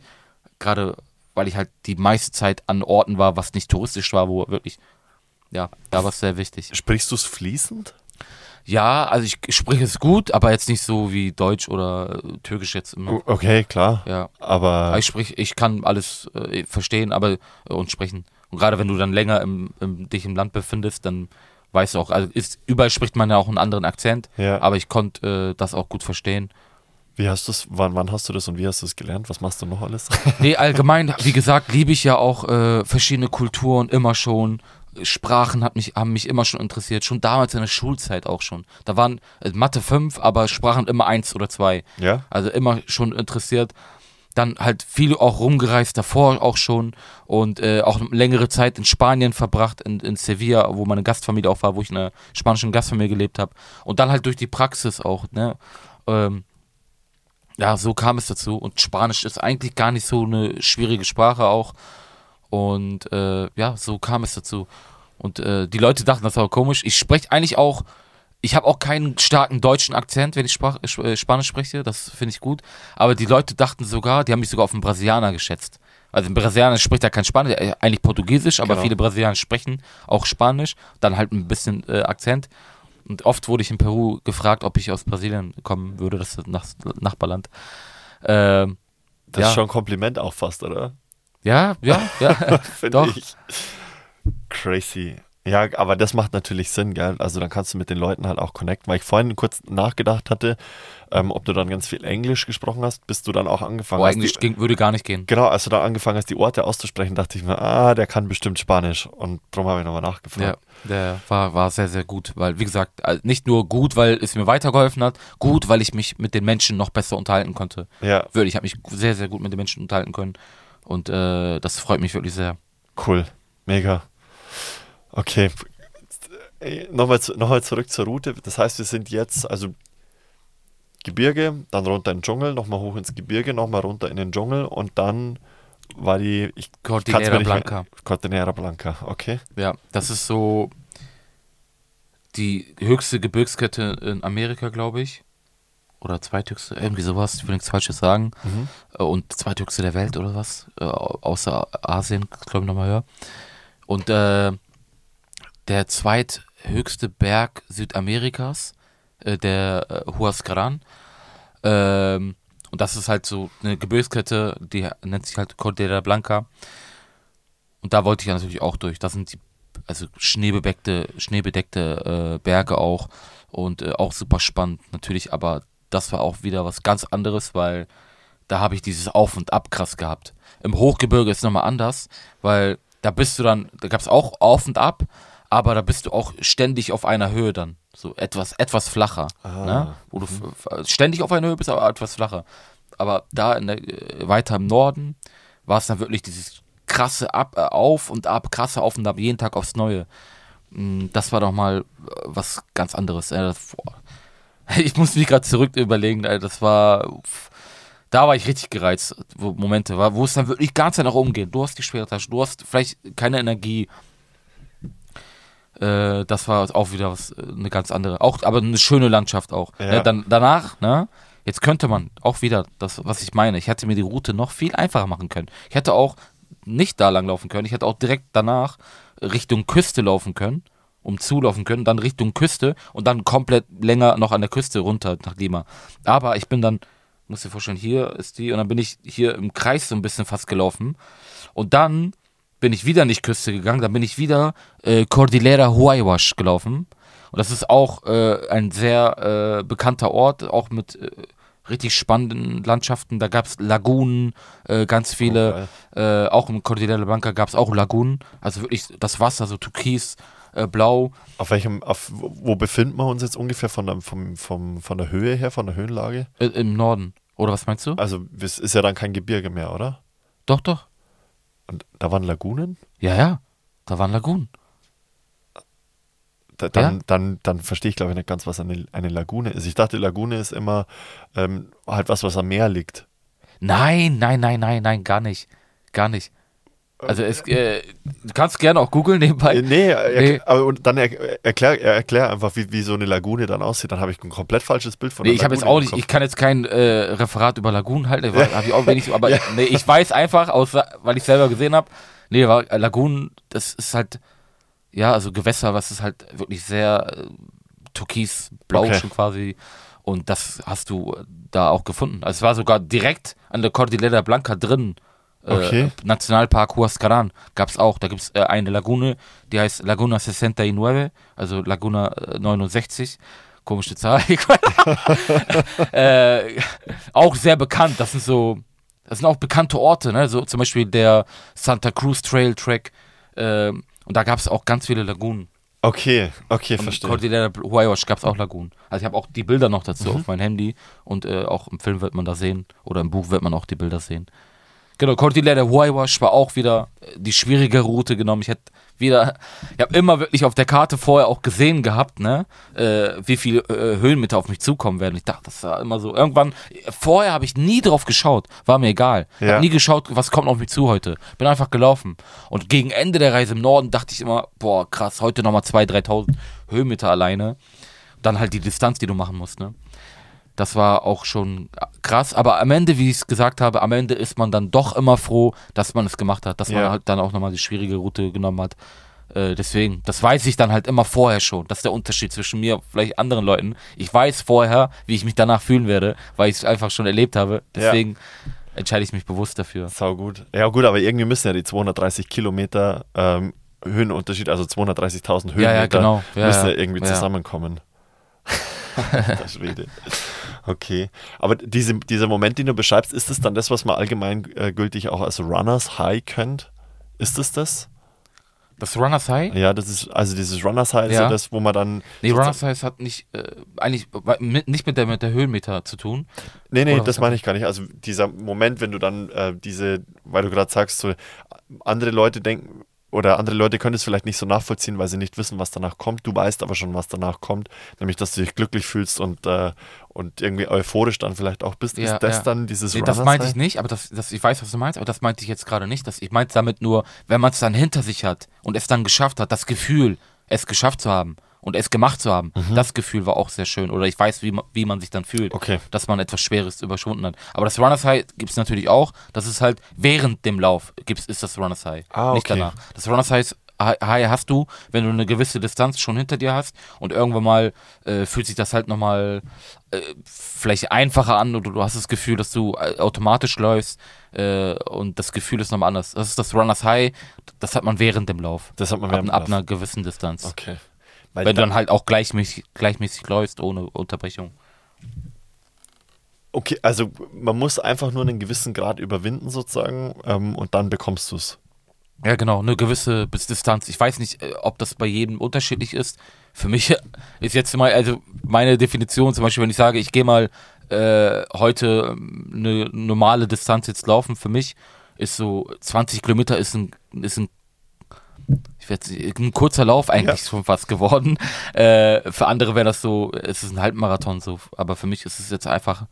Gerade weil ich halt die meiste Zeit an Orten war, was nicht touristisch war, wo wirklich, ja, da war es sehr wichtig. Sprichst du es fließend? Ja, also ich spreche es gut, aber jetzt nicht so wie Deutsch oder Türkisch jetzt immer. Okay, klar. Ja. Aber Aber ich sprich, ich kann alles äh, verstehen, aber äh, und sprechen. Und gerade wenn du dann länger im, im, dich im Land befindest, dann weißt du auch, also ist, überall spricht man ja auch einen anderen Akzent, Ja. aber ich konnte äh, das auch gut verstehen. Wie hast du wann, wann hast du das und wie hast du es gelernt? Was machst du noch alles? Nee, allgemein, wie gesagt, liebe ich ja auch äh, verschiedene Kulturen immer schon. Sprachen hat mich, haben mich immer schon interessiert, schon damals in der Schulzeit auch schon. Da waren äh, Mathe 5, aber Sprachen immer 1 oder 2. ja? Also immer schon interessiert. Dann halt viel auch rumgereist davor auch schon und äh, auch längere Zeit in Spanien verbracht, in, in Sevilla, wo meine Gastfamilie auch war, wo ich in einer spanischen Gastfamilie gelebt habe. Und dann halt durch die Praxis auch, ne? Ähm, ja, so kam es dazu. Und Spanisch ist eigentlich gar nicht so eine schwierige Sprache auch. Und äh, ja, so kam es dazu. Und äh, die Leute dachten, das war komisch. Ich spreche eigentlich auch, ich habe auch keinen starken deutschen Akzent, wenn ich Sprach, äh, Spanisch spreche. Das finde ich gut. Aber die Leute dachten sogar, die haben mich sogar auf einen Brasilianer geschätzt. Also ein Brasilianer spricht ja kein Spanisch, äh, eigentlich Portugiesisch, aber Genau. viele Brasilianer sprechen auch Spanisch, dann halt ein bisschen äh, Akzent. Und oft wurde ich in Peru gefragt, ob ich aus Brasilien kommen würde, das Nach Nachbarland. Ähm, Das Ja. ist schon ein Kompliment auch fast, oder? ja, ja, ja. Finde Doch. ich. Crazy. Ja, aber das macht natürlich Sinn, gell? Also dann kannst du mit den Leuten halt auch connecten, weil ich vorhin kurz nachgedacht hatte, ähm, ob du dann ganz viel Englisch gesprochen hast, bis du dann auch angefangen Boah, hast. Englisch die, ging, würde gar nicht gehen. genau, als du dann angefangen hast, die Orte auszusprechen, dachte ich mir, ah, der kann bestimmt Spanisch. Und darum habe ich nochmal Ja, nachgefragt. der war, war sehr, sehr gut, weil, wie gesagt, also nicht nur gut, weil es mir weitergeholfen hat, gut, weil ich mich mit den Menschen noch besser unterhalten konnte. Ja, Wirklich, ich habe mich sehr, sehr gut mit den Menschen unterhalten können. Und äh, das freut mich wirklich sehr. cool. Mega. Okay. Nochmal, nochmal zurück zur Route. Das heißt, wir sind jetzt, also Gebirge, dann runter in den Dschungel, nochmal hoch ins Gebirge, nochmal runter in den Dschungel und dann war die, ich Cordillera mehr- Blanca. Cordillera Blanca, okay. Ja, das ist so die höchste Gebirgskette in Amerika, glaube ich. Oder zweithöchste, irgendwie sowas, ich will nichts Falsches sagen. Mhm. Äh, Und zweithöchste der Welt oder was? Äh, Außer Asien, glaube ich, nochmal höher. Und äh, der zweithöchste Berg Südamerikas, äh, der äh, Huascaran, ähm, und das ist halt so eine Gebirgskette, die nennt sich halt Cordillera Blanca. Und da wollte ich ja natürlich auch durch. Das sind die, also schneebedeckte, schneebedeckte äh, Berge auch und äh, auch super spannend natürlich, aber das war auch wieder was ganz anderes, weil da habe ich dieses Auf und Ab krass gehabt. Im Hochgebirge ist es nochmal anders, weil da bist du dann, da gab es auch Auf und Ab, aber da bist du auch ständig auf einer Höhe dann. So etwas, etwas flacher. Ah, Ne? Wo du ständig auf einer Höhe bist, aber etwas flacher. Aber da in der, äh, weiter im Norden war es dann wirklich dieses krasse Ab, äh, Auf und Ab, krasse Auf und Ab, jeden Tag aufs Neue. Mm, Das war doch mal äh, was ganz anderes. Ich muss mich gerade zurück überlegen, das war. Da war ich richtig gereizt, wo Momente war, wo es dann wirklich ganz nach oben geht. Du hast die schwere Tasche, du hast vielleicht keine Energie. Äh, das war auch wieder was, äh, eine ganz andere. Auch, aber eine schöne Landschaft auch. Ja. Ne, dann, danach, ne? Jetzt könnte man auch wieder das, was ich meine. Ich hätte mir die Route noch viel einfacher machen können. Ich hätte auch nicht da lang laufen können. Ich hätte auch direkt danach Richtung Küste laufen können, um zulaufen können, dann Richtung Küste und dann komplett länger noch an der Küste runter nach Lima. Aber ich bin dann, muss dir vorstellen, hier ist die und dann bin ich hier im Kreis so ein bisschen fast gelaufen und dann bin ich wieder nicht Küste gegangen, dann bin ich wieder äh, Cordillera Huayhuash gelaufen. Und das ist auch äh, ein sehr äh, bekannter Ort, auch mit äh, richtig spannenden Landschaften. Da gab es Lagunen, äh, ganz viele. äh, auch im Cordillera Blanca gab es auch Lagunen. Also wirklich das Wasser, so türkis, blau. Auf welchem, auf, wo befinden wir uns jetzt ungefähr von der, vom, vom, von der Höhe her, von der Höhenlage? Im Norden. Oder was meinst du? Also es ist ja dann kein Gebirge mehr, oder? Doch, doch. Und da waren Lagunen? Ja, ja. Da waren Lagunen. Da, dann, Ja. dann, dann verstehe ich, glaube ich, nicht ganz, was eine, eine Lagune ist. Ich dachte, Lagune ist immer ähm, halt was, was am Meer liegt. Nein, nein, nein, nein, nein, gar nicht. Gar nicht. Also es, äh, du kannst gerne auch googeln nebenbei. Äh, nee, er, Nee. aber und dann er, erklär, er, erklär einfach, wie, wie so eine Lagune dann aussieht. Dann habe ich ein komplett falsches Bild von Nee, der ich habe jetzt Lagune auch nicht, ich kann jetzt kein äh, Referat über Lagunen halten, habe ich auch wenig, aber nee, ich weiß einfach, aus, weil ich selber gesehen habe, nee, war, äh, Lagunen, das ist halt, ja, also Gewässer, was ist halt wirklich sehr äh, türkisblau Okay. schon quasi und das hast du da auch gefunden. Also es war sogar direkt an der Cordillera Blanca drin. Äh, Okay. Nationalpark Huascaran gab es auch. Da gibt es äh, eine Lagune, die heißt Laguna 69, also Laguna äh, 69. Komische Zahl. Äh, auch sehr bekannt. Das sind so, das sind auch bekannte Orte, ne? So zum Beispiel der Santa Cruz Trail Track. ähm, und da gab es auch ganz viele Lagunen. Okay, okay, Am verstehe. Cordillera Huayhuash gab es auch Lagunen. Also ich habe auch die Bilder noch dazu Mhm. auf mein Handy und äh, auch im Film wird man da sehen oder im Buch wird man auch die Bilder sehen. Genau, Cordillera Huayhuash war auch wieder äh, die schwierige Route genommen. Ich hätte wieder, ich habe immer wirklich auf der Karte vorher auch gesehen gehabt, ne, äh, wie viele äh, Höhenmeter auf mich zukommen werden. Ich dachte, das war immer so. Irgendwann, vorher habe ich nie drauf geschaut, war mir egal. Ich Ja. habe nie geschaut, was kommt auf mich zu heute. Bin einfach gelaufen. Und gegen Ende der Reise im Norden dachte ich immer, boah, krass, heute nochmal 2.000, 3.000 Höhenmeter alleine. Dann halt die Distanz, die du machen musst, ne. Das war auch schon krass. Aber am Ende, wie ich es gesagt habe, am Ende ist man dann doch immer froh, dass man es gemacht hat, dass man Ja. halt dann auch nochmal die schwierige Route genommen hat. Äh, deswegen, das weiß ich dann halt immer vorher schon. Das ist der Unterschied zwischen mir und vielleicht anderen Leuten. Ich weiß vorher, wie ich mich danach fühlen werde, weil ich es einfach schon erlebt habe. Deswegen entscheide ich mich bewusst dafür. Sau gut. Ja gut, aber irgendwie müssen ja die 230 Kilometer ähm, Höhenunterschied, also 230.000 Höhenmeter, Ja, ja, genau. Ja, müssen ja ja. irgendwie Ja. zusammenkommen. Der Schwede. Okay. Aber diese, dieser Moment, den du beschreibst, ist das dann das, was man allgemein äh, gültig auch als Runners High kennt? Ist es das? Das Runners High? Ja, das ist, also dieses Runners High ist ja Ja. das, wo man dann. Nee, Runners High hat nicht, äh, eigentlich mit, nicht mit der, mit der Höhenmeter zu tun. Nee, nee, Oder das meine ich gar nicht. Also dieser Moment, wenn du dann äh, diese, weil du gerade sagst, so andere Leute denken oder andere Leute können es vielleicht nicht so nachvollziehen, weil sie nicht wissen, was danach kommt. Du weißt aber schon, was danach kommt, nämlich dass du dich glücklich fühlst und, äh, und irgendwie euphorisch dann vielleicht auch bist. Ja, ist das ja. dann dieses Nee, das meinte ich nicht, aber das, das, ich weiß, was du meinst, aber das meinte ich jetzt gerade nicht. Das, ich meinte damit nur, wenn man es dann hinter sich hat und es dann geschafft hat, das Gefühl, es geschafft zu haben und es gemacht zu haben, das Gefühl war auch sehr schön. Oder ich weiß, wie man, wie man sich dann fühlt, Mhm. Okay. dass man etwas Schweres überschwunden hat. Aber das Runners High gibt es natürlich auch. Das ist halt während dem Lauf gibt's, ist das Runners High, Ah, nicht okay. danach. Das Runners High High hast du, wenn du eine gewisse Distanz schon hinter dir hast und irgendwann mal äh, fühlt sich das halt nochmal äh, vielleicht einfacher an oder du hast das Gefühl, dass du äh, automatisch läufst äh, und das Gefühl ist nochmal anders. Das ist das Runners High, das hat man während dem Lauf. Das hat man ab, während ab Lauf. einer gewissen Distanz. Okay. Weil Wenn du dann- halt auch gleichmäßig, gleichmäßig läufst, ohne Unterbrechung. Okay, also man muss einfach nur einen gewissen Grad überwinden sozusagen ähm, und dann bekommst du es. Ja, genau, eine gewisse Distanz. Ich weiß nicht, äh, ob das bei jedem unterschiedlich ist. Für mich ist jetzt mal, also meine Definition zum Beispiel, wenn ich sage, ich gehe mal äh, heute ähm, eine normale Distanz jetzt laufen, für mich ist so 20 Kilometer ist ein, ist ein ich werd, ein kurzer Lauf eigentlich Ja. schon fast geworden. Äh, für andere wäre das so, es ist ein Halbmarathon so, aber für mich ist es jetzt einfach,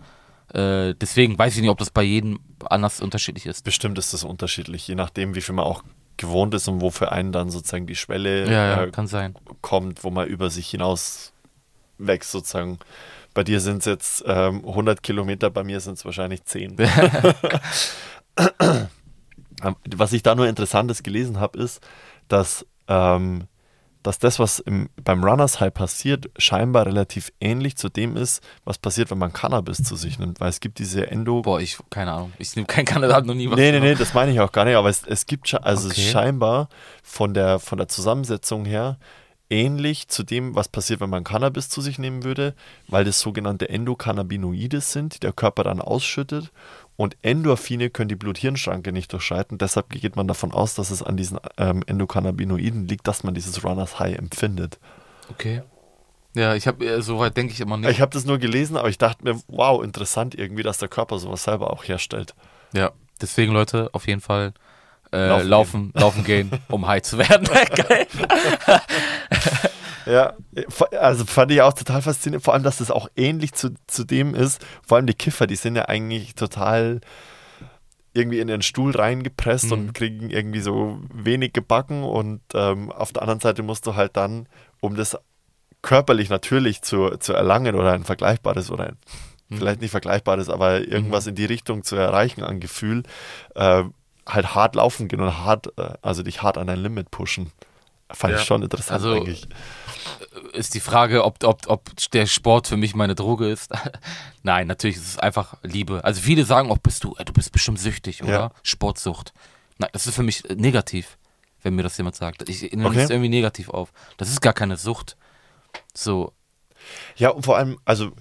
äh, deswegen weiß ich nicht, ob das bei jedem anders unterschiedlich ist. Bestimmt ist das unterschiedlich, je nachdem, wie viel man auch gewohnt ist und wo für einen dann sozusagen die Schwelle Ja, ja, äh, kann sein. kommt, wo man über sich hinaus wächst sozusagen. Bei dir sind es jetzt ähm, 100 Kilometer, bei mir sind es wahrscheinlich 10. Ähm, Was ich da nur Interessantes gelesen habe, ist, dass, ähm, dass das, was im, beim Runners High passiert, scheinbar relativ ähnlich zu dem ist, was passiert, wenn man Cannabis zu sich nimmt. Weil es gibt diese Endo... Boah, ich, keine Ahnung. Ich nehme kein Kandidat noch nie was. Nee, nee, nee, das meine ich auch gar nicht, aber es, es gibt also Okay. scheinbar von der, von der Zusammensetzung her ähnlich zu dem, was passiert, wenn man Cannabis zu sich nehmen würde, weil das sogenannte Endokannabinoide sind, die der Körper dann ausschüttet und Endorphine können die Blut-Hirn-Schranke nicht durchschreiten. Deshalb geht man davon aus, dass es an diesen ähm, Endokannabinoiden liegt, dass man dieses Runners High empfindet. Okay. Ja, ich habe, äh, soweit denke ich immer nicht. Ich habe das nur gelesen, aber ich dachte mir, wow, interessant irgendwie, dass der Körper sowas selber auch herstellt. ja, deswegen Leute, auf jeden Fall äh, Laufen laufen, laufen, gehen, um high zu werden. Geil. Ja, also fand ich auch total faszinierend, vor allem, dass das auch ähnlich zu, zu dem ist. Vor allem die Kiffer, die sind ja eigentlich total irgendwie in den Stuhl reingepresst Mhm. und kriegen irgendwie so wenig gebacken und ähm, auf der anderen Seite musst du halt dann, um das körperlich natürlich zu, zu erlangen oder ein vergleichbares oder ein, Mhm. vielleicht nicht vergleichbares, aber irgendwas in die Richtung zu erreichen an Gefühl, äh, halt hart laufen gehen und hart, äh, also dich hart an dein Limit pushen. Fand Ja. ich schon interessant Also, eigentlich. Ist die Frage, ob, ob, ob der Sport für mich meine Droge ist. Nein, natürlich ist es einfach Liebe. Also viele sagen auch, bist du, äh, du bist bestimmt süchtig, oder? Ja. Sportsucht. Nein, das ist für mich äh, negativ, wenn mir das jemand sagt. Ich nehme Okay. es irgendwie negativ auf. Das ist gar keine Sucht. So, Ja, und vor allem, also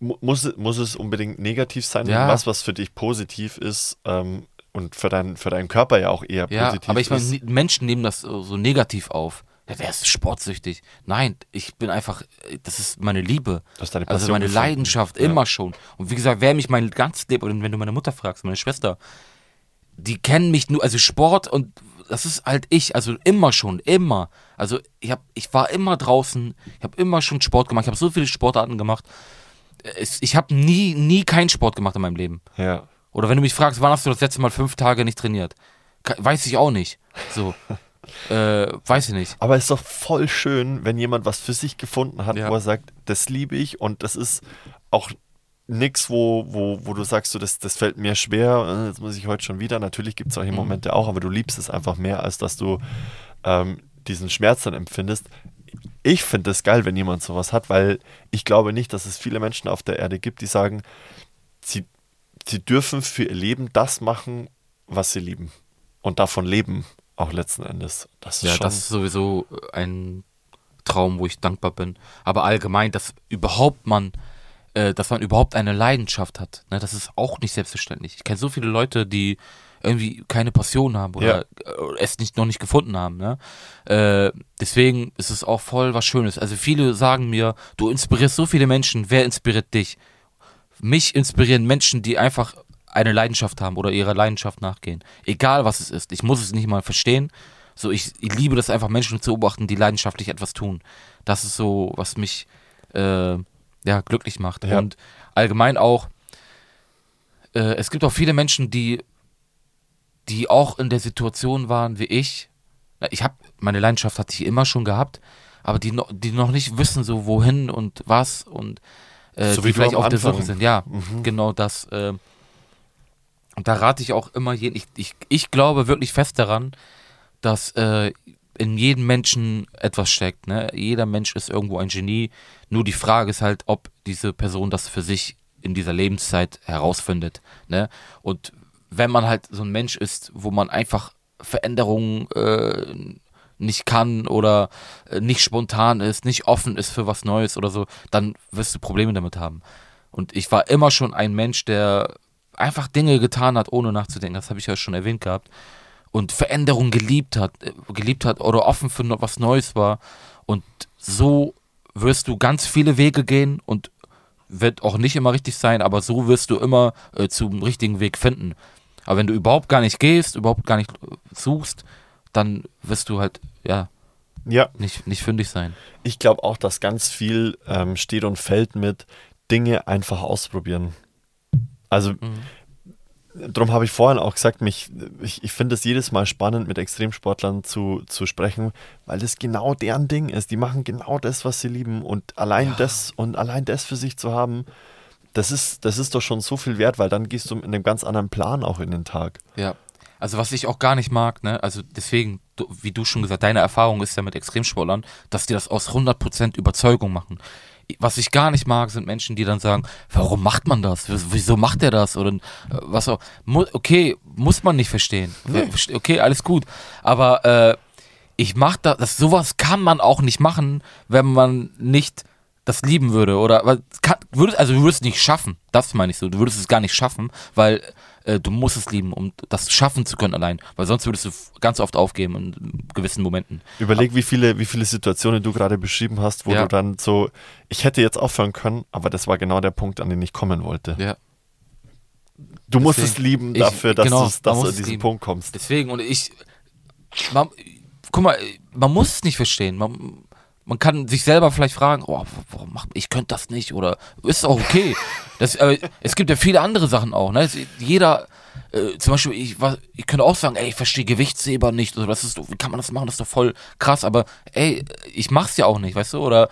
mu- muss, es- muss es unbedingt negativ sein, Ja. was, was für dich positiv ist ähm, und für, dein, für deinen Körper ja auch eher Ja, positiv aber ich meine, ist. Menschen nehmen das so, so negativ auf. Ja, wer ist sportsüchtig? Nein, ich bin einfach, äh, das ist meine Liebe. Du hast deine Also Passion meine gefunden. Leidenschaft, Ja. immer schon. Und wie gesagt, wer mich mein ganzes Leben, und wenn du meine Mutter fragst, meine Schwester, die kennen mich nur, also Sport und das ist halt ich, also immer schon, immer. Also ich hab, ich war immer draußen, ich habe immer schon Sport gemacht, ich habe so viele Sportarten gemacht. Es, ich habe nie, nie keinen Sport gemacht in meinem Leben. Ja. Oder wenn du mich fragst, wann hast du das letzte Mal fünf Tage nicht trainiert? Weiß ich auch nicht. So. äh, weiß ich nicht. Aber es ist doch voll schön, wenn jemand was für sich gefunden hat, Ja. wo er sagt, das liebe ich und das ist auch nichts, wo, wo, wo du sagst, so, das, das fällt mir schwer, äh, jetzt muss ich heute schon wieder. Natürlich gibt es solche Mhm. Momente auch, aber du liebst es einfach mehr, als dass du ähm, diesen Schmerz dann empfindest. Ich finde es geil, wenn jemand sowas hat, weil ich glaube nicht, dass es viele Menschen auf der Erde gibt, die sagen, sie, sie dürfen für ihr Leben das machen, was sie lieben. Und davon leben, auch letzten Endes. Das ist Ja, das ist sowieso ein Traum, wo ich dankbar bin. Aber allgemein, dass überhaupt man, äh, dass man überhaupt eine Leidenschaft hat, ne, das ist auch nicht selbstverständlich. Ich kenne so viele Leute, die irgendwie keine Passion haben oder äh, es nicht, noch nicht gefunden haben. Ne? Äh, deswegen ist es auch voll was Schönes. Also viele sagen mir, du inspirierst so viele Menschen, wer inspiriert dich? Mich inspirieren Menschen, die einfach eine Leidenschaft haben oder ihrer Leidenschaft nachgehen. Egal was es ist. Ich muss es nicht mal verstehen. So, ich, ich liebe das einfach, Menschen zu beobachten, die leidenschaftlich etwas tun. Das ist so, was mich äh, ja, glücklich macht. Ja. Und allgemein auch, äh, es gibt auch viele Menschen, die, die auch in der Situation waren wie ich. Ich habe meine Leidenschaft hatte ich immer schon gehabt, aber die, noch, die noch nicht wissen, so wohin und was und äh, So wie die vielleicht auf der. Suche sind. Ja, Mhm. genau das. Äh, und da rate ich auch immer jeden. Ich, ich, ich glaube wirklich fest daran, dass äh, in jedem Menschen etwas steckt. Ne? Jeder Mensch ist irgendwo ein Genie. Nur die Frage ist halt, ob diese Person das für sich in dieser Lebenszeit herausfindet. Ne? Und wenn man halt so ein Mensch ist, wo man einfach Veränderungen äh, nicht kann oder äh, nicht spontan ist, nicht offen ist für was Neues oder so, dann wirst du Probleme damit haben. Und ich war immer schon ein Mensch, der einfach Dinge getan hat, ohne nachzudenken. Das habe ich ja schon erwähnt gehabt. Und Veränderungen geliebt hat, äh, geliebt hat oder offen für was Neues war. Und so wirst du ganz viele Wege gehen und wird auch nicht immer richtig sein, aber so wirst du immer äh, zum richtigen Weg finden. Aber wenn du überhaupt gar nicht gehst, überhaupt gar nicht äh, suchst, dann wirst du halt, ja, Ja, nicht, nicht fündig sein. ich glaube auch, dass ganz viel ähm, steht und fällt mit Dinge einfach ausprobieren. Also, darum habe ich vorhin auch gesagt, mich, ich, ich finde es jedes Mal spannend, mit Extremsportlern zu, zu sprechen, weil das genau deren Ding ist. Die machen genau das, was sie lieben und allein das und allein das für sich zu haben, das ist, das ist doch schon so viel wert, weil dann gehst du mit einem ganz anderen Plan auch in den Tag. Ja. Also was ich auch gar nicht mag, ne, also deswegen, du, wie du schon gesagt, deine Erfahrung ist ja mit Extremsportlern, dass die das aus 100% Überzeugung machen. Was ich gar nicht mag, sind Menschen, die dann sagen, warum macht man das? Wieso- macht er das? Oder äh, was auch. Mu okay, muss man nicht verstehen. Verste- Okay, alles gut. Aber äh, ich mach da, das, sowas kann man auch nicht machen, wenn man nicht das lieben würde. Oder kann, würdest, also du würdest es nicht schaffen. Das meine ich so. Du würdest es gar nicht schaffen, weil äh, du musst es lieben, um das schaffen zu können allein. Weil sonst würdest du ganz oft aufgeben in gewissen Momenten. Überleg, wie viele, wie viele Situationen du gerade beschrieben hast, wo Ja. du dann so, ich hätte jetzt aufhören können, aber das war genau der Punkt, an den ich kommen wollte. Ja. Du musst es lieben ich- dafür, dass, genau, dass man du an es diesen. Punkt kommst. Deswegen, und ich, man, guck mal, man muss es nicht verstehen. Man, man kann sich selber vielleicht fragen, oh, warum macht, ich könnte das nicht oder ist auch okay. Das, aber es gibt ja viele andere Sachen auch. Ne? Es- Jeder, äh, zum Beispiel, ich, was, ich könnte auch sagen, ey, ich verstehe Gewichtsheber nicht. Oder das ist, wie kann man das machen? Das ist doch voll krass. Aber ey, ich mach's ja auch nicht, weißt du? Oder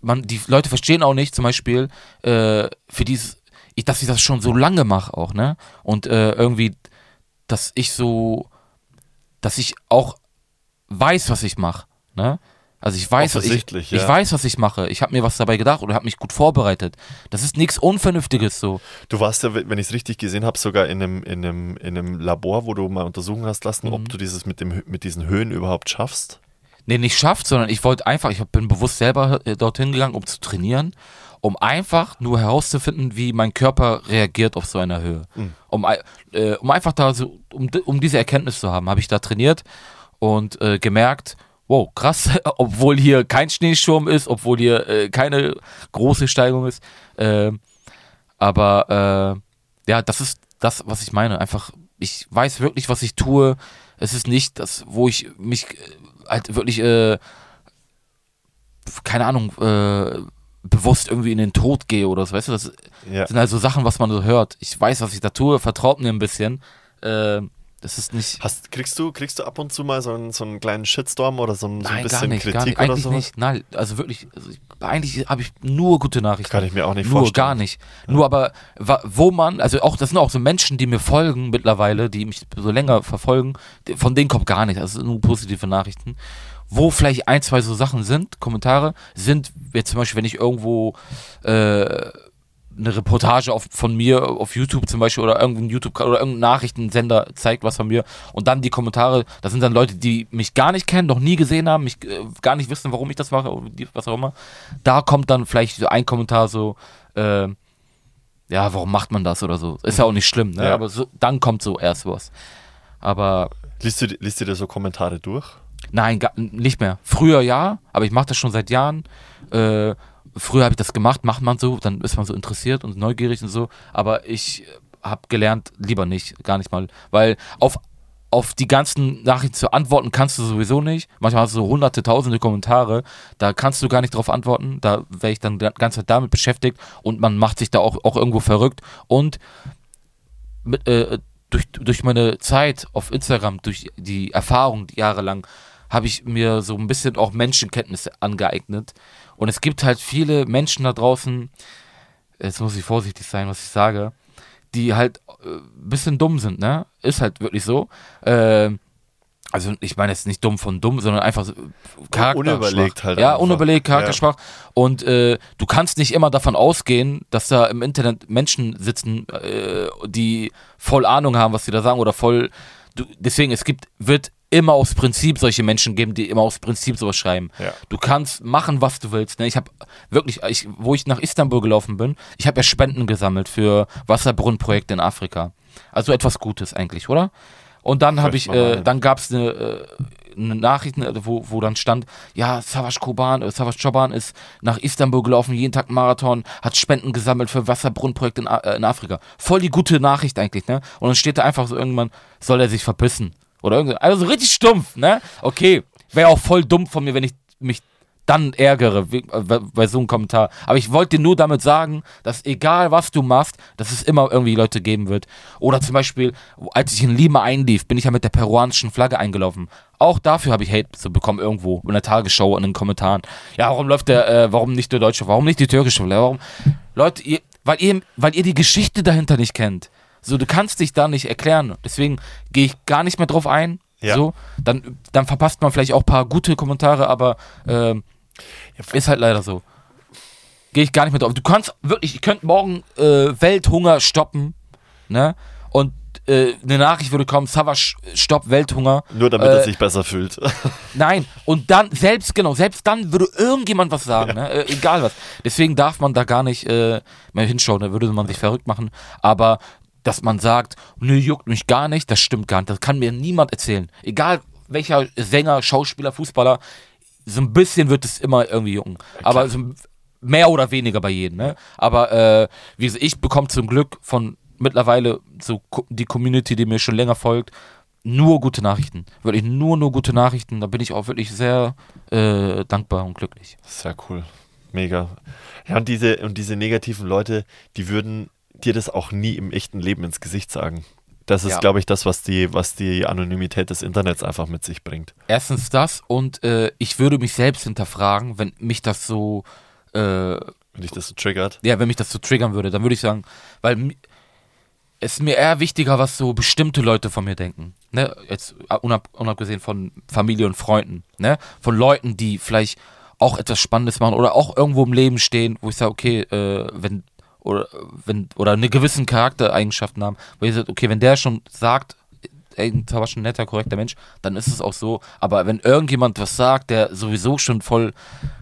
man, die Leute verstehen auch nicht, zum Beispiel, äh, für dieses, ich, dass ich das schon so lange mache auch, ne? Und äh, irgendwie, dass ich so, dass ich auch weiß, was ich mache, ne? Also ich weiß, was ich, ich ja. weiß, was ich mache. Ich habe mir was dabei gedacht oder habe mich gut vorbereitet. Das ist nichts Unvernünftiges so. Du warst ja, wenn ich es richtig gesehen habe, sogar in einem, in, einem, in einem Labor, wo du mal untersuchen hast lassen, Mhm. ob du dieses mit, dem, mit diesen Höhen überhaupt schaffst. Nee, nicht schafft, sondern ich wollte einfach, ich bin bewusst selber äh, dorthin gegangen, um zu trainieren, um einfach nur herauszufinden, wie mein Körper reagiert auf so einer Höhe. Um, ei- äh, um einfach da so, um, um diese Erkenntnis zu haben, habe ich da trainiert und äh, gemerkt, wow, krass, obwohl hier kein Schneesturm ist, obwohl hier äh, keine große Steigung ist. Äh, aber äh, ja, das ist das, was ich meine. Einfach, ich weiß wirklich, was ich tue. Es ist nicht das, wo ich mich äh, halt wirklich, äh, keine Ahnung, äh, bewusst irgendwie in den Tod gehe oder so, weißt du? Das Ja. sind halt so Sachen, was man so hört. Ich weiß, was ich da tue, vertraut mir ein bisschen. Äh, das ist nicht. Hast, kriegst, du, kriegst du ab und zu mal so einen, so einen kleinen Shitstorm oder so ein, so ein Nein, bisschen gar nicht, Kritik gar nicht. oder Eigentlich so? nicht. Nein, also wirklich, also ich, eigentlich habe ich nur gute Nachrichten. Kann ich mir auch nicht Nur vorstellen. gar nicht. Nur aber, wo man, also auch, das sind auch so Menschen, die mir folgen mittlerweile, die mich so länger verfolgen, von denen kommt gar nichts, also nur positive Nachrichten. Wo vielleicht ein, zwei so Sachen sind, Kommentare, sind jetzt zum Beispiel, wenn ich irgendwo äh, eine Reportage auf, von mir auf YouTube zum Beispiel oder irgendein YouTube oder irgendein Nachrichtensender zeigt was von mir und dann die Kommentare, das sind dann Leute, die mich gar nicht kennen, noch nie gesehen haben, mich äh, gar nicht wissen, warum ich das mache was auch immer. Da kommt dann vielleicht so ein Kommentar so, äh, ja, warum macht man das oder so. Ist ja auch nicht schlimm, ne? Ja. aber so, dann kommt so erst was. Aber Liest du, liest du dir so Kommentare durch? Nein, gar, nicht mehr. Früher ja, aber ich mache das schon seit Jahren. Äh, früher habe ich das gemacht, macht man so, dann ist man so interessiert und neugierig und so. Aber ich habe gelernt, lieber nicht, gar nicht mal. Weil auf, auf die ganzen Nachrichten zu antworten kannst du sowieso nicht. Manchmal hast du so hunderte, tausende Kommentare. Da kannst du gar nicht drauf antworten. Da wäre ich dann die ganze Zeit damit beschäftigt und man macht sich da auch, auch irgendwo verrückt. Und mit, äh, durch, durch meine Zeit auf Instagram, durch die Erfahrung die jahrelang, habe ich mir so ein bisschen auch Menschenkenntnisse angeeignet. Und es gibt halt viele Menschen da draußen, jetzt muss ich vorsichtig sein, was ich sage, die halt äh, ein bisschen dumm sind, ne? Ist halt wirklich so. Äh, also ich meine jetzt nicht dumm von dumm, sondern einfach so charakterschwach. Unüberlegt halt Ja, einfach. unüberlegt, charakterschwach. Und äh, du kannst nicht immer davon ausgehen, dass da im Internet Menschen sitzen, äh, die voll Ahnung haben, was sie da sagen oder voll. Du, deswegen, es gibt, wird immer aus Prinzip solche Menschen geben, die immer aus Prinzip sowas schreiben. Ja. Du kannst machen, was du willst. Ne? Ich habe wirklich, ich, wo ich nach Istanbul gelaufen bin, ich habe ja Spenden gesammelt für Wasserbrunnenprojekte in Afrika. Also etwas Gutes eigentlich, oder? Und dann habe ich, äh, dann gab es eine, äh, eine Nachricht, ne, wo, wo dann stand, ja, Savas Koban, äh, Savas Choban ist nach Istanbul gelaufen, jeden Tag Marathon, hat Spenden gesammelt für Wasserbrunnenprojekte in, äh, in Afrika. Voll die gute Nachricht eigentlich, ne? Und dann steht da einfach so irgendwann, soll er sich verpissen. Oder irgendwie, also so richtig stumpf, ne? Okay, wäre auch voll dumm von mir, wenn ich mich dann ärgere äh, bei so einem Kommentar. Aber ich wollte nur damit sagen, dass egal was du machst, dass es immer irgendwie Leute geben wird. Oder zum Beispiel, als ich in Lima einlief, bin ich ja mit der peruanischen Flagge eingelaufen. Auch dafür habe ich Hate bekommen irgendwo in der Tagesschau in den Kommentaren. Ja, warum läuft der, äh, warum nicht der deutsche, warum nicht die türkische Flagge? Warum? Leute, ihr, weil ihr, weil ihr die Geschichte dahinter nicht kennt. So, du kannst dich da nicht erklären. Deswegen gehe ich gar nicht mehr drauf ein. Ja. So, dann, dann verpasst man vielleicht auch ein paar gute Kommentare, aber ähm, ist halt leider so. Gehe ich gar nicht mehr drauf. Du kannst wirklich, ich könnte morgen äh, Welthunger stoppen, ne? Und äh, eine Nachricht würde kommen, Savas stopp Welthunger. Nur damit er Äh, sich besser fühlt. Nein, und dann, selbst, genau, selbst dann würde irgendjemand was sagen, ne? Äh, egal was. Deswegen darf man da gar nicht äh, mehr hinschauen, da würde man sich verrückt machen. Aber, dass man sagt, nö, juckt mich gar nicht, das stimmt gar nicht. Das kann mir niemand erzählen. Egal welcher Sänger, Schauspieler, Fußballer, so ein bisschen wird es immer irgendwie jucken. Aber so mehr oder weniger bei jedem, ne? Aber äh, wie gesagt, ich bekomme zum Glück von mittlerweile so die Community, die mir schon länger folgt, nur gute Nachrichten. Wirklich nur, nur gute Nachrichten. Da bin ich auch wirklich sehr äh, dankbar und glücklich. Sehr cool. Mega. Ja, und diese, und diese negativen Leute, die würden dir das auch nie im echten Leben ins Gesicht sagen. Das ist, Ja. glaube ich, das, was die, was die Anonymität des Internets einfach mit sich bringt. Erstens das und äh, ich würde mich selbst hinterfragen, wenn mich das so äh, Wenn dich das so triggert. ja, wenn mich das so triggern würde, dann würde ich sagen, weil es ist mir eher wichtiger, was so bestimmte Leute von mir denken. Ne? Jetzt äh, unab, unabgesehen von Familie und Freunden, ne? Von Leuten, die vielleicht auch etwas Spannendes machen oder auch irgendwo im Leben stehen, wo ich sage, okay, äh, wenn oder wenn oder eine gewissen Charaktereigenschaften haben, wo ich sage, okay, wenn der schon sagt, ey, schon ein netter, korrekter Mensch, dann ist es auch so. Aber wenn irgendjemand was sagt, der sowieso schon voll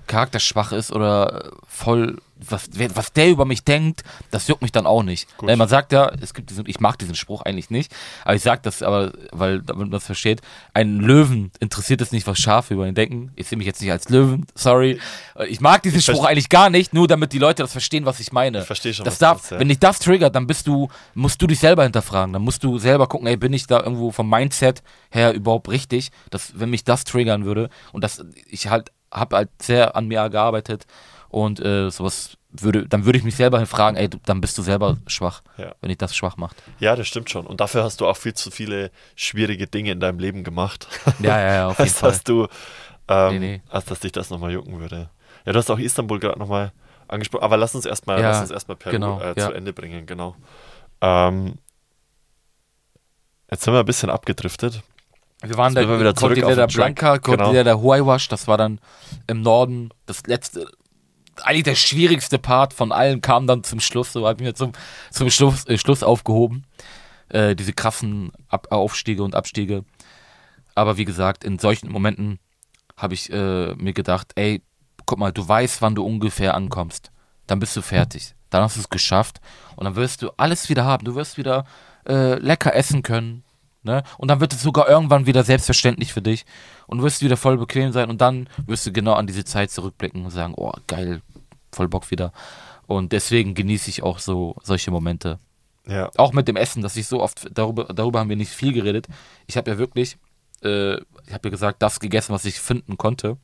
charakterschwach ist oder voll, was, wer- was der über mich denkt, das juckt mich dann auch nicht. Gut. Weil man sagt ja, es gibt diesen, ich mag diesen Spruch eigentlich nicht, aber ich sag das aber, weil damit man das versteht, einen Löwen interessiert es nicht, was Schafe über ihn denken. Ich sehe mich jetzt nicht als Löwen, sorry. Äh, Ich mag diesen Spruch verste- eigentlich gar nicht, nur damit die Leute das verstehen, was ich meine. Ich verstehe schon, das darf, meinst, ja. Wenn dich das triggert, dann bist du, musst du dich selber hinterfragen. Dann musst du selber gucken, ey, bin ich da irgendwo vom Mindset her überhaupt richtig, dass wenn mich das triggern würde und das, ich halt, habe halt sehr an mir gearbeitet und äh, sowas würde, dann würde ich mich selber fragen, ey, du, dann bist du selber schwach, Ja. wenn dich das schwach macht. Ja, das stimmt schon. Und dafür hast du auch viel zu viele schwierige Dinge in deinem Leben gemacht. Ja, ja, ja, auf jeden als Fall. dass du, ähm, Nee, nee. als dass dich das nochmal jucken würde. Ja, du hast auch Istanbul gerade nochmal angesprochen, aber lass uns erstmal, Ja, lass uns erstmal Peru genau, äh, ja. zu Ende bringen, genau. Ähm, jetzt sind wir ein bisschen abgedriftet. Wir waren wir wieder zurück Cordillera auf. Blanca, Genau. Cordillera Huayhuash, das war dann im Norden das letzte, eigentlich der schwierigste Part von allen kam dann zum Schluss, so habe ich mir zum, zum Schluss, äh, Schluss aufgehoben. Äh, diese krassen Ab Aufstiege und Abstiege. Aber wie gesagt, in solchen Momenten habe ich äh, mir gedacht, ey, guck mal, du weißt, wann du ungefähr ankommst. Dann bist du fertig. Dann hast du es geschafft und dann wirst du alles wieder haben. Du wirst wieder äh, lecker essen können. Ne? Und dann wird es sogar irgendwann wieder selbstverständlich für dich und du wirst wieder voll bequem sein und dann wirst du genau an diese Zeit zurückblicken und sagen, oh geil, voll Bock wieder. Und deswegen genieße ich auch so solche Momente. Ja, Auch mit dem Essen, dass ich so oft, darüber, darüber haben wir nicht viel geredet. Ich habe ja wirklich, äh, ich habe ja gesagt, das gegessen, was ich finden konnte.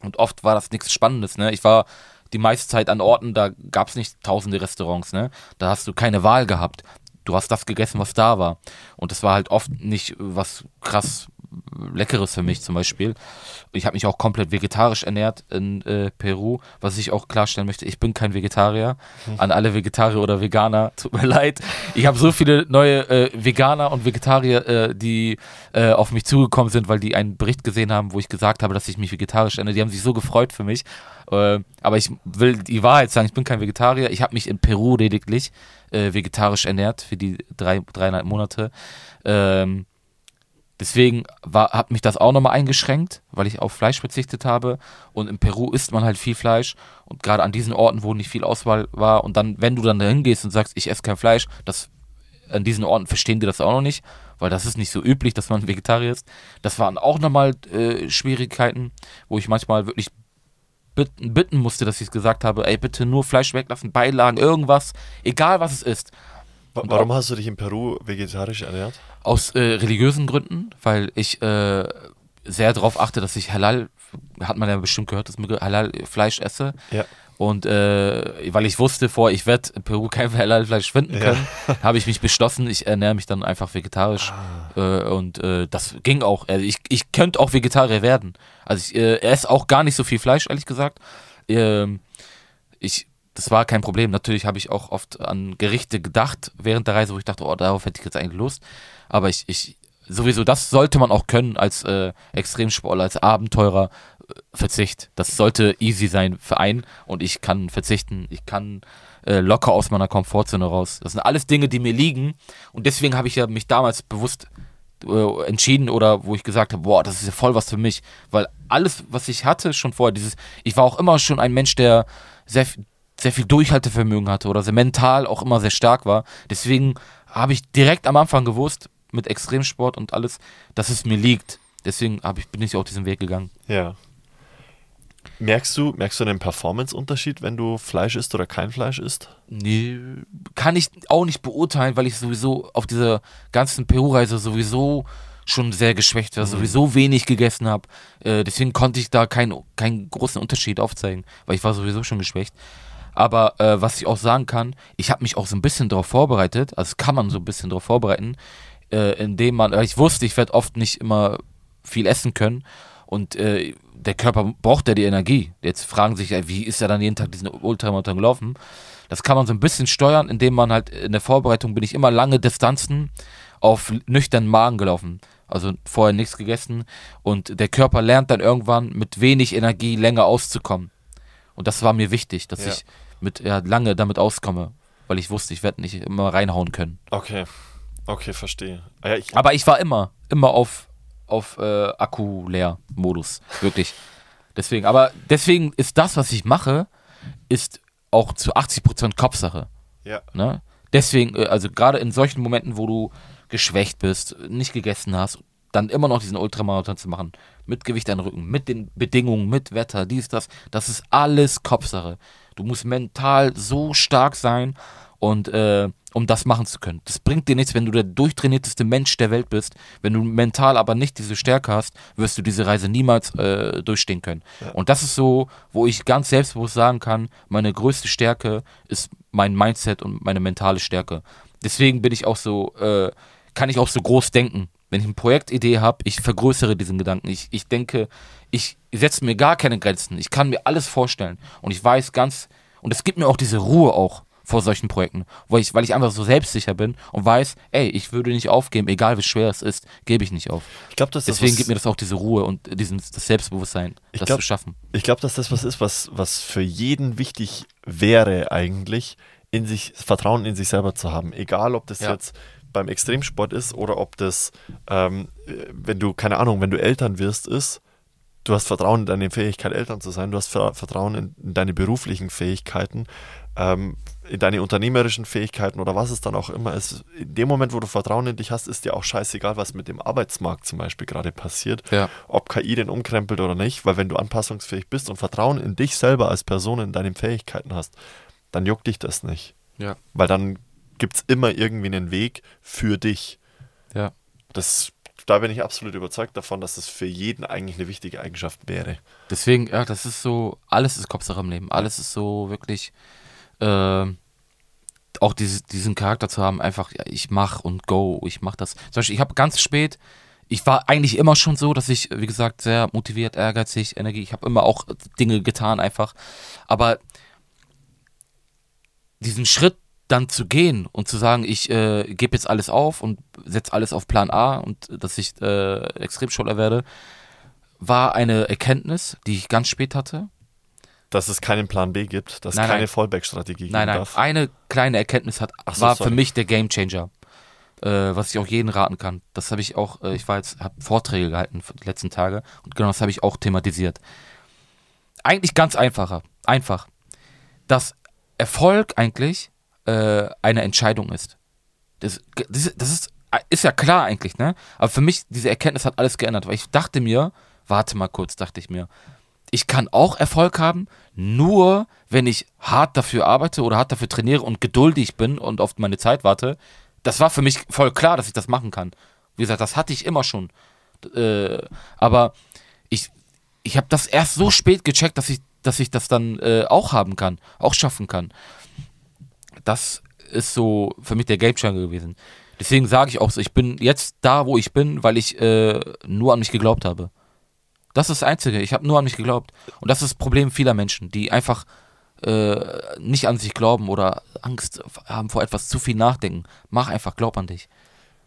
Und oft war das nichts Spannendes, ne? Ich war die meiste Zeit an Orten, da gab es nicht tausende Restaurants, ne? Da hast du keine Wahl gehabt. Du hast das gegessen, was da war. Und das war halt oft nicht was krass Leckeres für mich zum Beispiel. Ich habe mich auch komplett vegetarisch ernährt in äh, Peru, was ich auch klarstellen möchte. Ich bin kein Vegetarier. An alle Vegetarier oder Veganer, tut mir leid. Ich habe so viele neue äh, Veganer und Vegetarier, äh, die äh, auf mich zugekommen sind, weil die einen Bericht gesehen haben, wo ich gesagt habe, dass ich mich vegetarisch ernähre. Die haben sich so gefreut für mich. Äh, aber ich will die Wahrheit sagen, ich bin kein Vegetarier. Ich habe mich in Peru lediglich äh, vegetarisch ernährt für die drei, dreieinhalb Monate. Ähm, deswegen hat mich das auch nochmal eingeschränkt, weil ich auf Fleisch verzichtet habe. Und in Peru isst man halt viel Fleisch. Und gerade an diesen Orten, wo nicht viel Auswahl war. Und dann, wenn du dann dahin gehst und sagst, ich esse kein Fleisch, das an diesen Orten verstehen die das auch noch nicht, weil das ist nicht so üblich, dass man Vegetarier ist. Das waren auch nochmal äh, Schwierigkeiten, wo ich manchmal wirklich bitten, bitten musste, dass ich gesagt habe, ey, bitte nur Fleisch weglassen, Beilagen, irgendwas, egal was es ist. Wa- Warum hast du dich in Peru vegetarisch ernährt? Aus äh, religiösen Gründen, weil ich äh, sehr darauf achte, dass ich Halal, hat man ja bestimmt gehört, dass ich Halal Fleisch esse. Ja. Und äh, weil ich wusste vor, ich werde in Peru kein Halal-Fleisch finden Ja. können, habe ich mich beschlossen, ich ernähre mich dann einfach vegetarisch. Äh, und äh, das ging auch. Also ich, ich könnte auch Vegetarier werden. Also ich äh, esse auch gar nicht so viel Fleisch, ehrlich gesagt. Ähm, ich, das war kein Problem. Natürlich habe ich auch oft an Gerichte gedacht während der Reise, wo ich dachte, oh, darauf hätte ich jetzt eigentlich Lust. Aber ich, ich sowieso, das sollte man auch können als äh, Extremsportler, als Abenteurer. äh, Verzicht. Das sollte easy sein für einen und ich kann verzichten. Ich kann äh, locker aus meiner Komfortzone raus. Das sind alles Dinge, die mir liegen und deswegen habe ich ja mich damals bewusst äh, entschieden oder wo ich gesagt habe, boah, das ist ja voll was für mich, weil alles, was ich hatte schon vorher, dieses, ich war auch immer schon ein Mensch, der sehr, f- sehr viel Durchhaltevermögen hatte oder sehr mental auch immer sehr stark war. Deswegen habe ich direkt am Anfang gewusst, mit Extremsport und alles, dass es mir liegt. Deswegen ich, bin ich auch diesen Weg gegangen. Ja. Merkst du, merkst du einen Performance-Unterschied, wenn du Fleisch isst oder kein Fleisch isst? Nee, kann ich auch nicht beurteilen, weil ich sowieso auf dieser ganzen Peru-Reise sowieso schon sehr geschwächt war, sowieso wenig gegessen habe. Äh, deswegen konnte ich da keinen keinen großen Unterschied aufzeigen, weil ich war sowieso schon geschwächt. Aber äh, was ich auch sagen kann, ich habe mich auch so ein bisschen darauf vorbereitet, also kann man so ein bisschen darauf vorbereiten, äh, indem man, weil ich wusste, ich werde oft nicht immer viel essen können und äh, der Körper braucht ja die Energie. Jetzt fragen sich, wie ist er dann jeden Tag diesen Ultramarathon gelaufen? Das kann man so ein bisschen steuern, indem man halt in der Vorbereitung bin ich immer lange Distanzen auf nüchternen Magen gelaufen. Also vorher nichts gegessen und der Körper lernt dann irgendwann mit wenig Energie länger auszukommen. Und das war mir wichtig, dass Ja. ich mit ja, lange damit auskomme, weil ich wusste, ich werde nicht immer reinhauen können. Okay. Okay, verstehe. Ja, ich, Aber ich war immer, immer auf, auf äh, Akku leer Modus, wirklich. Deswegen, aber deswegen ist das, was ich mache, ist auch zu 80% Kopfsache. ja. Ne? Deswegen, äh, also gerade in solchen Momenten, wo du geschwächt bist, nicht gegessen hast, dann immer noch diesen Ultramarathon zu machen, mit Gewicht an den Rücken, mit den Bedingungen, mit Wetter, dies, das, das ist alles Kopfsache. Du musst mental so stark sein und äh, um das machen zu können. Das bringt dir nichts, wenn du der durchtrainierteste Mensch der Welt bist. Wenn du mental aber nicht diese Stärke hast, wirst du diese Reise niemals äh, durchstehen können. Und das ist so, wo ich ganz selbstbewusst sagen kann, meine größte Stärke ist mein Mindset und meine mentale Stärke. Deswegen bin ich auch so, äh, kann ich auch so groß denken. Wenn ich eine Projektidee habe, ich vergrößere diesen Gedanken. Ich, ich denke, ich setze mir gar keine Grenzen. Ich kann mir alles vorstellen. Und ich weiß ganz, und es gibt mir auch diese Ruhe auch vor solchen Projekten, weil ich, weil ich einfach so selbstsicher bin und weiß, ey, ich würde nicht aufgeben, egal wie schwer es ist, gebe ich nicht auf. Ich glaube, das Deswegen gibt mir das auch diese Ruhe und diesen, das Selbstbewusstsein, Ich das glaub- zu schaffen. Ich glaube, dass das was ist, was, was für jeden wichtig wäre eigentlich, in sich, Vertrauen in sich selber zu haben. Egal, ob das Ja. jetzt beim Extremsport ist oder ob das, ähm, äh, wenn du, keine Ahnung, wenn du Eltern wirst, ist, du hast Vertrauen in deine Fähigkeit, Eltern zu sein, du hast Ver Vertrauen in, in deine beruflichen Fähigkeiten, ähm, in deine unternehmerischen Fähigkeiten oder was es dann auch immer ist. In dem Moment, wo du Vertrauen in dich hast, ist dir auch scheißegal, was mit dem Arbeitsmarkt zum Beispiel gerade passiert Ja. ob KI den umkrempelt oder nicht, weil wenn du anpassungsfähig bist und Vertrauen in dich selber als Person, in deinen Fähigkeiten hast, dann juckt dich das nicht. Ja. Weil dann gibt es immer irgendwie einen Weg für dich. Ja. Das, da bin ich absolut überzeugt davon, dass das für jeden eigentlich eine wichtige Eigenschaft wäre. Deswegen, ja, das ist so, alles ist Kopfsache im Leben. Alles ist so wirklich, ähm, auch diese, diesen Charakter zu haben, einfach, ja, ich mach und go, ich mach das. Zum Beispiel, ich habe ganz spät ich war eigentlich immer schon so, dass ich, wie gesagt, sehr motiviert, ehrgeizig, Energie, ich habe immer auch Dinge getan einfach. Aber diesen Schritt dann zu gehen und zu sagen, ich äh, gebe jetzt alles auf und setze alles auf Plan A und dass ich äh, Extremschüler werde, war eine Erkenntnis, die ich ganz spät hatte. Dass es keinen Plan B gibt, dass es keine. Fallback-Strategie geben Nein, nein, darf. eine kleine Erkenntnis hat, so, war sorry. für mich der Gamechanger, äh, was ich auch jeden raten kann. Das habe ich auch, äh, ich war jetzt, habe Vorträge gehalten für die letzten Tage und genau das habe ich auch thematisiert. Eigentlich ganz einfacher, einfach, dass Erfolg eigentlich äh, eine Entscheidung ist. Das, das, das ist, ist ja klar eigentlich, ne? Aber für mich, diese Erkenntnis hat alles geändert, weil ich dachte mir, warte mal kurz, dachte ich mir, ich kann auch Erfolg haben, nur wenn ich hart dafür arbeite oder hart dafür trainiere und geduldig bin und auf meine Zeit warte. Das war für mich voll klar, dass ich das machen kann. Wie gesagt, das hatte ich immer schon. Äh, aber ich, ich habe das erst so spät gecheckt, dass ich, dass ich das dann äh, auch haben kann, auch schaffen kann. Das ist so für mich der Gamechanger gewesen. Deswegen sage ich auch so, ich bin jetzt da, wo ich bin, weil ich äh, nur an mich geglaubt habe. Das ist das Einzige. Ich habe nur an mich geglaubt. Und das ist das Problem vieler Menschen, die einfach äh, nicht an sich glauben oder Angst haben vor etwas zu viel nachdenken. Mach einfach, glaub an dich.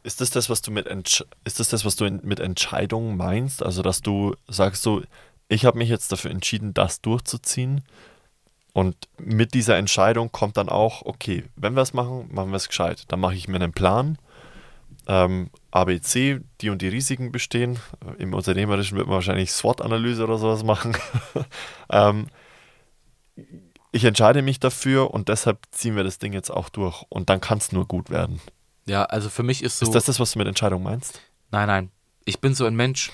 Ist das das, was du mit Entsch ist das das, was du mit Entscheidung meinst? Also, dass du sagst so, ich habe mich jetzt dafür entschieden, das durchzuziehen. Und mit dieser Entscheidung kommt dann auch, okay, wenn wir es machen, machen wir es gescheit. Dann mache ich mir einen Plan. Ähm, ABC, die und die Risiken bestehen. Im Unternehmerischen wird man wahrscheinlich SWOT-Analyse oder sowas machen. ähm, ich entscheide mich dafür und deshalb ziehen wir das Ding jetzt auch durch. Und dann kann es nur gut werden. Ja, also für mich ist so. Ist das das, was du mit Entscheidung meinst? Nein, nein. Ich bin so ein Mensch,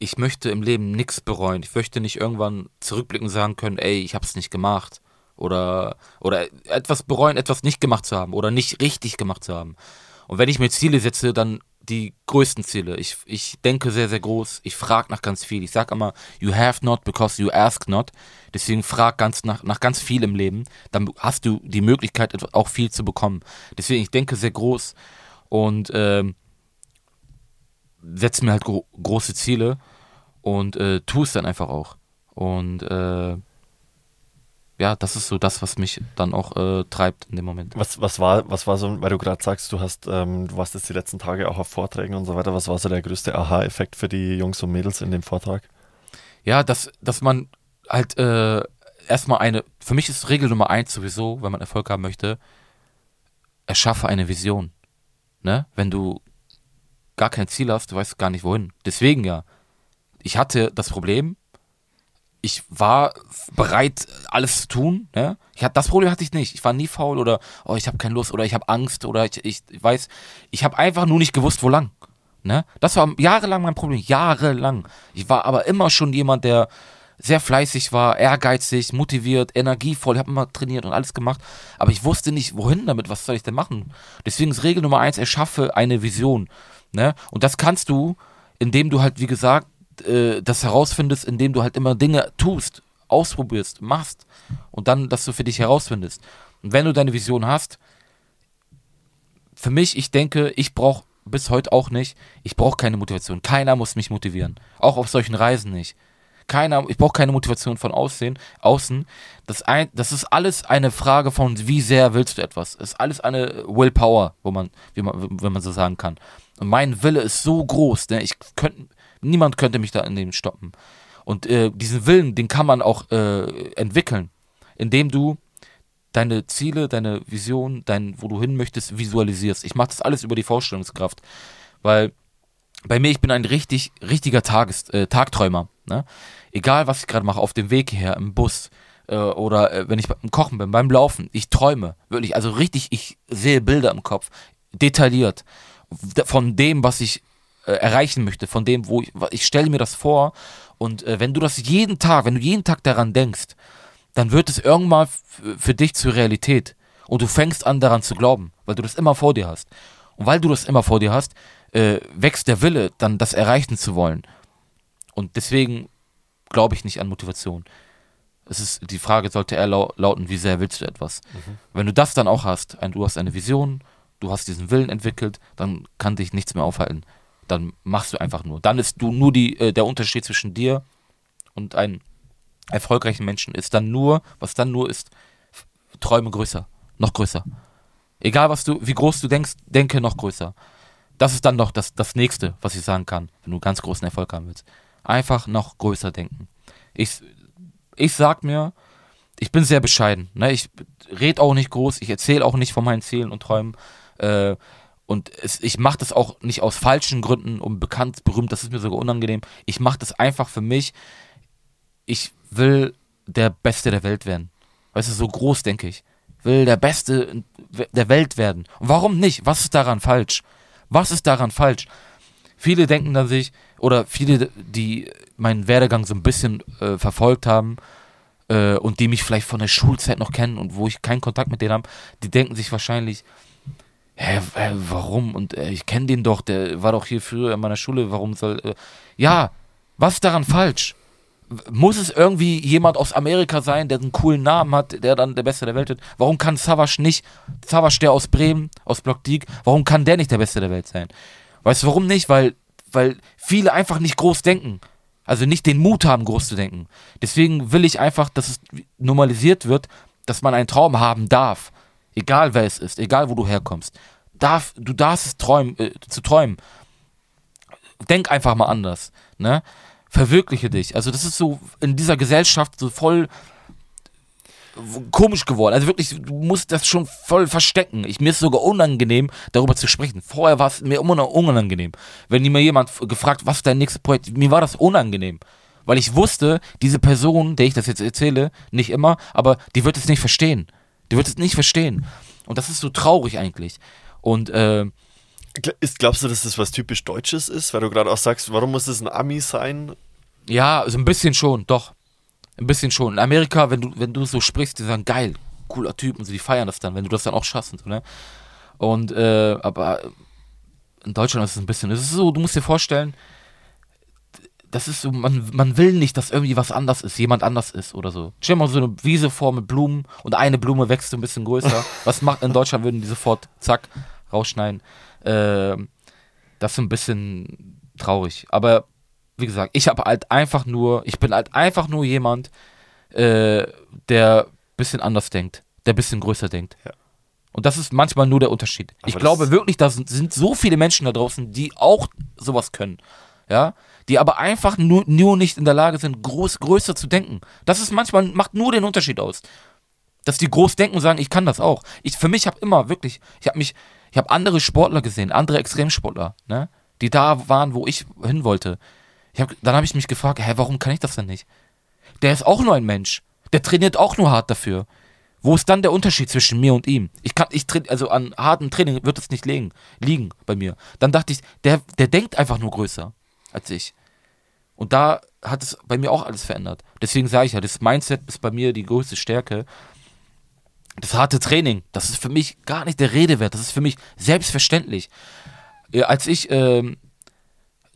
ich möchte im Leben nichts bereuen. Ich möchte nicht irgendwann zurückblicken und sagen können, ey, ich hab's nicht gemacht. Oder, oder etwas bereuen, etwas nicht gemacht zu haben oder nicht richtig gemacht zu haben. Und wenn ich mir Ziele setze, dann die größten Ziele. Ich, ich denke sehr, sehr groß. Ich frage nach ganz viel. Ich sage immer, you have not because you ask not. Deswegen frag ganz nach, nach ganz viel im Leben. Dann hast du die Möglichkeit, auch viel zu bekommen. Deswegen, ich denke sehr groß und ähm, setze mir halt gro große Ziele und äh, tu es dann einfach auch. Und äh, ja, das ist so das, was mich dann auch äh, treibt in dem Moment. Was, was, war, was war so, weil du gerade sagst, du hast, ähm, du warst jetzt die letzten Tage auch auf Vorträgen und so weiter, was war so der größte Aha-Effekt für die Jungs und Mädels in dem Vortrag? Ja, dass, dass man halt äh, erstmal eine, für mich ist Regel Nummer eins sowieso, wenn man Erfolg haben möchte, erschaffe eine Vision. Ne? Wenn du gar kein Ziel hast, du weißt gar nicht wohin. Deswegen ja, ich hatte das Problem, ich war bereit, alles zu tun. Ne? Ich hatte, das Problem hatte ich nicht. Ich war nie faul oder oh, ich habe keine Lust oder ich habe Angst oder ich, ich weiß, ich habe einfach nur nicht gewusst, wo lang. Ne? Das war jahrelang mein Problem, jahrelang. Ich war aber immer schon jemand, der sehr fleißig war, ehrgeizig, motiviert, energievoll, habe immer trainiert und alles gemacht, aber ich wusste nicht, wohin damit, was soll ich denn machen? Deswegen ist Regel Nummer eins, erschaffe eine Vision. Ne? Und das kannst du, indem du halt, wie gesagt, äh, das herausfindest, indem du halt immer Dinge tust, ausprobierst, machst und dann, dass du für dich herausfindest. Und wenn du deine Vision hast, für mich, ich denke, ich brauche bis heute auch nicht, ich brauche keine Motivation. Keiner muss mich motivieren. Auch auf solchen Reisen nicht. Keiner, ich brauche keine Motivation von aussehen, außen. Das, ein, das ist alles eine Frage von, wie sehr willst du etwas. Das ist alles eine Willpower, wo man, wie man, wenn man so sagen kann. Und mein Wille ist so groß, ne? ich könnte, niemand könnte mich da in dem stoppen. Und äh, diesen Willen, den kann man auch äh, entwickeln, indem du deine Ziele, deine Vision, dein, wo du hin möchtest, visualisierst. Ich mache das alles über die Vorstellungskraft, weil bei mir, ich bin ein richtig, richtiger Tages, äh, Tagträumer. Ne? Egal, was ich gerade mache, auf dem Weg hierher, im Bus äh, oder äh, wenn ich beim Kochen bin, beim Laufen, ich träume. Wirklich, also richtig, ich sehe Bilder im Kopf, detailliert, von dem, was ich äh, erreichen möchte, von dem, wo ich, ich stelle mir das vor und äh, wenn du das jeden Tag, wenn du jeden Tag daran denkst, dann wird es irgendwann für dich zur Realität. Und du fängst an daran zu glauben, weil du das immer vor dir hast. Und weil du das immer vor dir hast, äh, wächst der Wille, dann das erreichen zu wollen. Und deswegen glaube ich nicht an Motivation. Es ist, die Frage sollte eher lau lauten, wie sehr willst du etwas? Wenn du das dann auch hast, ein, du hast eine Vision, du hast diesen Willen entwickelt, dann kann dich nichts mehr aufhalten. Dann machst du einfach nur. Dann ist du nur die, äh, der Unterschied zwischen dir und einem erfolgreichen Menschen ist dann nur, was dann nur ist, träume größer, noch größer. Egal was du, wie groß du denkst, denke noch größer. Das ist dann noch das, das nächste, was ich sagen kann, wenn du ganz großen Erfolg haben willst. Einfach noch größer denken. Ich, ich sag mir, ich bin sehr bescheiden. Ne? Ich rede auch nicht groß, ich erzähle auch nicht von meinen Zielen und Träumen. Äh, und es, ich mache das auch nicht aus falschen Gründen, um bekannt, berühmt, das ist mir sogar unangenehm. Ich mache das einfach für mich. Ich will der Beste der Welt werden. Weißt du, so groß denke ich. Will der Beste der Welt werden. Und warum nicht? Was ist daran falsch? Was ist daran falsch? Viele denken dann sich, oder viele, die meinen Werdegang so ein bisschen äh, verfolgt haben, äh, und die mich vielleicht von der Schulzeit noch kennen und wo ich keinen Kontakt mit denen habe, die denken sich wahrscheinlich, hä, hä warum? Und äh, ich kenne den doch, der war doch hier früher in meiner Schule, warum soll. Äh, ja, was ist daran falsch? Muss es irgendwie jemand aus Amerika sein, der einen coolen Namen hat, der dann der Beste der Welt wird? Warum kann Savage nicht, Savage der aus Bremen, aus Block Diek, warum kann der nicht der Beste der Welt sein? Weißt du, warum nicht? Weil, weil viele einfach nicht groß denken. Also nicht den Mut haben, groß zu denken. Deswegen will ich einfach, dass es normalisiert wird, dass man einen Traum haben darf. Egal wer es ist, egal wo du herkommst. Darf, du darfst es träumen, äh, zu träumen. Denk einfach mal anders. Ne? Verwirkliche dich. Also das ist so in dieser Gesellschaft so voll komisch geworden. Also wirklich, du musst das schon voll verstecken. Ich, mir ist sogar unangenehm, darüber zu sprechen. Vorher war es mir immer unangenehm. Wenn mir jemand gefragt, was ist dein nächstes Projekt, mir war das unangenehm. Weil ich wusste, diese Person, der ich das jetzt erzähle, nicht immer, aber die wird es nicht verstehen. Die wird es nicht verstehen. Und das ist so traurig eigentlich. Und äh, Ist, glaubst du, dass das was typisch Deutsches ist? Weil du gerade auch sagst, warum muss es ein Ami sein? Ja, so ein bisschen schon, doch. Ein bisschen schon. In Amerika, wenn du, wenn du so sprichst, die sagen, geil, cooler Typ und so, die feiern das dann, wenn du das dann auch schaffst und so, ne? Und, äh, aber in Deutschland ist es ein bisschen, es ist so, du musst dir vorstellen, das ist so, man, man will nicht, dass irgendwie was anders ist, jemand anders ist oder so. Stell dir mal so eine Wiese vor mit Blumen und eine Blume wächst so ein bisschen größer. was macht in Deutschland, würden die sofort, zack, rausschneiden. Ähm, das ist so ein bisschen traurig. Aber wie gesagt, ich habe halt einfach nur, ich bin halt einfach nur jemand, äh, der bisschen anders denkt, der bisschen größer denkt. Ja. Und das ist manchmal nur der Unterschied. Aber ich glaube wirklich, da sind, sind so viele Menschen da draußen, die auch sowas können. Ja, die aber einfach nur, nur nicht in der Lage sind, groß, größer zu denken. Das ist manchmal, macht nur den Unterschied aus. Dass die groß denken und sagen, ich kann das auch. Ich, für mich habe immer wirklich, ich habe mich, ich habe andere Sportler gesehen, andere Extremsportler, ne, die da waren, wo ich hin wollte. Ich hab, dann habe ich mich gefragt, hä, warum kann ich das denn nicht? Der ist auch nur ein Mensch. Der trainiert auch nur hart dafür. Wo ist dann der Unterschied zwischen mir und ihm? Ich kann, ich also an hartem Training wird es nicht liegen, liegen bei mir. Dann dachte ich, der, der denkt einfach nur größer als ich. Und da hat es bei mir auch alles verändert. Deswegen sage ich ja, das Mindset ist bei mir die größte Stärke. Das harte Training, das ist für mich gar nicht der Rede wert. Das ist für mich selbstverständlich. Als ich ähm,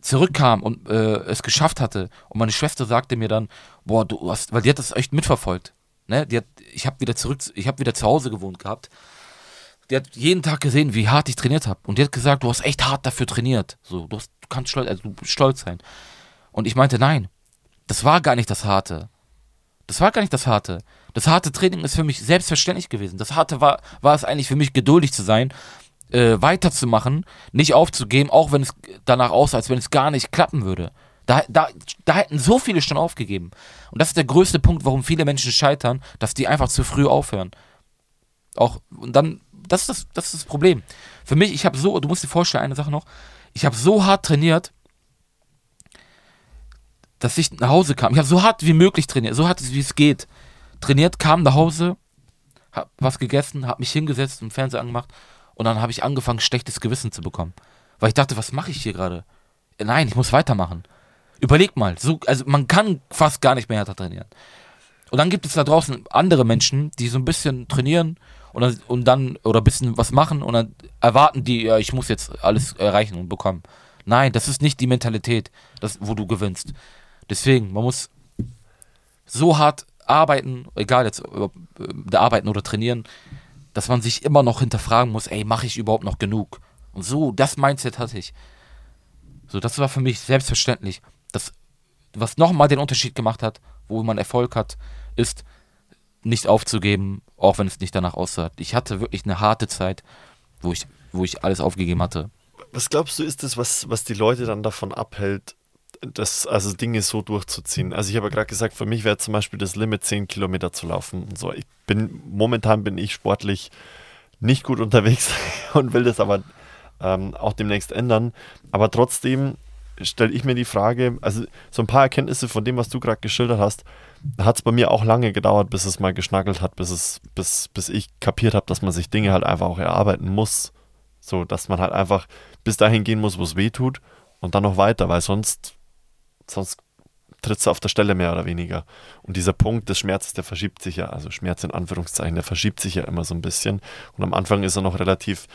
zurückkam und äh, es geschafft hatte und meine Schwester sagte mir dann, boah, du hast, weil die hat das echt mitverfolgt. Ne? Die hat, ich habe wieder zurück, ich habe wieder zu Hause gewohnt gehabt. Die hat jeden Tag gesehen, wie hart ich trainiert habe. Und die hat gesagt, du hast echt hart dafür trainiert. So, du, hast, du kannst stolz, also du stolz sein. Und ich meinte, nein, das war gar nicht das Harte. Das war gar nicht das Harte. Das harte Training ist für mich selbstverständlich gewesen. Das Harte war, war es eigentlich für mich, geduldig zu sein, äh, weiterzumachen, nicht aufzugeben, auch wenn es danach aussah, als wenn es gar nicht klappen würde. Da, da, da hätten so viele schon aufgegeben. Und das ist der größte Punkt, warum viele Menschen scheitern, dass die einfach zu früh aufhören. Auch, und dann, das ist das, das ist das Problem. Für mich, ich habe so, du musst dir vorstellen, eine Sache noch, ich habe so hart trainiert, dass ich nach Hause kam. Ich habe so hart wie möglich trainiert, so hart wie es geht. Trainiert, kam nach Hause, hab was gegessen, hab mich hingesetzt, im Fernseher angemacht und dann habe ich angefangen, schlechtes Gewissen zu bekommen. Weil ich dachte, was mache ich hier gerade? Nein, ich muss weitermachen. Überleg mal, so, also man kann fast gar nicht mehr härter trainieren. Und dann gibt es da draußen andere Menschen, die so ein bisschen trainieren und dann, und dann oder ein bisschen was machen und dann erwarten die, ja, ich muss jetzt alles erreichen und bekommen. Nein, das ist nicht die Mentalität, das, wo du gewinnst. Deswegen, man muss so hart arbeiten, egal jetzt äh, arbeiten oder trainieren, dass man sich immer noch hinterfragen muss, ey, mache ich überhaupt noch genug? Und so, das Mindset hatte ich. So, das war für mich selbstverständlich. Das, was nochmal den Unterschied gemacht hat, wo man Erfolg hat, ist nicht aufzugeben, auch wenn es nicht danach aussah. Ich hatte wirklich eine harte Zeit, wo ich, wo ich alles aufgegeben hatte. Was glaubst du, ist das, was, was die Leute dann davon abhält, das, also Dinge so durchzuziehen? Also ich habe ja gerade gesagt, für mich wäre zum Beispiel das Limit 10 Kilometer zu laufen und so. Ich bin, momentan bin ich sportlich nicht gut unterwegs und will das aber ähm, auch demnächst ändern. Aber trotzdem stelle ich mir die Frage, also so ein paar Erkenntnisse von dem, was du gerade geschildert hast, hat es bei mir auch lange gedauert, bis es mal geschnackelt hat, bis es, bis, bis ich kapiert habe, dass man sich Dinge halt einfach auch erarbeiten muss. So, dass man halt einfach bis dahin gehen muss, wo es weh tut und dann noch weiter, weil sonst, sonst trittst du auf der Stelle mehr oder weniger. Und dieser Punkt des Schmerzes, der verschiebt sich ja, also Schmerz in Anführungszeichen, der verschiebt sich ja immer so ein bisschen. Und am Anfang ist er noch relativ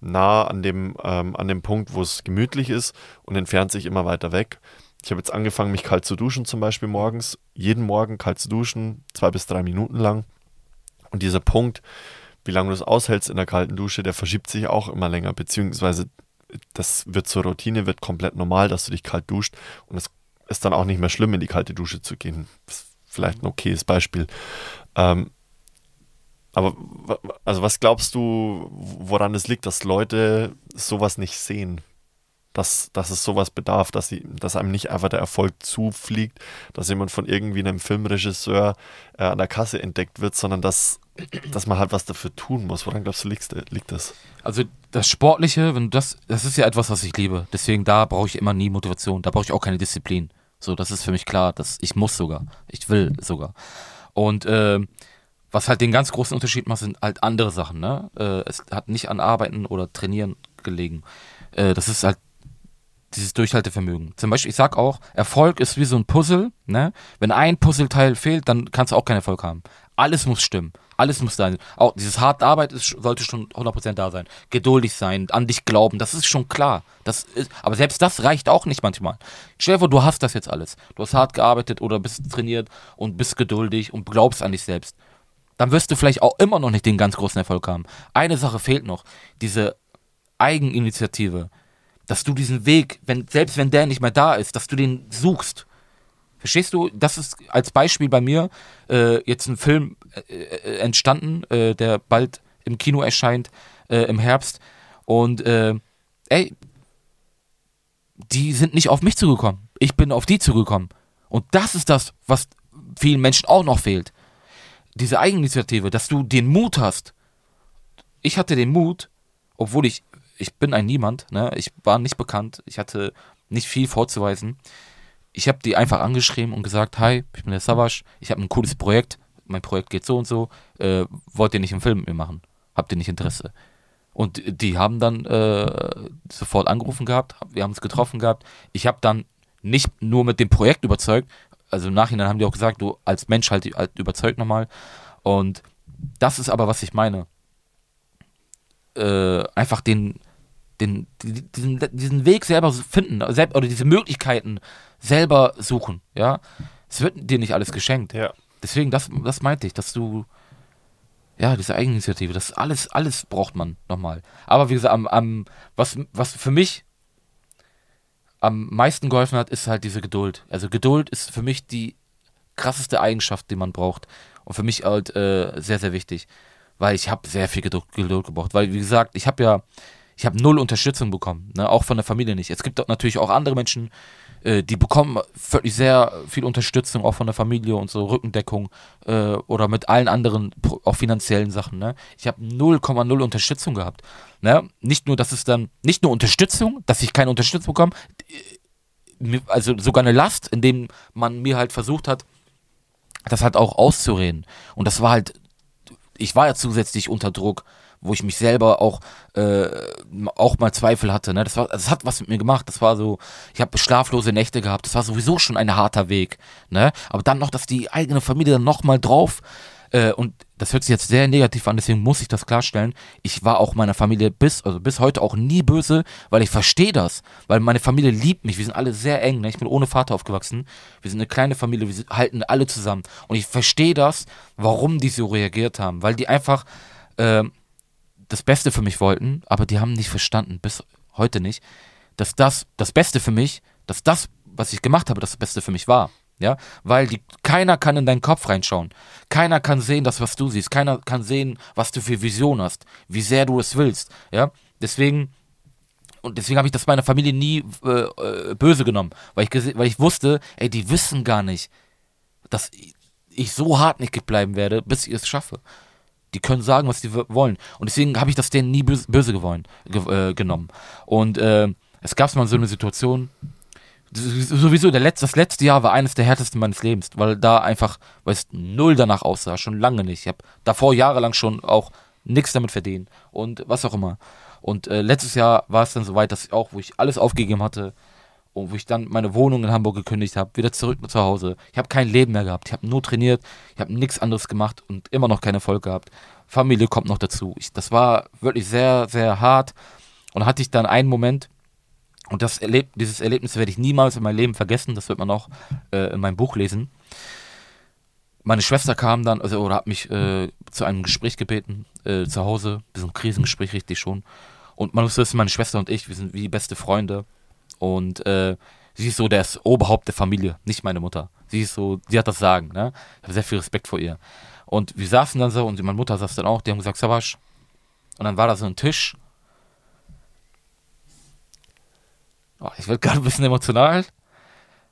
nah an dem, ähm, an dem Punkt, wo es gemütlich ist und entfernt sich immer weiter weg. Ich habe jetzt angefangen, mich kalt zu duschen, zum Beispiel morgens. Jeden Morgen kalt zu duschen, zwei bis drei Minuten lang. Und dieser Punkt, wie lange du es aushältst in der kalten Dusche, der verschiebt sich auch immer länger, beziehungsweise das wird zur Routine, wird komplett normal, dass du dich kalt duscht und es ist dann auch nicht mehr schlimm, in die kalte Dusche zu gehen. Ist vielleicht ein okayes Beispiel. Ähm, aber also was glaubst du, woran es liegt, dass Leute sowas nicht sehen? Dass, dass es sowas bedarf, dass, sie, dass einem nicht einfach der Erfolg zufliegt, dass jemand von irgendwie einem Filmregisseur äh, an der Kasse entdeckt wird, sondern dass, dass man halt was dafür tun muss. Woran glaubst du, liegt, liegt das? Also das Sportliche, wenn das, das ist ja etwas, was ich liebe. Deswegen da brauche ich immer nie Motivation, da brauche ich auch keine Disziplin. So, das ist für mich klar, dass ich muss sogar, ich will sogar. Und äh, was halt den ganz großen Unterschied macht, sind halt andere Sachen. Ne? Äh, es hat nicht an Arbeiten oder Trainieren gelegen. Äh, das ist halt dieses Durchhaltevermögen. Zum Beispiel, ich sag auch, Erfolg ist wie so ein Puzzle. Ne? Wenn ein Puzzleteil fehlt, dann kannst du auch keinen Erfolg haben. Alles muss stimmen. Alles muss sein. Auch dieses harte Arbeit ist, sollte schon 100% da sein. Geduldig sein, an dich glauben, das ist schon klar. Das ist, aber selbst das reicht auch nicht manchmal. Stell dir du hast das jetzt alles. Du hast hart gearbeitet oder bist trainiert und bist geduldig und glaubst an dich selbst dann wirst du vielleicht auch immer noch nicht den ganz großen Erfolg haben. Eine Sache fehlt noch, diese Eigeninitiative, dass du diesen Weg, wenn, selbst wenn der nicht mehr da ist, dass du den suchst. Verstehst du? Das ist als Beispiel bei mir äh, jetzt ein Film äh, äh entstanden, äh, der bald im Kino erscheint, äh, im Herbst. Und äh, ey, die sind nicht auf mich zugekommen. Ich bin auf die zugekommen. Und das ist das, was vielen Menschen auch noch fehlt diese Eigeninitiative, dass du den Mut hast. Ich hatte den Mut, obwohl ich, ich bin ein Niemand, ne? ich war nicht bekannt, ich hatte nicht viel vorzuweisen. Ich habe die einfach angeschrieben und gesagt, hi, ich bin der Savage, ich habe ein cooles Projekt, mein Projekt geht so und so, äh, wollt ihr nicht einen Film mit mir machen? Habt ihr nicht Interesse? Und die haben dann äh, sofort angerufen gehabt, wir haben uns getroffen gehabt. Ich habe dann nicht nur mit dem Projekt überzeugt, also im Nachhinein haben die auch gesagt, du als Mensch halt, halt überzeugt nochmal. Und das ist aber, was ich meine. Äh, einfach den, den, diesen, diesen Weg selber finden, oder diese Möglichkeiten selber suchen, ja. Es wird dir nicht alles geschenkt. Ja. Deswegen, das, das meinte ich, dass du, ja, diese Eigeninitiative, das alles, alles braucht man nochmal. Aber wie gesagt, am, am, was, was für mich am meisten geholfen hat, ist halt diese Geduld. Also Geduld ist für mich die krasseste Eigenschaft, die man braucht. Und für mich halt äh, sehr, sehr wichtig. Weil ich habe sehr viel Geduld, Geduld gebraucht. Weil, wie gesagt, ich habe ja, ich habe null Unterstützung bekommen. Ne? Auch von der Familie nicht. Es gibt natürlich auch andere Menschen, äh, die bekommen wirklich sehr viel Unterstützung, auch von der Familie und so Rückendeckung äh, oder mit allen anderen, auch finanziellen Sachen. Ne? Ich habe 0,0 Unterstützung gehabt. Ne? Nicht nur, dass es dann, nicht nur Unterstützung, dass ich keine Unterstützung bekomme, äh, also sogar eine Last, indem man mir halt versucht hat, das halt auch auszureden. Und das war halt, ich war ja zusätzlich unter Druck wo ich mich selber auch äh, auch mal Zweifel hatte. Ne? Das, war, das hat was mit mir gemacht. Das war so, ich habe schlaflose Nächte gehabt. Das war sowieso schon ein harter Weg. Ne? Aber dann noch, dass die eigene Familie dann noch mal drauf äh, und das hört sich jetzt sehr negativ an, deswegen muss ich das klarstellen. Ich war auch meiner Familie bis, also bis heute auch nie böse, weil ich verstehe das. Weil meine Familie liebt mich. Wir sind alle sehr eng. Ne? Ich bin ohne Vater aufgewachsen. Wir sind eine kleine Familie. Wir halten alle zusammen. Und ich verstehe das, warum die so reagiert haben. Weil die einfach äh, das Beste für mich wollten, aber die haben nicht verstanden, bis heute nicht, dass das das Beste für mich, dass das, was ich gemacht habe, das Beste für mich war. Ja, weil die, keiner kann in deinen Kopf reinschauen. Keiner kann sehen, das, was du siehst. Keiner kann sehen, was du für Vision hast, wie sehr du es willst. Ja, deswegen, und deswegen habe ich das meiner Familie nie äh, äh, böse genommen, weil ich, weil ich wusste, ey, die wissen gar nicht, dass ich so hartnäckig bleiben werde, bis ich es schaffe. Die können sagen, was sie wollen. Und deswegen habe ich das denen nie böse, böse gewollen, ge äh, genommen. Und äh, es gab mal so eine Situation, sowieso letzte, das letzte Jahr war eines der härtesten meines Lebens, weil da einfach, weil es null danach aussah, schon lange nicht. Ich habe davor jahrelang schon auch nichts damit verdient und was auch immer. Und äh, letztes Jahr war es dann soweit, dass ich auch, wo ich alles aufgegeben hatte wo ich dann meine Wohnung in Hamburg gekündigt habe, wieder zurück zu Hause. Ich habe kein Leben mehr gehabt. Ich habe nur trainiert, ich habe nichts anderes gemacht und immer noch keinen Erfolg gehabt. Familie kommt noch dazu. Ich, das war wirklich sehr, sehr hart. Und hatte ich dann einen Moment, und das Erleb dieses Erlebnis werde ich niemals in meinem Leben vergessen, das wird man auch äh, in meinem Buch lesen. Meine Schwester kam dann, also, oder hat mich äh, zu einem Gespräch gebeten, äh, zu Hause, so ein Krisengespräch richtig schon. Und man muss wissen, meine Schwester und ich, wir sind wie beste Freunde. Und äh, sie ist so das Oberhaupt der Familie, nicht meine Mutter. Sie ist so, sie hat das Sagen, ne? Ich habe sehr viel Respekt vor ihr. Und wir saßen dann so und meine Mutter saß dann auch, die haben gesagt, Savasch. Und dann war da so ein Tisch Oh, ich werde gerade ein bisschen emotional.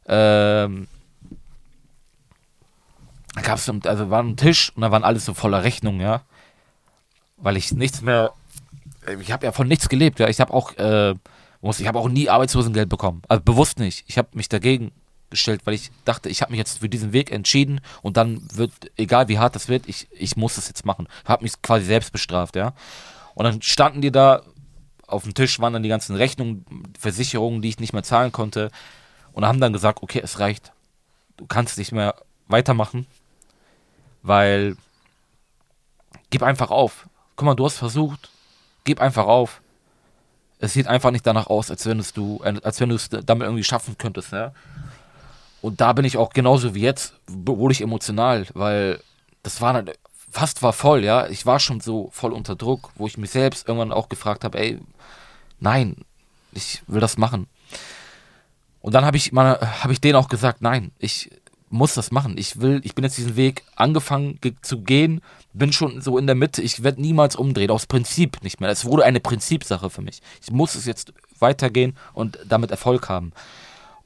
Ähm, da gab es, also war ein Tisch und da waren alles so voller Rechnungen, ja. Weil ich nichts mehr, ich habe ja von nichts gelebt, ja. Ich habe auch, äh, ich habe auch nie Arbeitslosengeld bekommen. Also bewusst nicht. Ich habe mich dagegen gestellt, weil ich dachte, ich habe mich jetzt für diesen Weg entschieden und dann wird, egal wie hart das wird, ich, ich muss das jetzt machen. Habe mich quasi selbst bestraft, ja. Und dann standen die da auf dem Tisch waren dann die ganzen Rechnungen, Versicherungen, die ich nicht mehr zahlen konnte. Und haben dann gesagt, okay, es reicht. Du kannst nicht mehr weitermachen, weil gib einfach auf. Guck mal, du hast versucht, gib einfach auf. Es sieht einfach nicht danach aus, als wenn du, als wenn du es damit irgendwie schaffen könntest, ja. Und da bin ich auch genauso wie jetzt, wurde ich emotional, weil das war fast war voll, ja. Ich war schon so voll unter Druck, wo ich mich selbst irgendwann auch gefragt habe, ey, nein, ich will das machen. Und dann habe ich habe ich denen auch gesagt, nein, ich muss das machen. Ich will, ich bin jetzt diesen Weg angefangen ge zu gehen, bin schon so in der Mitte. Ich werde niemals umdrehen, aus Prinzip nicht mehr. Es wurde eine Prinzipsache für mich. Ich muss es jetzt weitergehen und damit Erfolg haben.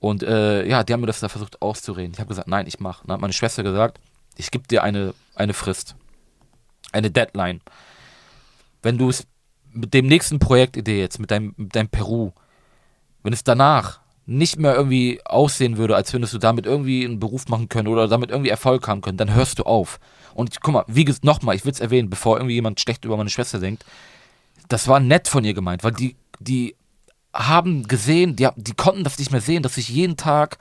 Und äh, ja, die haben mir das da versucht auszureden. Ich habe gesagt, nein, ich mache. Dann hat meine Schwester gesagt, ich gebe dir eine, eine Frist, eine Deadline. Wenn du es mit dem nächsten Projektidee jetzt, mit deinem, mit deinem Peru, wenn es danach nicht mehr irgendwie aussehen würde, als würdest du damit irgendwie einen Beruf machen können oder damit irgendwie Erfolg haben können, dann hörst du auf. Und guck mal, wie nochmal, ich will es erwähnen, bevor irgendwie jemand schlecht über meine Schwester denkt, das war nett von ihr gemeint, weil die, die haben gesehen, die, die konnten das nicht mehr sehen, dass ich jeden Tag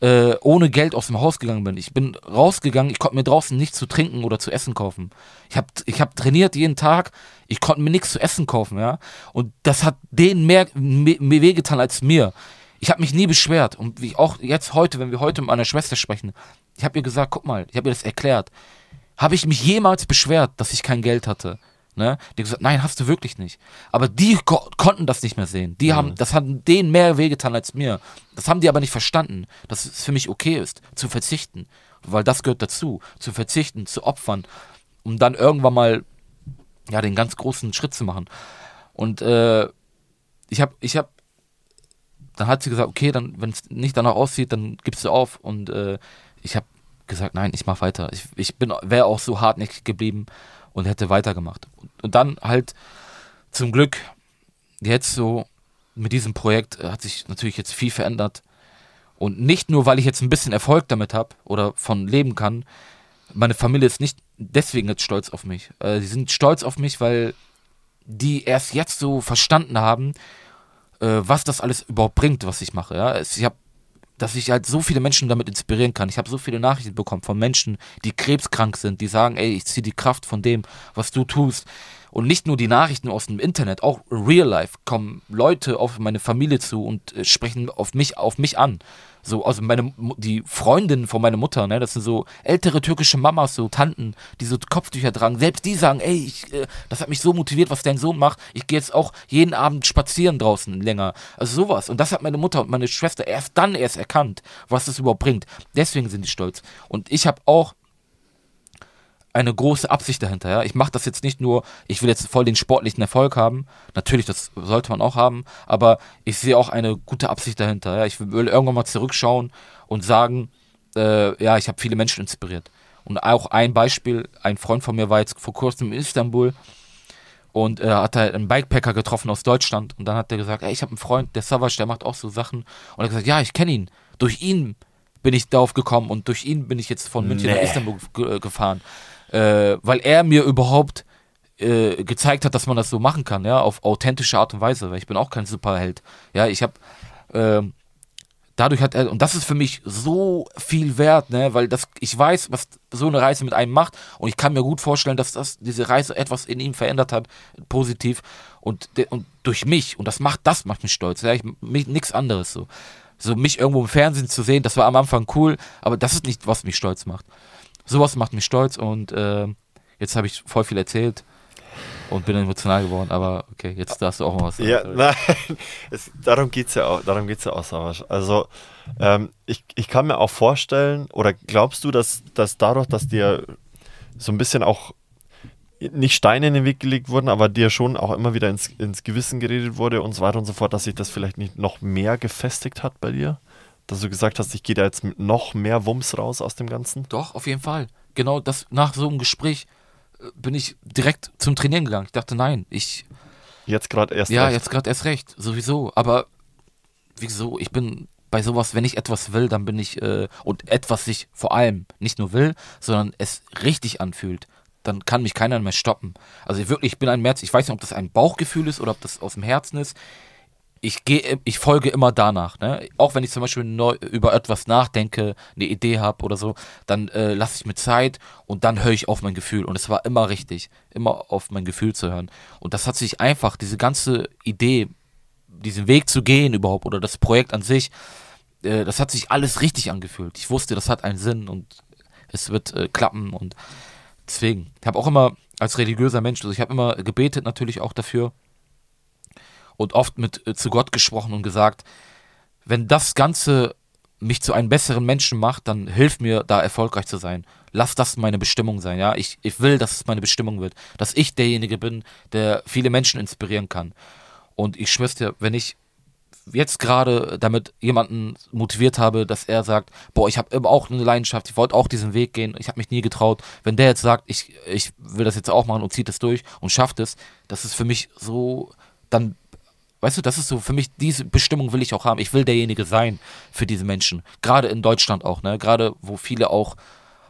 äh, ohne Geld aus dem Haus gegangen bin. Ich bin rausgegangen, ich konnte mir draußen nichts zu trinken oder zu essen kaufen. Ich habe ich hab trainiert jeden Tag, ich konnte mir nichts zu essen kaufen, ja. Und das hat denen mehr, mehr wehgetan als mir. Ich habe mich nie beschwert. Und wie auch jetzt heute, wenn wir heute mit meiner Schwester sprechen, ich habe ihr gesagt, guck mal, ich habe ihr das erklärt. Habe ich mich jemals beschwert, dass ich kein Geld hatte? Ne? Die haben gesagt, nein, hast du wirklich nicht. Aber die ko konnten das nicht mehr sehen. Die mhm. haben, das hat denen mehr wehgetan als mir. Das haben die aber nicht verstanden, dass es für mich okay ist, zu verzichten. Weil das gehört dazu, zu verzichten, zu opfern, um dann irgendwann mal ja, den ganz großen Schritt zu machen. Und äh, ich habe, ich habe, dann hat sie gesagt, okay, dann, wenn es nicht danach aussieht, dann gibst du auf. Und äh, ich habe gesagt, nein, ich mach weiter. Ich, ich bin, wäre auch so hartnäckig geblieben und hätte weitergemacht. Und dann halt zum Glück jetzt so mit diesem Projekt hat sich natürlich jetzt viel verändert. Und nicht nur, weil ich jetzt ein bisschen Erfolg damit habe oder von leben kann. Meine Familie ist nicht deswegen jetzt stolz auf mich. Äh, sie sind stolz auf mich, weil die erst jetzt so verstanden haben, äh, was das alles überhaupt bringt, was ich mache. Ja? Ich habe dass ich halt so viele Menschen damit inspirieren kann. Ich habe so viele Nachrichten bekommen von Menschen, die krebskrank sind, die sagen, ey, ich ziehe die Kraft von dem, was du tust. Und nicht nur die Nachrichten aus dem Internet, auch real life kommen Leute auf meine Familie zu und äh, sprechen auf mich, auf mich an. So, also meine, die Freundinnen von meiner Mutter, ne, das sind so ältere türkische Mamas, so Tanten, die so Kopftücher tragen. Selbst die sagen, ey, ich, äh, das hat mich so motiviert, was dein Sohn macht. Ich gehe jetzt auch jeden Abend spazieren draußen länger. Also sowas. Und das hat meine Mutter und meine Schwester erst dann erst erkannt, was das überhaupt bringt. Deswegen sind die stolz. Und ich habe auch eine große Absicht dahinter. Ja? Ich mache das jetzt nicht nur, ich will jetzt voll den sportlichen Erfolg haben. Natürlich, das sollte man auch haben, aber ich sehe auch eine gute Absicht dahinter. Ja? Ich will irgendwann mal zurückschauen und sagen, äh, ja, ich habe viele Menschen inspiriert. Und auch ein Beispiel, ein Freund von mir war jetzt vor kurzem in Istanbul und äh, hat halt einen Bikepacker getroffen aus Deutschland und dann hat er gesagt, ey, ich habe einen Freund, der Savage, der macht auch so Sachen. Und er hat gesagt, ja, ich kenne ihn. Durch ihn bin ich darauf gekommen und durch ihn bin ich jetzt von München nee. nach Istanbul gefahren äh, weil er mir überhaupt äh, gezeigt hat, dass man das so machen kann, ja, auf authentische Art und Weise, weil ich bin auch kein Superheld. Ja, ich habe äh, dadurch hat er und das ist für mich so viel wert, ne, weil das ich weiß, was so eine Reise mit einem macht und ich kann mir gut vorstellen, dass das diese Reise etwas in ihm verändert hat, positiv und und durch mich und das macht das macht mich stolz, ja, nichts anderes so. So mich irgendwo im Fernsehen zu sehen, das war am Anfang cool, aber das ist nicht was mich stolz macht sowas macht mich stolz und äh, jetzt habe ich voll viel erzählt und bin emotional geworden, aber okay, jetzt darfst du auch mal was sagen. Ja, nein, es, darum geht es ja auch, darum geht's ja auch, Savasch. Also, ähm, ich, ich kann mir auch vorstellen, oder glaubst du, dass, dass dadurch, dass dir so ein bisschen auch nicht Steine in den Weg gelegt wurden, aber dir schon auch immer wieder ins, ins Gewissen geredet wurde und so weiter und so fort, dass sich das vielleicht nicht noch mehr gefestigt hat bei dir? Dass du gesagt hast, ich gehe da jetzt mit noch mehr Wumms raus aus dem Ganzen? Doch, auf jeden Fall. Genau das nach so einem Gespräch äh, bin ich direkt zum Trainieren gegangen. Ich dachte, nein, ich. Jetzt gerade erst ja, recht. Ja, jetzt gerade erst recht, sowieso. Aber wieso? Ich bin bei sowas, wenn ich etwas will, dann bin ich, äh, und etwas sich vor allem nicht nur will, sondern es richtig anfühlt, dann kann mich keiner mehr stoppen. Also ich wirklich, ich bin ein März, ich weiß nicht, ob das ein Bauchgefühl ist oder ob das aus dem Herzen ist ich gehe, ich folge immer danach. Ne? Auch wenn ich zum Beispiel neu, über etwas nachdenke, eine Idee habe oder so, dann äh, lasse ich mir Zeit und dann höre ich auf mein Gefühl. Und es war immer richtig, immer auf mein Gefühl zu hören. Und das hat sich einfach, diese ganze Idee, diesen Weg zu gehen überhaupt oder das Projekt an sich, äh, das hat sich alles richtig angefühlt. Ich wusste, das hat einen Sinn und es wird äh, klappen und deswegen. Ich habe auch immer als religiöser Mensch, also ich habe immer gebetet natürlich auch dafür, und oft mit äh, zu Gott gesprochen und gesagt, wenn das Ganze mich zu einem besseren Menschen macht, dann hilf mir, da erfolgreich zu sein. Lass das meine Bestimmung sein, ja. Ich, ich will, dass es meine Bestimmung wird. Dass ich derjenige bin, der viele Menschen inspirieren kann. Und ich schwör's dir, wenn ich jetzt gerade damit jemanden motiviert habe, dass er sagt, boah, ich habe auch eine Leidenschaft, ich wollte auch diesen Weg gehen, ich habe mich nie getraut. Wenn der jetzt sagt, ich, ich will das jetzt auch machen und zieht es durch und schafft es, das ist für mich so, dann Weißt du, das ist so für mich, diese Bestimmung will ich auch haben. Ich will derjenige sein für diese Menschen. Gerade in Deutschland auch, ne? Gerade wo viele auch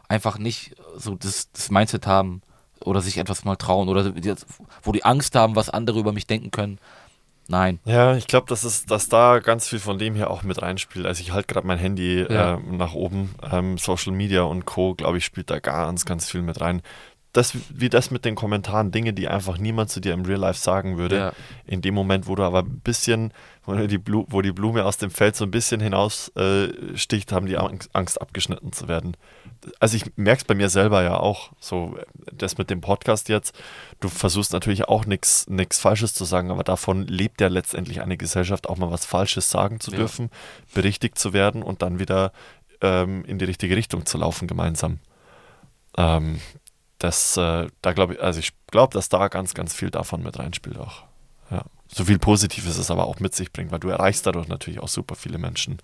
einfach nicht so das, das Mindset haben oder sich etwas mal trauen oder wo die Angst haben, was andere über mich denken können. Nein. Ja, ich glaube, dass es, dass da ganz viel von dem hier auch mit reinspielt. Also ich halte gerade mein Handy ja. äh, nach oben. Ähm, Social Media und Co. glaube ich spielt da ganz, ganz viel mit rein das, wie das mit den Kommentaren, Dinge, die einfach niemand zu dir im Real Life sagen würde. Ja. In dem Moment, wo du aber ein bisschen, wo die, Blu wo die Blume aus dem Feld so ein bisschen hinaussticht, äh, haben die Angst, abgeschnitten zu werden. Also ich merke es bei mir selber ja auch, so das mit dem Podcast jetzt, du versuchst natürlich auch nichts Falsches zu sagen, aber davon lebt ja letztendlich eine Gesellschaft, auch mal was Falsches sagen zu dürfen, ja. berichtigt zu werden und dann wieder ähm, in die richtige Richtung zu laufen gemeinsam. Ähm, das, äh, da glaube ich, also ich glaube, dass da ganz, ganz viel davon mit reinspielt auch. Ja. So viel Positives es aber auch mit sich bringt, weil du erreichst dadurch natürlich auch super viele Menschen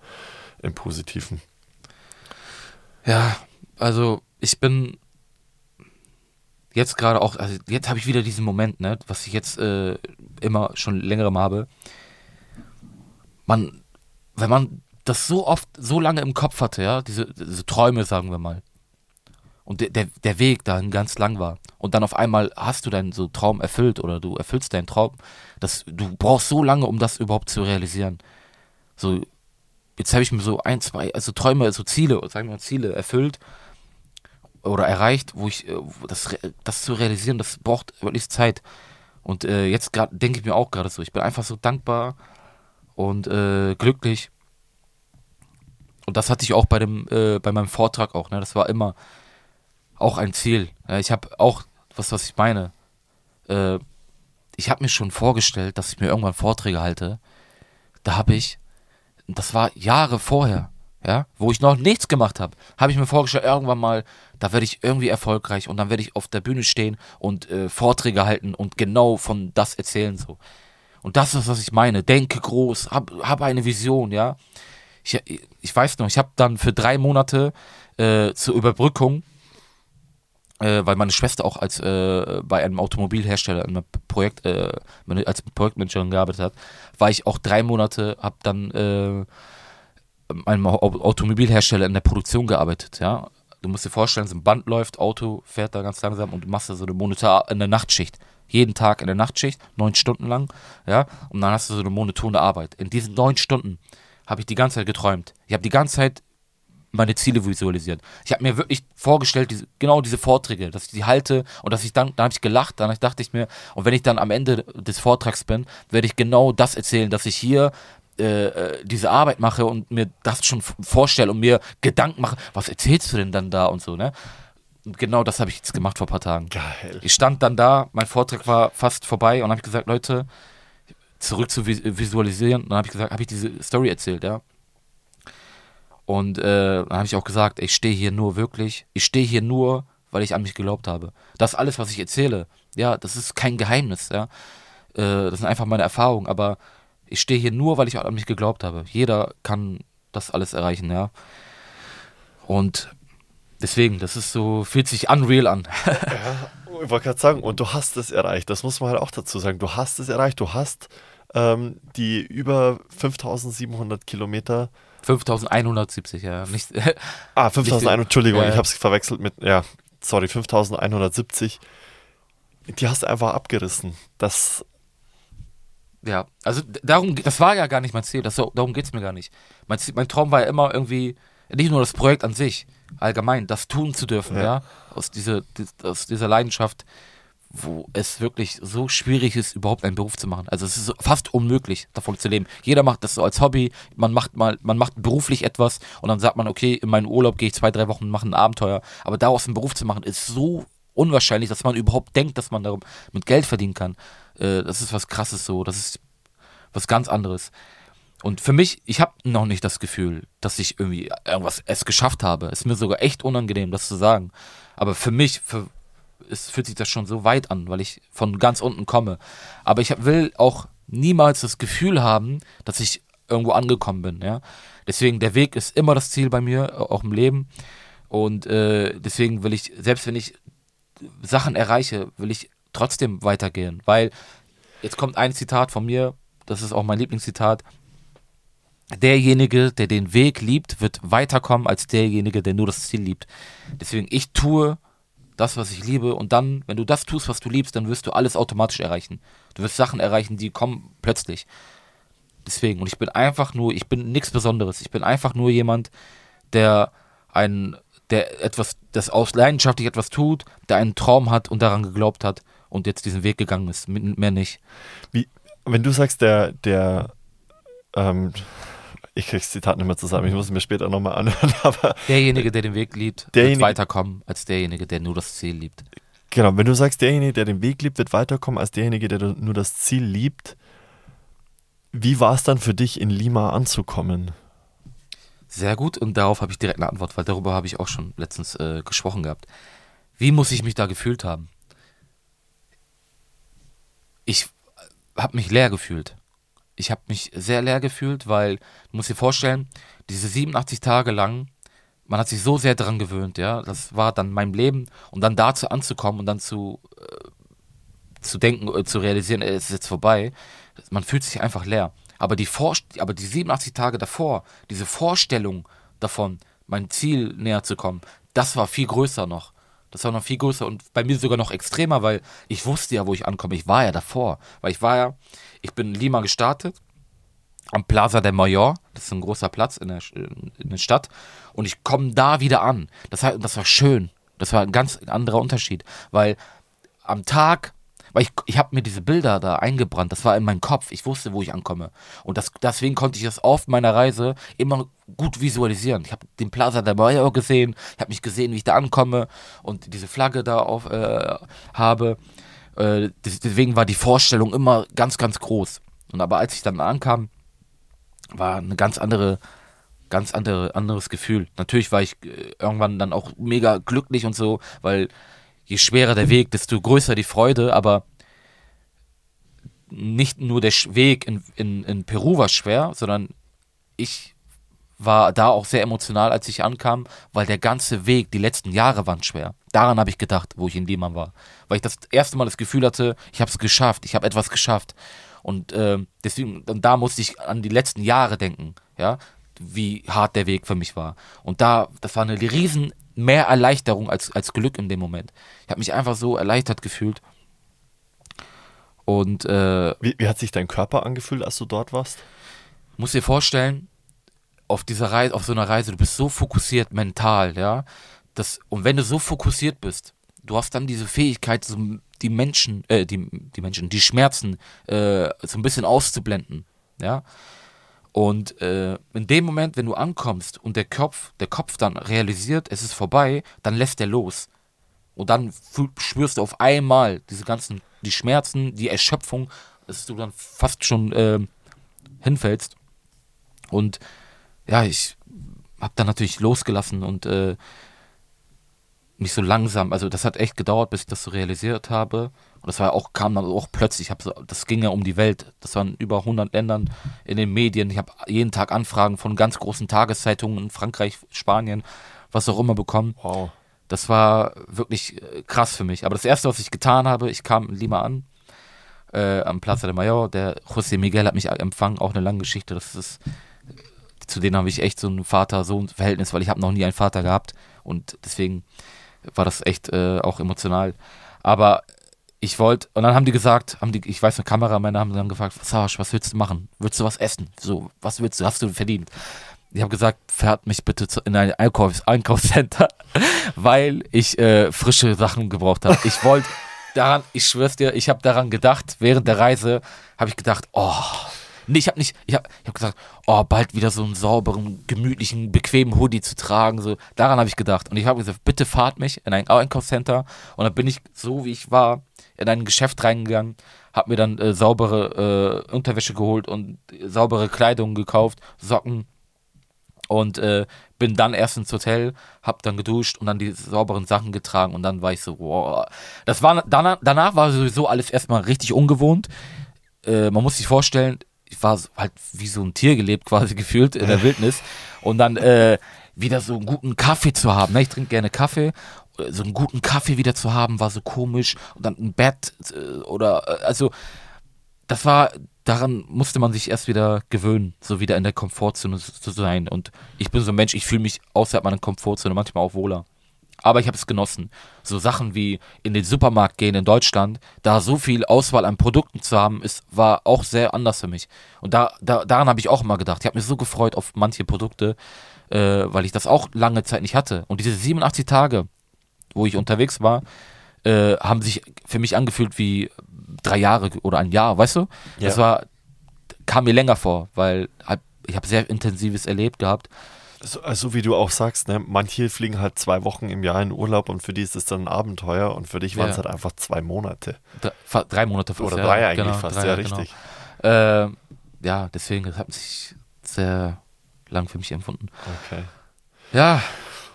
im Positiven. Ja, also ich bin jetzt gerade auch, also jetzt habe ich wieder diesen Moment, ne, was ich jetzt äh, immer schon längerem habe. Man, wenn man das so oft, so lange im Kopf hatte, ja, diese, diese Träume, sagen wir mal, und der, der Weg dahin ganz lang war. Und dann auf einmal hast du deinen so Traum erfüllt oder du erfüllst deinen Traum. Das, du brauchst so lange, um das überhaupt zu realisieren. So, jetzt habe ich mir so ein, zwei, also Träume, also Ziele, sagen wir mal Ziele erfüllt. oder erreicht, wo ich, äh, das, das zu realisieren, das braucht wirklich Zeit. Und äh, jetzt denke ich mir auch gerade so, ich bin einfach so dankbar und äh, glücklich. Und das hatte ich auch bei dem, äh, bei meinem Vortrag auch, ne? Das war immer auch ein Ziel. Ich habe auch, was, was ich meine, äh, ich habe mir schon vorgestellt, dass ich mir irgendwann Vorträge halte. Da habe ich, das war Jahre vorher, ja, wo ich noch nichts gemacht habe, habe ich mir vorgestellt, irgendwann mal, da werde ich irgendwie erfolgreich und dann werde ich auf der Bühne stehen und äh, Vorträge halten und genau von das erzählen so. Und das ist, was ich meine. Denke groß, hab, hab eine Vision, ja. Ich, ich weiß noch, ich habe dann für drei Monate äh, zur Überbrückung, äh, weil meine Schwester auch als äh, bei einem Automobilhersteller in einem Projekt, äh, als Projektmanagerin gearbeitet hat, war ich auch drei Monate, habe dann äh, einem Au- Automobilhersteller in der Produktion gearbeitet, ja. Du musst dir vorstellen, so ein Band läuft, Auto fährt da ganz langsam und du machst da so eine Monitor in der Nachtschicht. Jeden Tag in der Nachtschicht, neun Stunden lang, ja, und dann hast du so eine monotone Arbeit. In diesen neun Stunden habe ich die ganze Zeit geträumt. Ich habe die ganze Zeit meine Ziele visualisiert. Ich habe mir wirklich vorgestellt, diese, genau diese Vorträge, dass ich die halte und dass ich dann, dann habe ich gelacht, dann dachte ich mir, und wenn ich dann am Ende des Vortrags bin, werde ich genau das erzählen, dass ich hier äh, äh, diese Arbeit mache und mir das schon vorstelle und mir Gedanken mache, was erzählst du denn dann da und so, ne? Und genau das habe ich jetzt gemacht vor ein paar Tagen. Geil. Ich stand dann da, mein Vortrag war fast vorbei und habe gesagt, Leute, zurück zu vis- visualisieren. Und dann habe ich gesagt, habe ich diese Story erzählt, ja. Und äh, dann habe ich auch gesagt, ich stehe hier nur wirklich, ich stehe hier nur, weil ich an mich geglaubt habe. Das alles, was ich erzähle, ja, das ist kein Geheimnis, ja. Äh, das sind einfach meine Erfahrungen, aber ich stehe hier nur, weil ich an mich geglaubt habe. Jeder kann das alles erreichen, ja. Und deswegen, das ist so, fühlt sich unreal an. Ich wollte gerade sagen, und du hast es erreicht. Das muss man halt auch dazu sagen. Du hast es erreicht. Du hast ähm, die über 5700 Kilometer. 5170, ja. Nicht, Ah, 5100, Entschuldigung, Ja, ich habe es verwechselt mit, ja, sorry, 5170. Die hast du einfach abgerissen. Das, ja, also darum, das war ja gar nicht mein Ziel, das, darum geht es mir gar nicht. Mein, Ziel, mein Traum war ja immer irgendwie, nicht nur das Projekt an sich, allgemein, das tun zu dürfen, Ja. ja, aus, diese, dies- aus dieser Leidenschaft, wo es wirklich so schwierig ist, überhaupt einen Beruf zu machen. Also es ist fast unmöglich, davon zu leben. Jeder macht das so als Hobby, man macht mal, man macht beruflich etwas und dann sagt man, okay, in meinen Urlaub gehe ich zwei, drei Wochen und mache ein Abenteuer. Aber daraus einen Beruf zu machen, ist so unwahrscheinlich, dass man überhaupt denkt, dass man darum mit Geld verdienen kann. Äh, das ist was krasses so, das ist was ganz anderes. Und für mich, ich habe noch nicht das Gefühl, dass ich irgendwie irgendwas es geschafft habe. Ist mir sogar echt unangenehm, das zu sagen. Aber für mich, für, es fühlt sich das schon so weit an, weil ich von ganz unten komme. Aber ich will auch niemals das Gefühl haben, dass ich irgendwo angekommen bin. Ja? Deswegen, der Weg ist immer das Ziel bei mir, auch im Leben. Und äh, deswegen will ich, selbst wenn ich Sachen erreiche, will ich trotzdem weitergehen. Weil jetzt kommt ein Zitat von mir, das ist auch mein Lieblingszitat. Derjenige, der den Weg liebt, wird weiterkommen als derjenige, der nur das Ziel liebt. Deswegen, ich tue das, was ich liebe, und dann, wenn du das tust, was du liebst, dann wirst du alles automatisch erreichen. Du wirst Sachen erreichen, die kommen plötzlich. Deswegen, und ich bin einfach nur, ich bin nichts Besonderes. Ich bin einfach nur jemand, der ein, der etwas, das aus leidenschaftlich etwas tut, der einen Traum hat und daran geglaubt hat und jetzt diesen Weg gegangen ist. Mehr nicht. wie, wenn du sagst, der, der, ähm, ich krieg's Zitat nicht mehr zusammen, ich muss es mir später nochmal anhören, aber Derjenige, der den Weg liebt, wird weiterkommen als derjenige, der nur das Ziel liebt. Genau, wenn du sagst, derjenige, der den Weg liebt, wird weiterkommen als derjenige, der nur das Ziel liebt. Wie war es dann für dich, in Lima anzukommen? Sehr gut und darauf habe ich direkt eine Antwort, weil darüber habe ich auch schon letztens äh, gesprochen gehabt. Wie muss ich mich da gefühlt haben? Ich habe mich leer gefühlt. Ich habe mich sehr leer gefühlt, weil du musst dir vorstellen, diese 87 Tage lang, man hat sich so sehr daran gewöhnt, ja, das war dann mein Leben und dann dazu anzukommen und dann zu äh, zu denken, äh, zu realisieren, es ist jetzt vorbei, man fühlt sich einfach leer. Aber die, aber die 87 Tage davor, diese Vorstellung davon, mein Ziel näher zu kommen, das war viel größer noch. Das war noch viel größer und bei mir sogar noch extremer, weil ich wusste ja, wo ich ankomme. Ich war ja davor. Weil ich war ja, ich bin in Lima gestartet, am Plaza del Mayor, das ist ein großer Platz in der, in der Stadt, und ich komme da wieder an. Das, das war schön. Das war ein ganz anderer Unterschied, weil am Tag, weil ich, ich habe mir diese Bilder da eingebrannt, das war in meinem Kopf, ich wusste, wo ich ankomme. Und das, deswegen konnte ich das auf meiner Reise immer gut visualisieren. Ich habe den Plaza de Mayo gesehen, ich habe mich gesehen, wie ich da ankomme und diese Flagge da auf äh, habe. Äh, deswegen war die Vorstellung immer ganz, ganz groß. Und aber als ich dann ankam, war eine ganz andere, ganz andere, anderes Gefühl. Natürlich war ich äh, irgendwann dann auch mega glücklich und so, weil je schwerer der Weg, desto größer die Freude, aber nicht nur der Weg in, in, in Peru war schwer, sondern ich war da auch sehr emotional, als ich ankam, weil der ganze Weg, die letzten Jahre waren schwer. Daran habe ich gedacht, wo ich in Lima war. Weil ich das erste Mal das Gefühl hatte, ich habe es geschafft, ich habe etwas geschafft. Und äh, deswegen, und da musste ich an die letzten Jahre denken, ja, wie hart der Weg für mich war. Und da, das war eine riesen mehr Erleichterung als, als Glück in dem Moment. Ich habe mich einfach so erleichtert gefühlt. Und äh, wie, wie hat sich dein Körper angefühlt, als du dort warst? Muss dir vorstellen, auf dieser Reise, auf so einer Reise, du bist so fokussiert mental, ja. Das, und wenn du so fokussiert bist, du hast dann diese Fähigkeit, so die Menschen, äh, die, die Menschen, die Schmerzen äh, so ein bisschen auszublenden, ja. Und äh, in dem Moment, wenn du ankommst und der Kopf, der Kopf dann realisiert, es ist vorbei, dann lässt er los. Und dann spürst du auf einmal diese ganzen, die Schmerzen, die Erschöpfung, dass du dann fast schon äh, hinfällst. Und ja, ich habe dann natürlich losgelassen und äh, mich so langsam, also das hat echt gedauert, bis ich das so realisiert habe. Und das war auch, kam dann auch plötzlich, ich so, das ging ja um die Welt. Das waren über 100 Ländern in den Medien. Ich habe jeden Tag Anfragen von ganz großen Tageszeitungen in Frankreich, Spanien, was auch immer bekommen. Wow. Das war wirklich äh, krass für mich. Aber das erste, was ich getan habe, ich kam in Lima an, äh, am Plaza de Mayor. Der José Miguel hat mich empfangen, auch eine lange Geschichte. Das ist zu denen habe ich echt so ein Vater-Sohn-Verhältnis, weil ich habe noch nie einen Vater gehabt und deswegen war das echt äh, auch emotional. Aber ich wollte, und dann haben die gesagt, haben die, ich weiß, eine Kameramänner haben dann gefragt, Sage, was willst du machen? Willst du was essen? So, was willst du? Hast du verdient? Ich habe gesagt, fährt mich bitte zu, in ein Einkaufs Einkaufscenter, weil ich äh, frische Sachen gebraucht habe. Ich wollte daran, ich schwör's dir, ich habe daran gedacht, während der Reise habe ich gedacht, oh, Nee, ich habe nicht, ich habe ich hab gesagt, oh, bald wieder so einen sauberen, gemütlichen, bequemen Hoodie zu tragen. So, daran habe ich gedacht. Und ich habe gesagt, bitte fahrt mich in ein Einkaufscenter. Und dann bin ich, so wie ich war, in ein Geschäft reingegangen, habe mir dann äh, saubere äh, Unterwäsche geholt und saubere Kleidung gekauft, Socken. Und äh, bin dann erst ins Hotel, hab dann geduscht und dann die sauberen Sachen getragen und dann war ich so, wow. Das war danach, danach war sowieso alles erstmal richtig ungewohnt. Äh, man muss sich vorstellen, ich war halt wie so ein Tier gelebt quasi gefühlt in der Wildnis und dann äh, wieder so einen guten Kaffee zu haben. Ne? Ich trinke gerne Kaffee. So einen guten Kaffee wieder zu haben, war so komisch. Und dann ein Bett äh, oder, äh, also, das war, daran musste man sich erst wieder gewöhnen, so wieder in der Komfortzone zu sein. Und ich bin so ein Mensch, ich fühle mich außerhalb meiner Komfortzone manchmal auch wohler. Aber ich habe es genossen. So Sachen wie in den Supermarkt gehen in Deutschland, da so viel Auswahl an Produkten zu haben, ist, war auch sehr anders für mich. Und da, da daran habe ich auch immer gedacht. Ich habe mich so gefreut auf manche Produkte, äh, weil ich das auch lange Zeit nicht hatte. Und diese 87 Tage, wo ich unterwegs war, äh, haben sich für mich angefühlt wie drei Jahre oder ein Jahr, weißt du? Ja. Das war, kam mir länger vor, weil ich habe sehr intensives erlebt gehabt. So, also wie du auch sagst, ne, manche fliegen halt zwei Wochen im Jahr in Urlaub und für die ist es dann ein Abenteuer und für dich waren es halt einfach zwei Monate. Drei, drei Monate fast. Oder drei ja, eigentlich genau, fast, drei, ja, genau. richtig. Äh, ja, deswegen, das hat sich sehr lang für mich empfunden. Okay. Ja.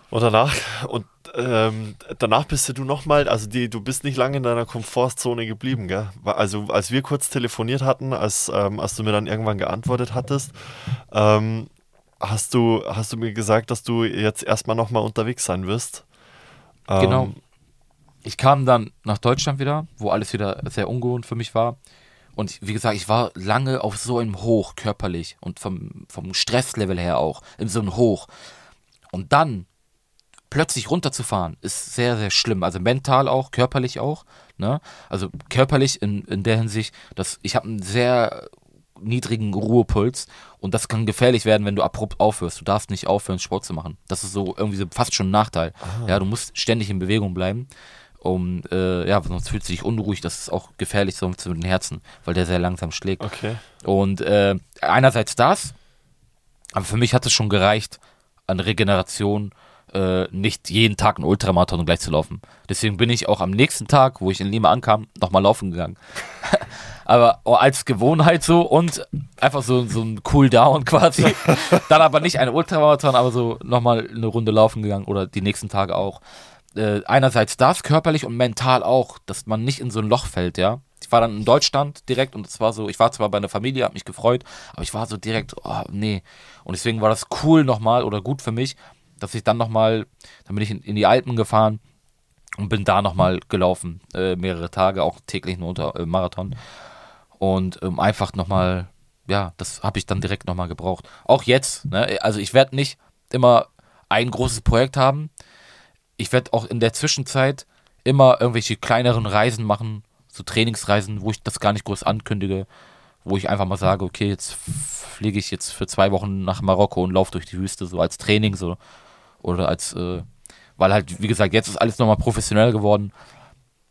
Und danach, und ähm, danach bist du nochmal, also die, du bist nicht lange in deiner Komfortzone geblieben, gell? Also als wir kurz telefoniert hatten, als, ähm, als du mir dann irgendwann geantwortet hattest, ähm, hast du, hast du mir gesagt, dass du jetzt erstmal nochmal unterwegs sein wirst. Genau. Ähm, ich kam dann nach Deutschland wieder, wo alles wieder sehr ungewohnt für mich war. Und wie gesagt, ich war lange auf so einem Hoch körperlich und vom, vom Stresslevel her auch, in so einem Hoch. Und dann plötzlich runterzufahren, ist sehr, sehr schlimm. Also mental auch, körperlich auch. Ne? Also körperlich in, in der Hinsicht, dass ich habe einen sehr niedrigen Ruhepuls und das kann gefährlich werden, wenn du abrupt aufhörst. Du darfst nicht aufhören, Sport zu machen. Das ist so irgendwie so fast schon ein Nachteil. Ja, du musst ständig in Bewegung bleiben. Um, äh, ja, sonst fühlst du dich unruhig, das ist auch gefährlich so für den Herzen, weil der sehr langsam schlägt. Okay. Und äh, einerseits das, aber für mich hat es schon gereicht, an Regeneration äh, nicht jeden Tag einen Ultramarathon gleich zu laufen. Deswegen bin ich auch am nächsten Tag, wo ich in Lima ankam, nochmal laufen gegangen. aber oh, als Gewohnheit so und einfach so, so ein Cool-Down quasi. Dann aber nicht ein Ultramarathon, aber so nochmal eine Runde laufen gegangen oder die nächsten Tage auch. Äh, einerseits das, körperlich und mental auch, dass man nicht in so ein Loch fällt, ja. Ich war dann in Deutschland direkt und es war so, ich war zwar bei einer Familie, hab mich gefreut, aber ich war so direkt, oh, nee. Und deswegen war das cool nochmal oder gut für mich, dass ich dann nochmal, dann bin ich in, in die Alpen gefahren und bin da nochmal gelaufen, äh, mehrere Tage, auch täglich einen Unter äh, Marathon. Und ähm, einfach nochmal, ja, das habe ich dann direkt nochmal gebraucht. Auch jetzt, ne? also ich werde nicht immer ein großes Projekt haben. Ich werde auch in der Zwischenzeit immer irgendwelche kleineren Reisen machen, so Trainingsreisen, wo ich das gar nicht groß ankündige, wo ich einfach mal sage, okay, jetzt fliege ich jetzt für zwei Wochen nach Marokko und laufe durch die Wüste, so als Training, so oder als, äh, weil halt, wie gesagt, jetzt ist alles nochmal professionell geworden.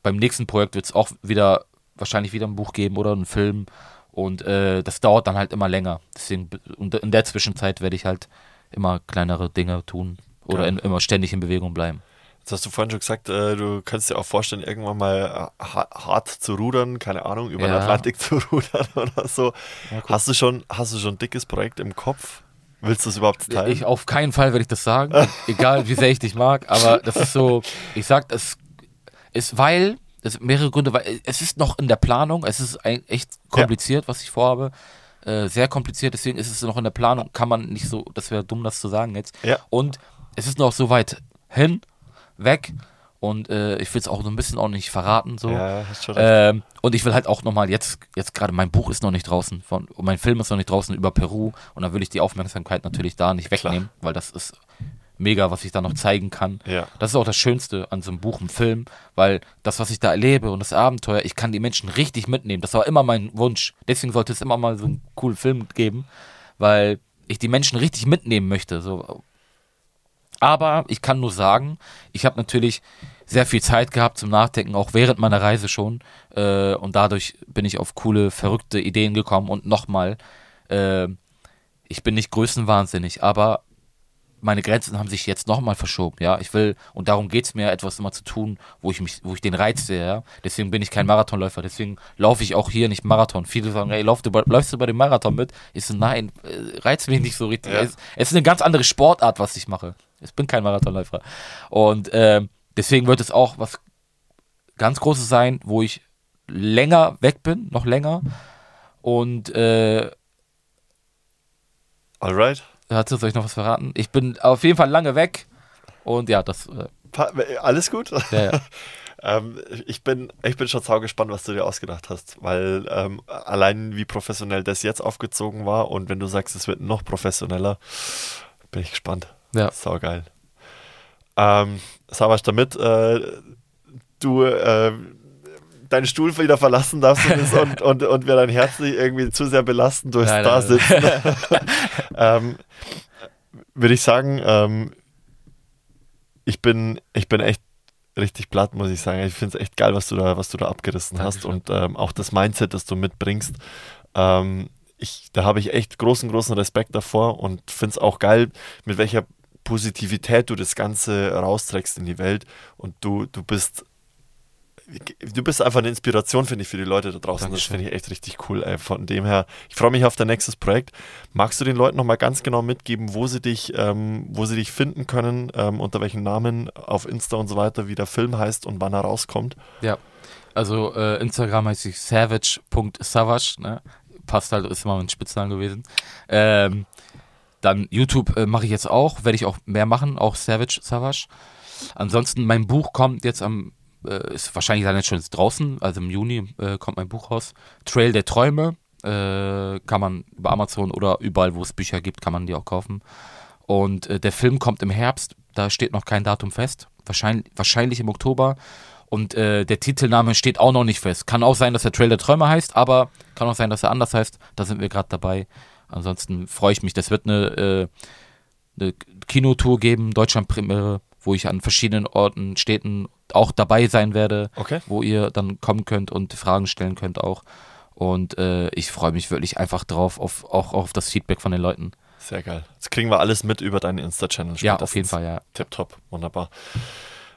Beim nächsten Projekt wird es auch wieder, wahrscheinlich wieder ein Buch geben oder einen Film und äh, das dauert dann halt immer länger. Deswegen, und in der Zwischenzeit werde ich halt immer kleinere Dinge tun oder in, immer ständig in Bewegung bleiben. Jetzt hast du vorhin schon gesagt, äh, du kannst dir auch vorstellen, irgendwann mal äh, ha hart zu rudern, keine Ahnung, über den Ja. Atlantik zu rudern oder so. Ja, hast du schon, hast du schon ein dickes Projekt im Kopf? Willst du es überhaupt teilen? Ich auf keinen Fall werde ich das sagen, egal wie sehr ich dich mag, aber das ist so, ich sag, es ist, weil, es sind mehrere Gründe, weil es ist noch in der Planung, es ist ein, echt kompliziert, was ich vorhabe, äh, sehr kompliziert, deswegen ist es noch in der Planung, kann man nicht so, das wäre dumm, das zu sagen jetzt. Ja. Und es ist noch so weit hin, weg und äh, ich will es auch so ein bisschen auch nicht verraten, so. ja, hast schon recht. Ähm, und ich will halt auch nochmal jetzt, jetzt gerade mein Buch ist noch nicht draußen, von, mein Film ist noch nicht draußen über Peru und da will ich die Aufmerksamkeit natürlich da nicht wegnehmen, weil das ist mega, was ich da noch zeigen kann. Ja. Das ist auch das Schönste an so einem Buch, einem Film, weil das, was ich da erlebe und das Abenteuer, ich kann die Menschen richtig mitnehmen. Das war immer mein Wunsch. Deswegen sollte es immer mal so einen coolen Film geben, weil ich die Menschen richtig mitnehmen möchte. So. Aber ich kann nur sagen, ich habe natürlich sehr viel Zeit gehabt zum Nachdenken, auch während meiner Reise schon. Äh, und dadurch bin ich auf coole, verrückte Ideen gekommen. Und nochmal, äh, ich bin nicht größenwahnsinnig, aber meine Grenzen haben sich jetzt nochmal verschoben, ja. Ich will, und darum geht's mir, etwas immer zu tun, wo ich mich, wo ich den Reiz sehe, ja. Deswegen bin ich kein Marathonläufer, deswegen laufe ich auch hier nicht Marathon. Viele sagen, ey, lauf du, läufst du bei dem Marathon mit? Ich so, nein, äh, reizt mich nicht so richtig. Ja. Es, es ist eine ganz andere Sportart, was ich mache. Ich bin kein Marathonläufer. Und ähm, deswegen wird es auch was ganz Großes sein, wo ich länger weg bin, noch länger. Und äh, Alright. Hatte, soll ich noch was verraten? Ich bin auf jeden Fall lange weg. Und ja, das. Äh, Pa alles gut? ja, ja. Ähm, ich, bin, ich bin schon saugespannt, was du dir ausgedacht hast, weil ähm, allein wie professionell das jetzt aufgezogen war und wenn du sagst, es wird noch professioneller, bin ich gespannt. Ja. Saugeil. Ähm, Savasch, damit äh, du äh, deinen Stuhl wieder verlassen darfst und, und, und, und wir dein Herz nicht irgendwie zu sehr belasten durchs Nein, da nein, sitzen, ähm, würde ich sagen, ähm, ich bin, ich bin echt richtig platt, muss ich sagen. Ich finde es echt geil, was du da, was du da abgerissen hast Dankeschön. und ähm, auch das Mindset, das du mitbringst. Ähm, ich, da habe ich echt großen, großen Respekt davor und finde es auch geil, mit welcher Positivität du das Ganze rausträgst in die Welt und du, du bist du bist einfach eine Inspiration, finde ich, für die Leute da draußen. Dankeschön. Das finde ich echt richtig cool. Ey. Von dem her, ich freue mich auf dein nächstes Projekt. Magst du den Leuten nochmal ganz genau mitgeben, wo sie dich, ähm, wo sie dich finden können, ähm, unter welchen Namen auf Insta und so weiter, wie der Film heißt und wann er rauskommt? ja. Also äh, Instagram heißt ich savage.savage, ne? Passt halt, ist immer mein Spitznamen gewesen. Ähm, dann YouTube äh, mache ich jetzt auch, werde ich auch mehr machen, auch Savage Savage. Ansonsten, mein Buch kommt jetzt am, äh, ist wahrscheinlich dann jetzt schon draußen, also im Juni äh, kommt mein Buch raus. Trail der Träume, äh, kann man über Amazon oder überall, wo es Bücher gibt, kann man die auch kaufen. Und äh, der Film kommt im Herbst, da steht noch kein Datum fest, wahrscheinlich, wahrscheinlich im Oktober. Und äh, der Titelname steht auch noch nicht fest. Kann auch sein, dass der Trail der Träume heißt, aber kann auch sein, dass er anders heißt. Da sind wir gerade dabei. Ansonsten freue ich mich. Das wird eine, äh, eine Kinotour geben, Deutschlandpremiere, wo ich an verschiedenen Orten, Städten auch dabei sein werde, Okay. wo ihr dann kommen könnt und Fragen stellen könnt auch. Und äh, ich freue mich wirklich einfach drauf, auf, auch auf das Feedback von den Leuten. Sehr geil. Jetzt kriegen wir alles mit über deinen Insta-Channel. Ja, auf jeden Fall, ja. Tipptopp, wunderbar.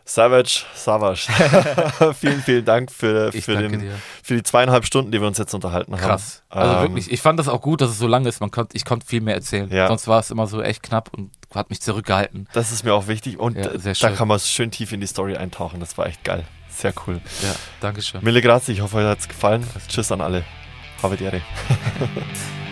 Savage, Savage. vielen, vielen Dank für, für, danke den, für die zweieinhalb Stunden, die wir uns jetzt unterhalten Krass. haben. Also Ähm, wirklich, ich fand das auch gut, dass es so lang ist. Man konnt, ich konnte viel mehr erzählen. Ja. Sonst war es immer so echt knapp und hat mich zurückgehalten. Das ist mir auch wichtig und Ja, da schön. kann man schön tief in die Story eintauchen. Das war echt geil. Sehr cool. Ja, Dankeschön. Mille grazie, ich hoffe, euch hat es gefallen. Tschüss an alle. Habe die Ehre.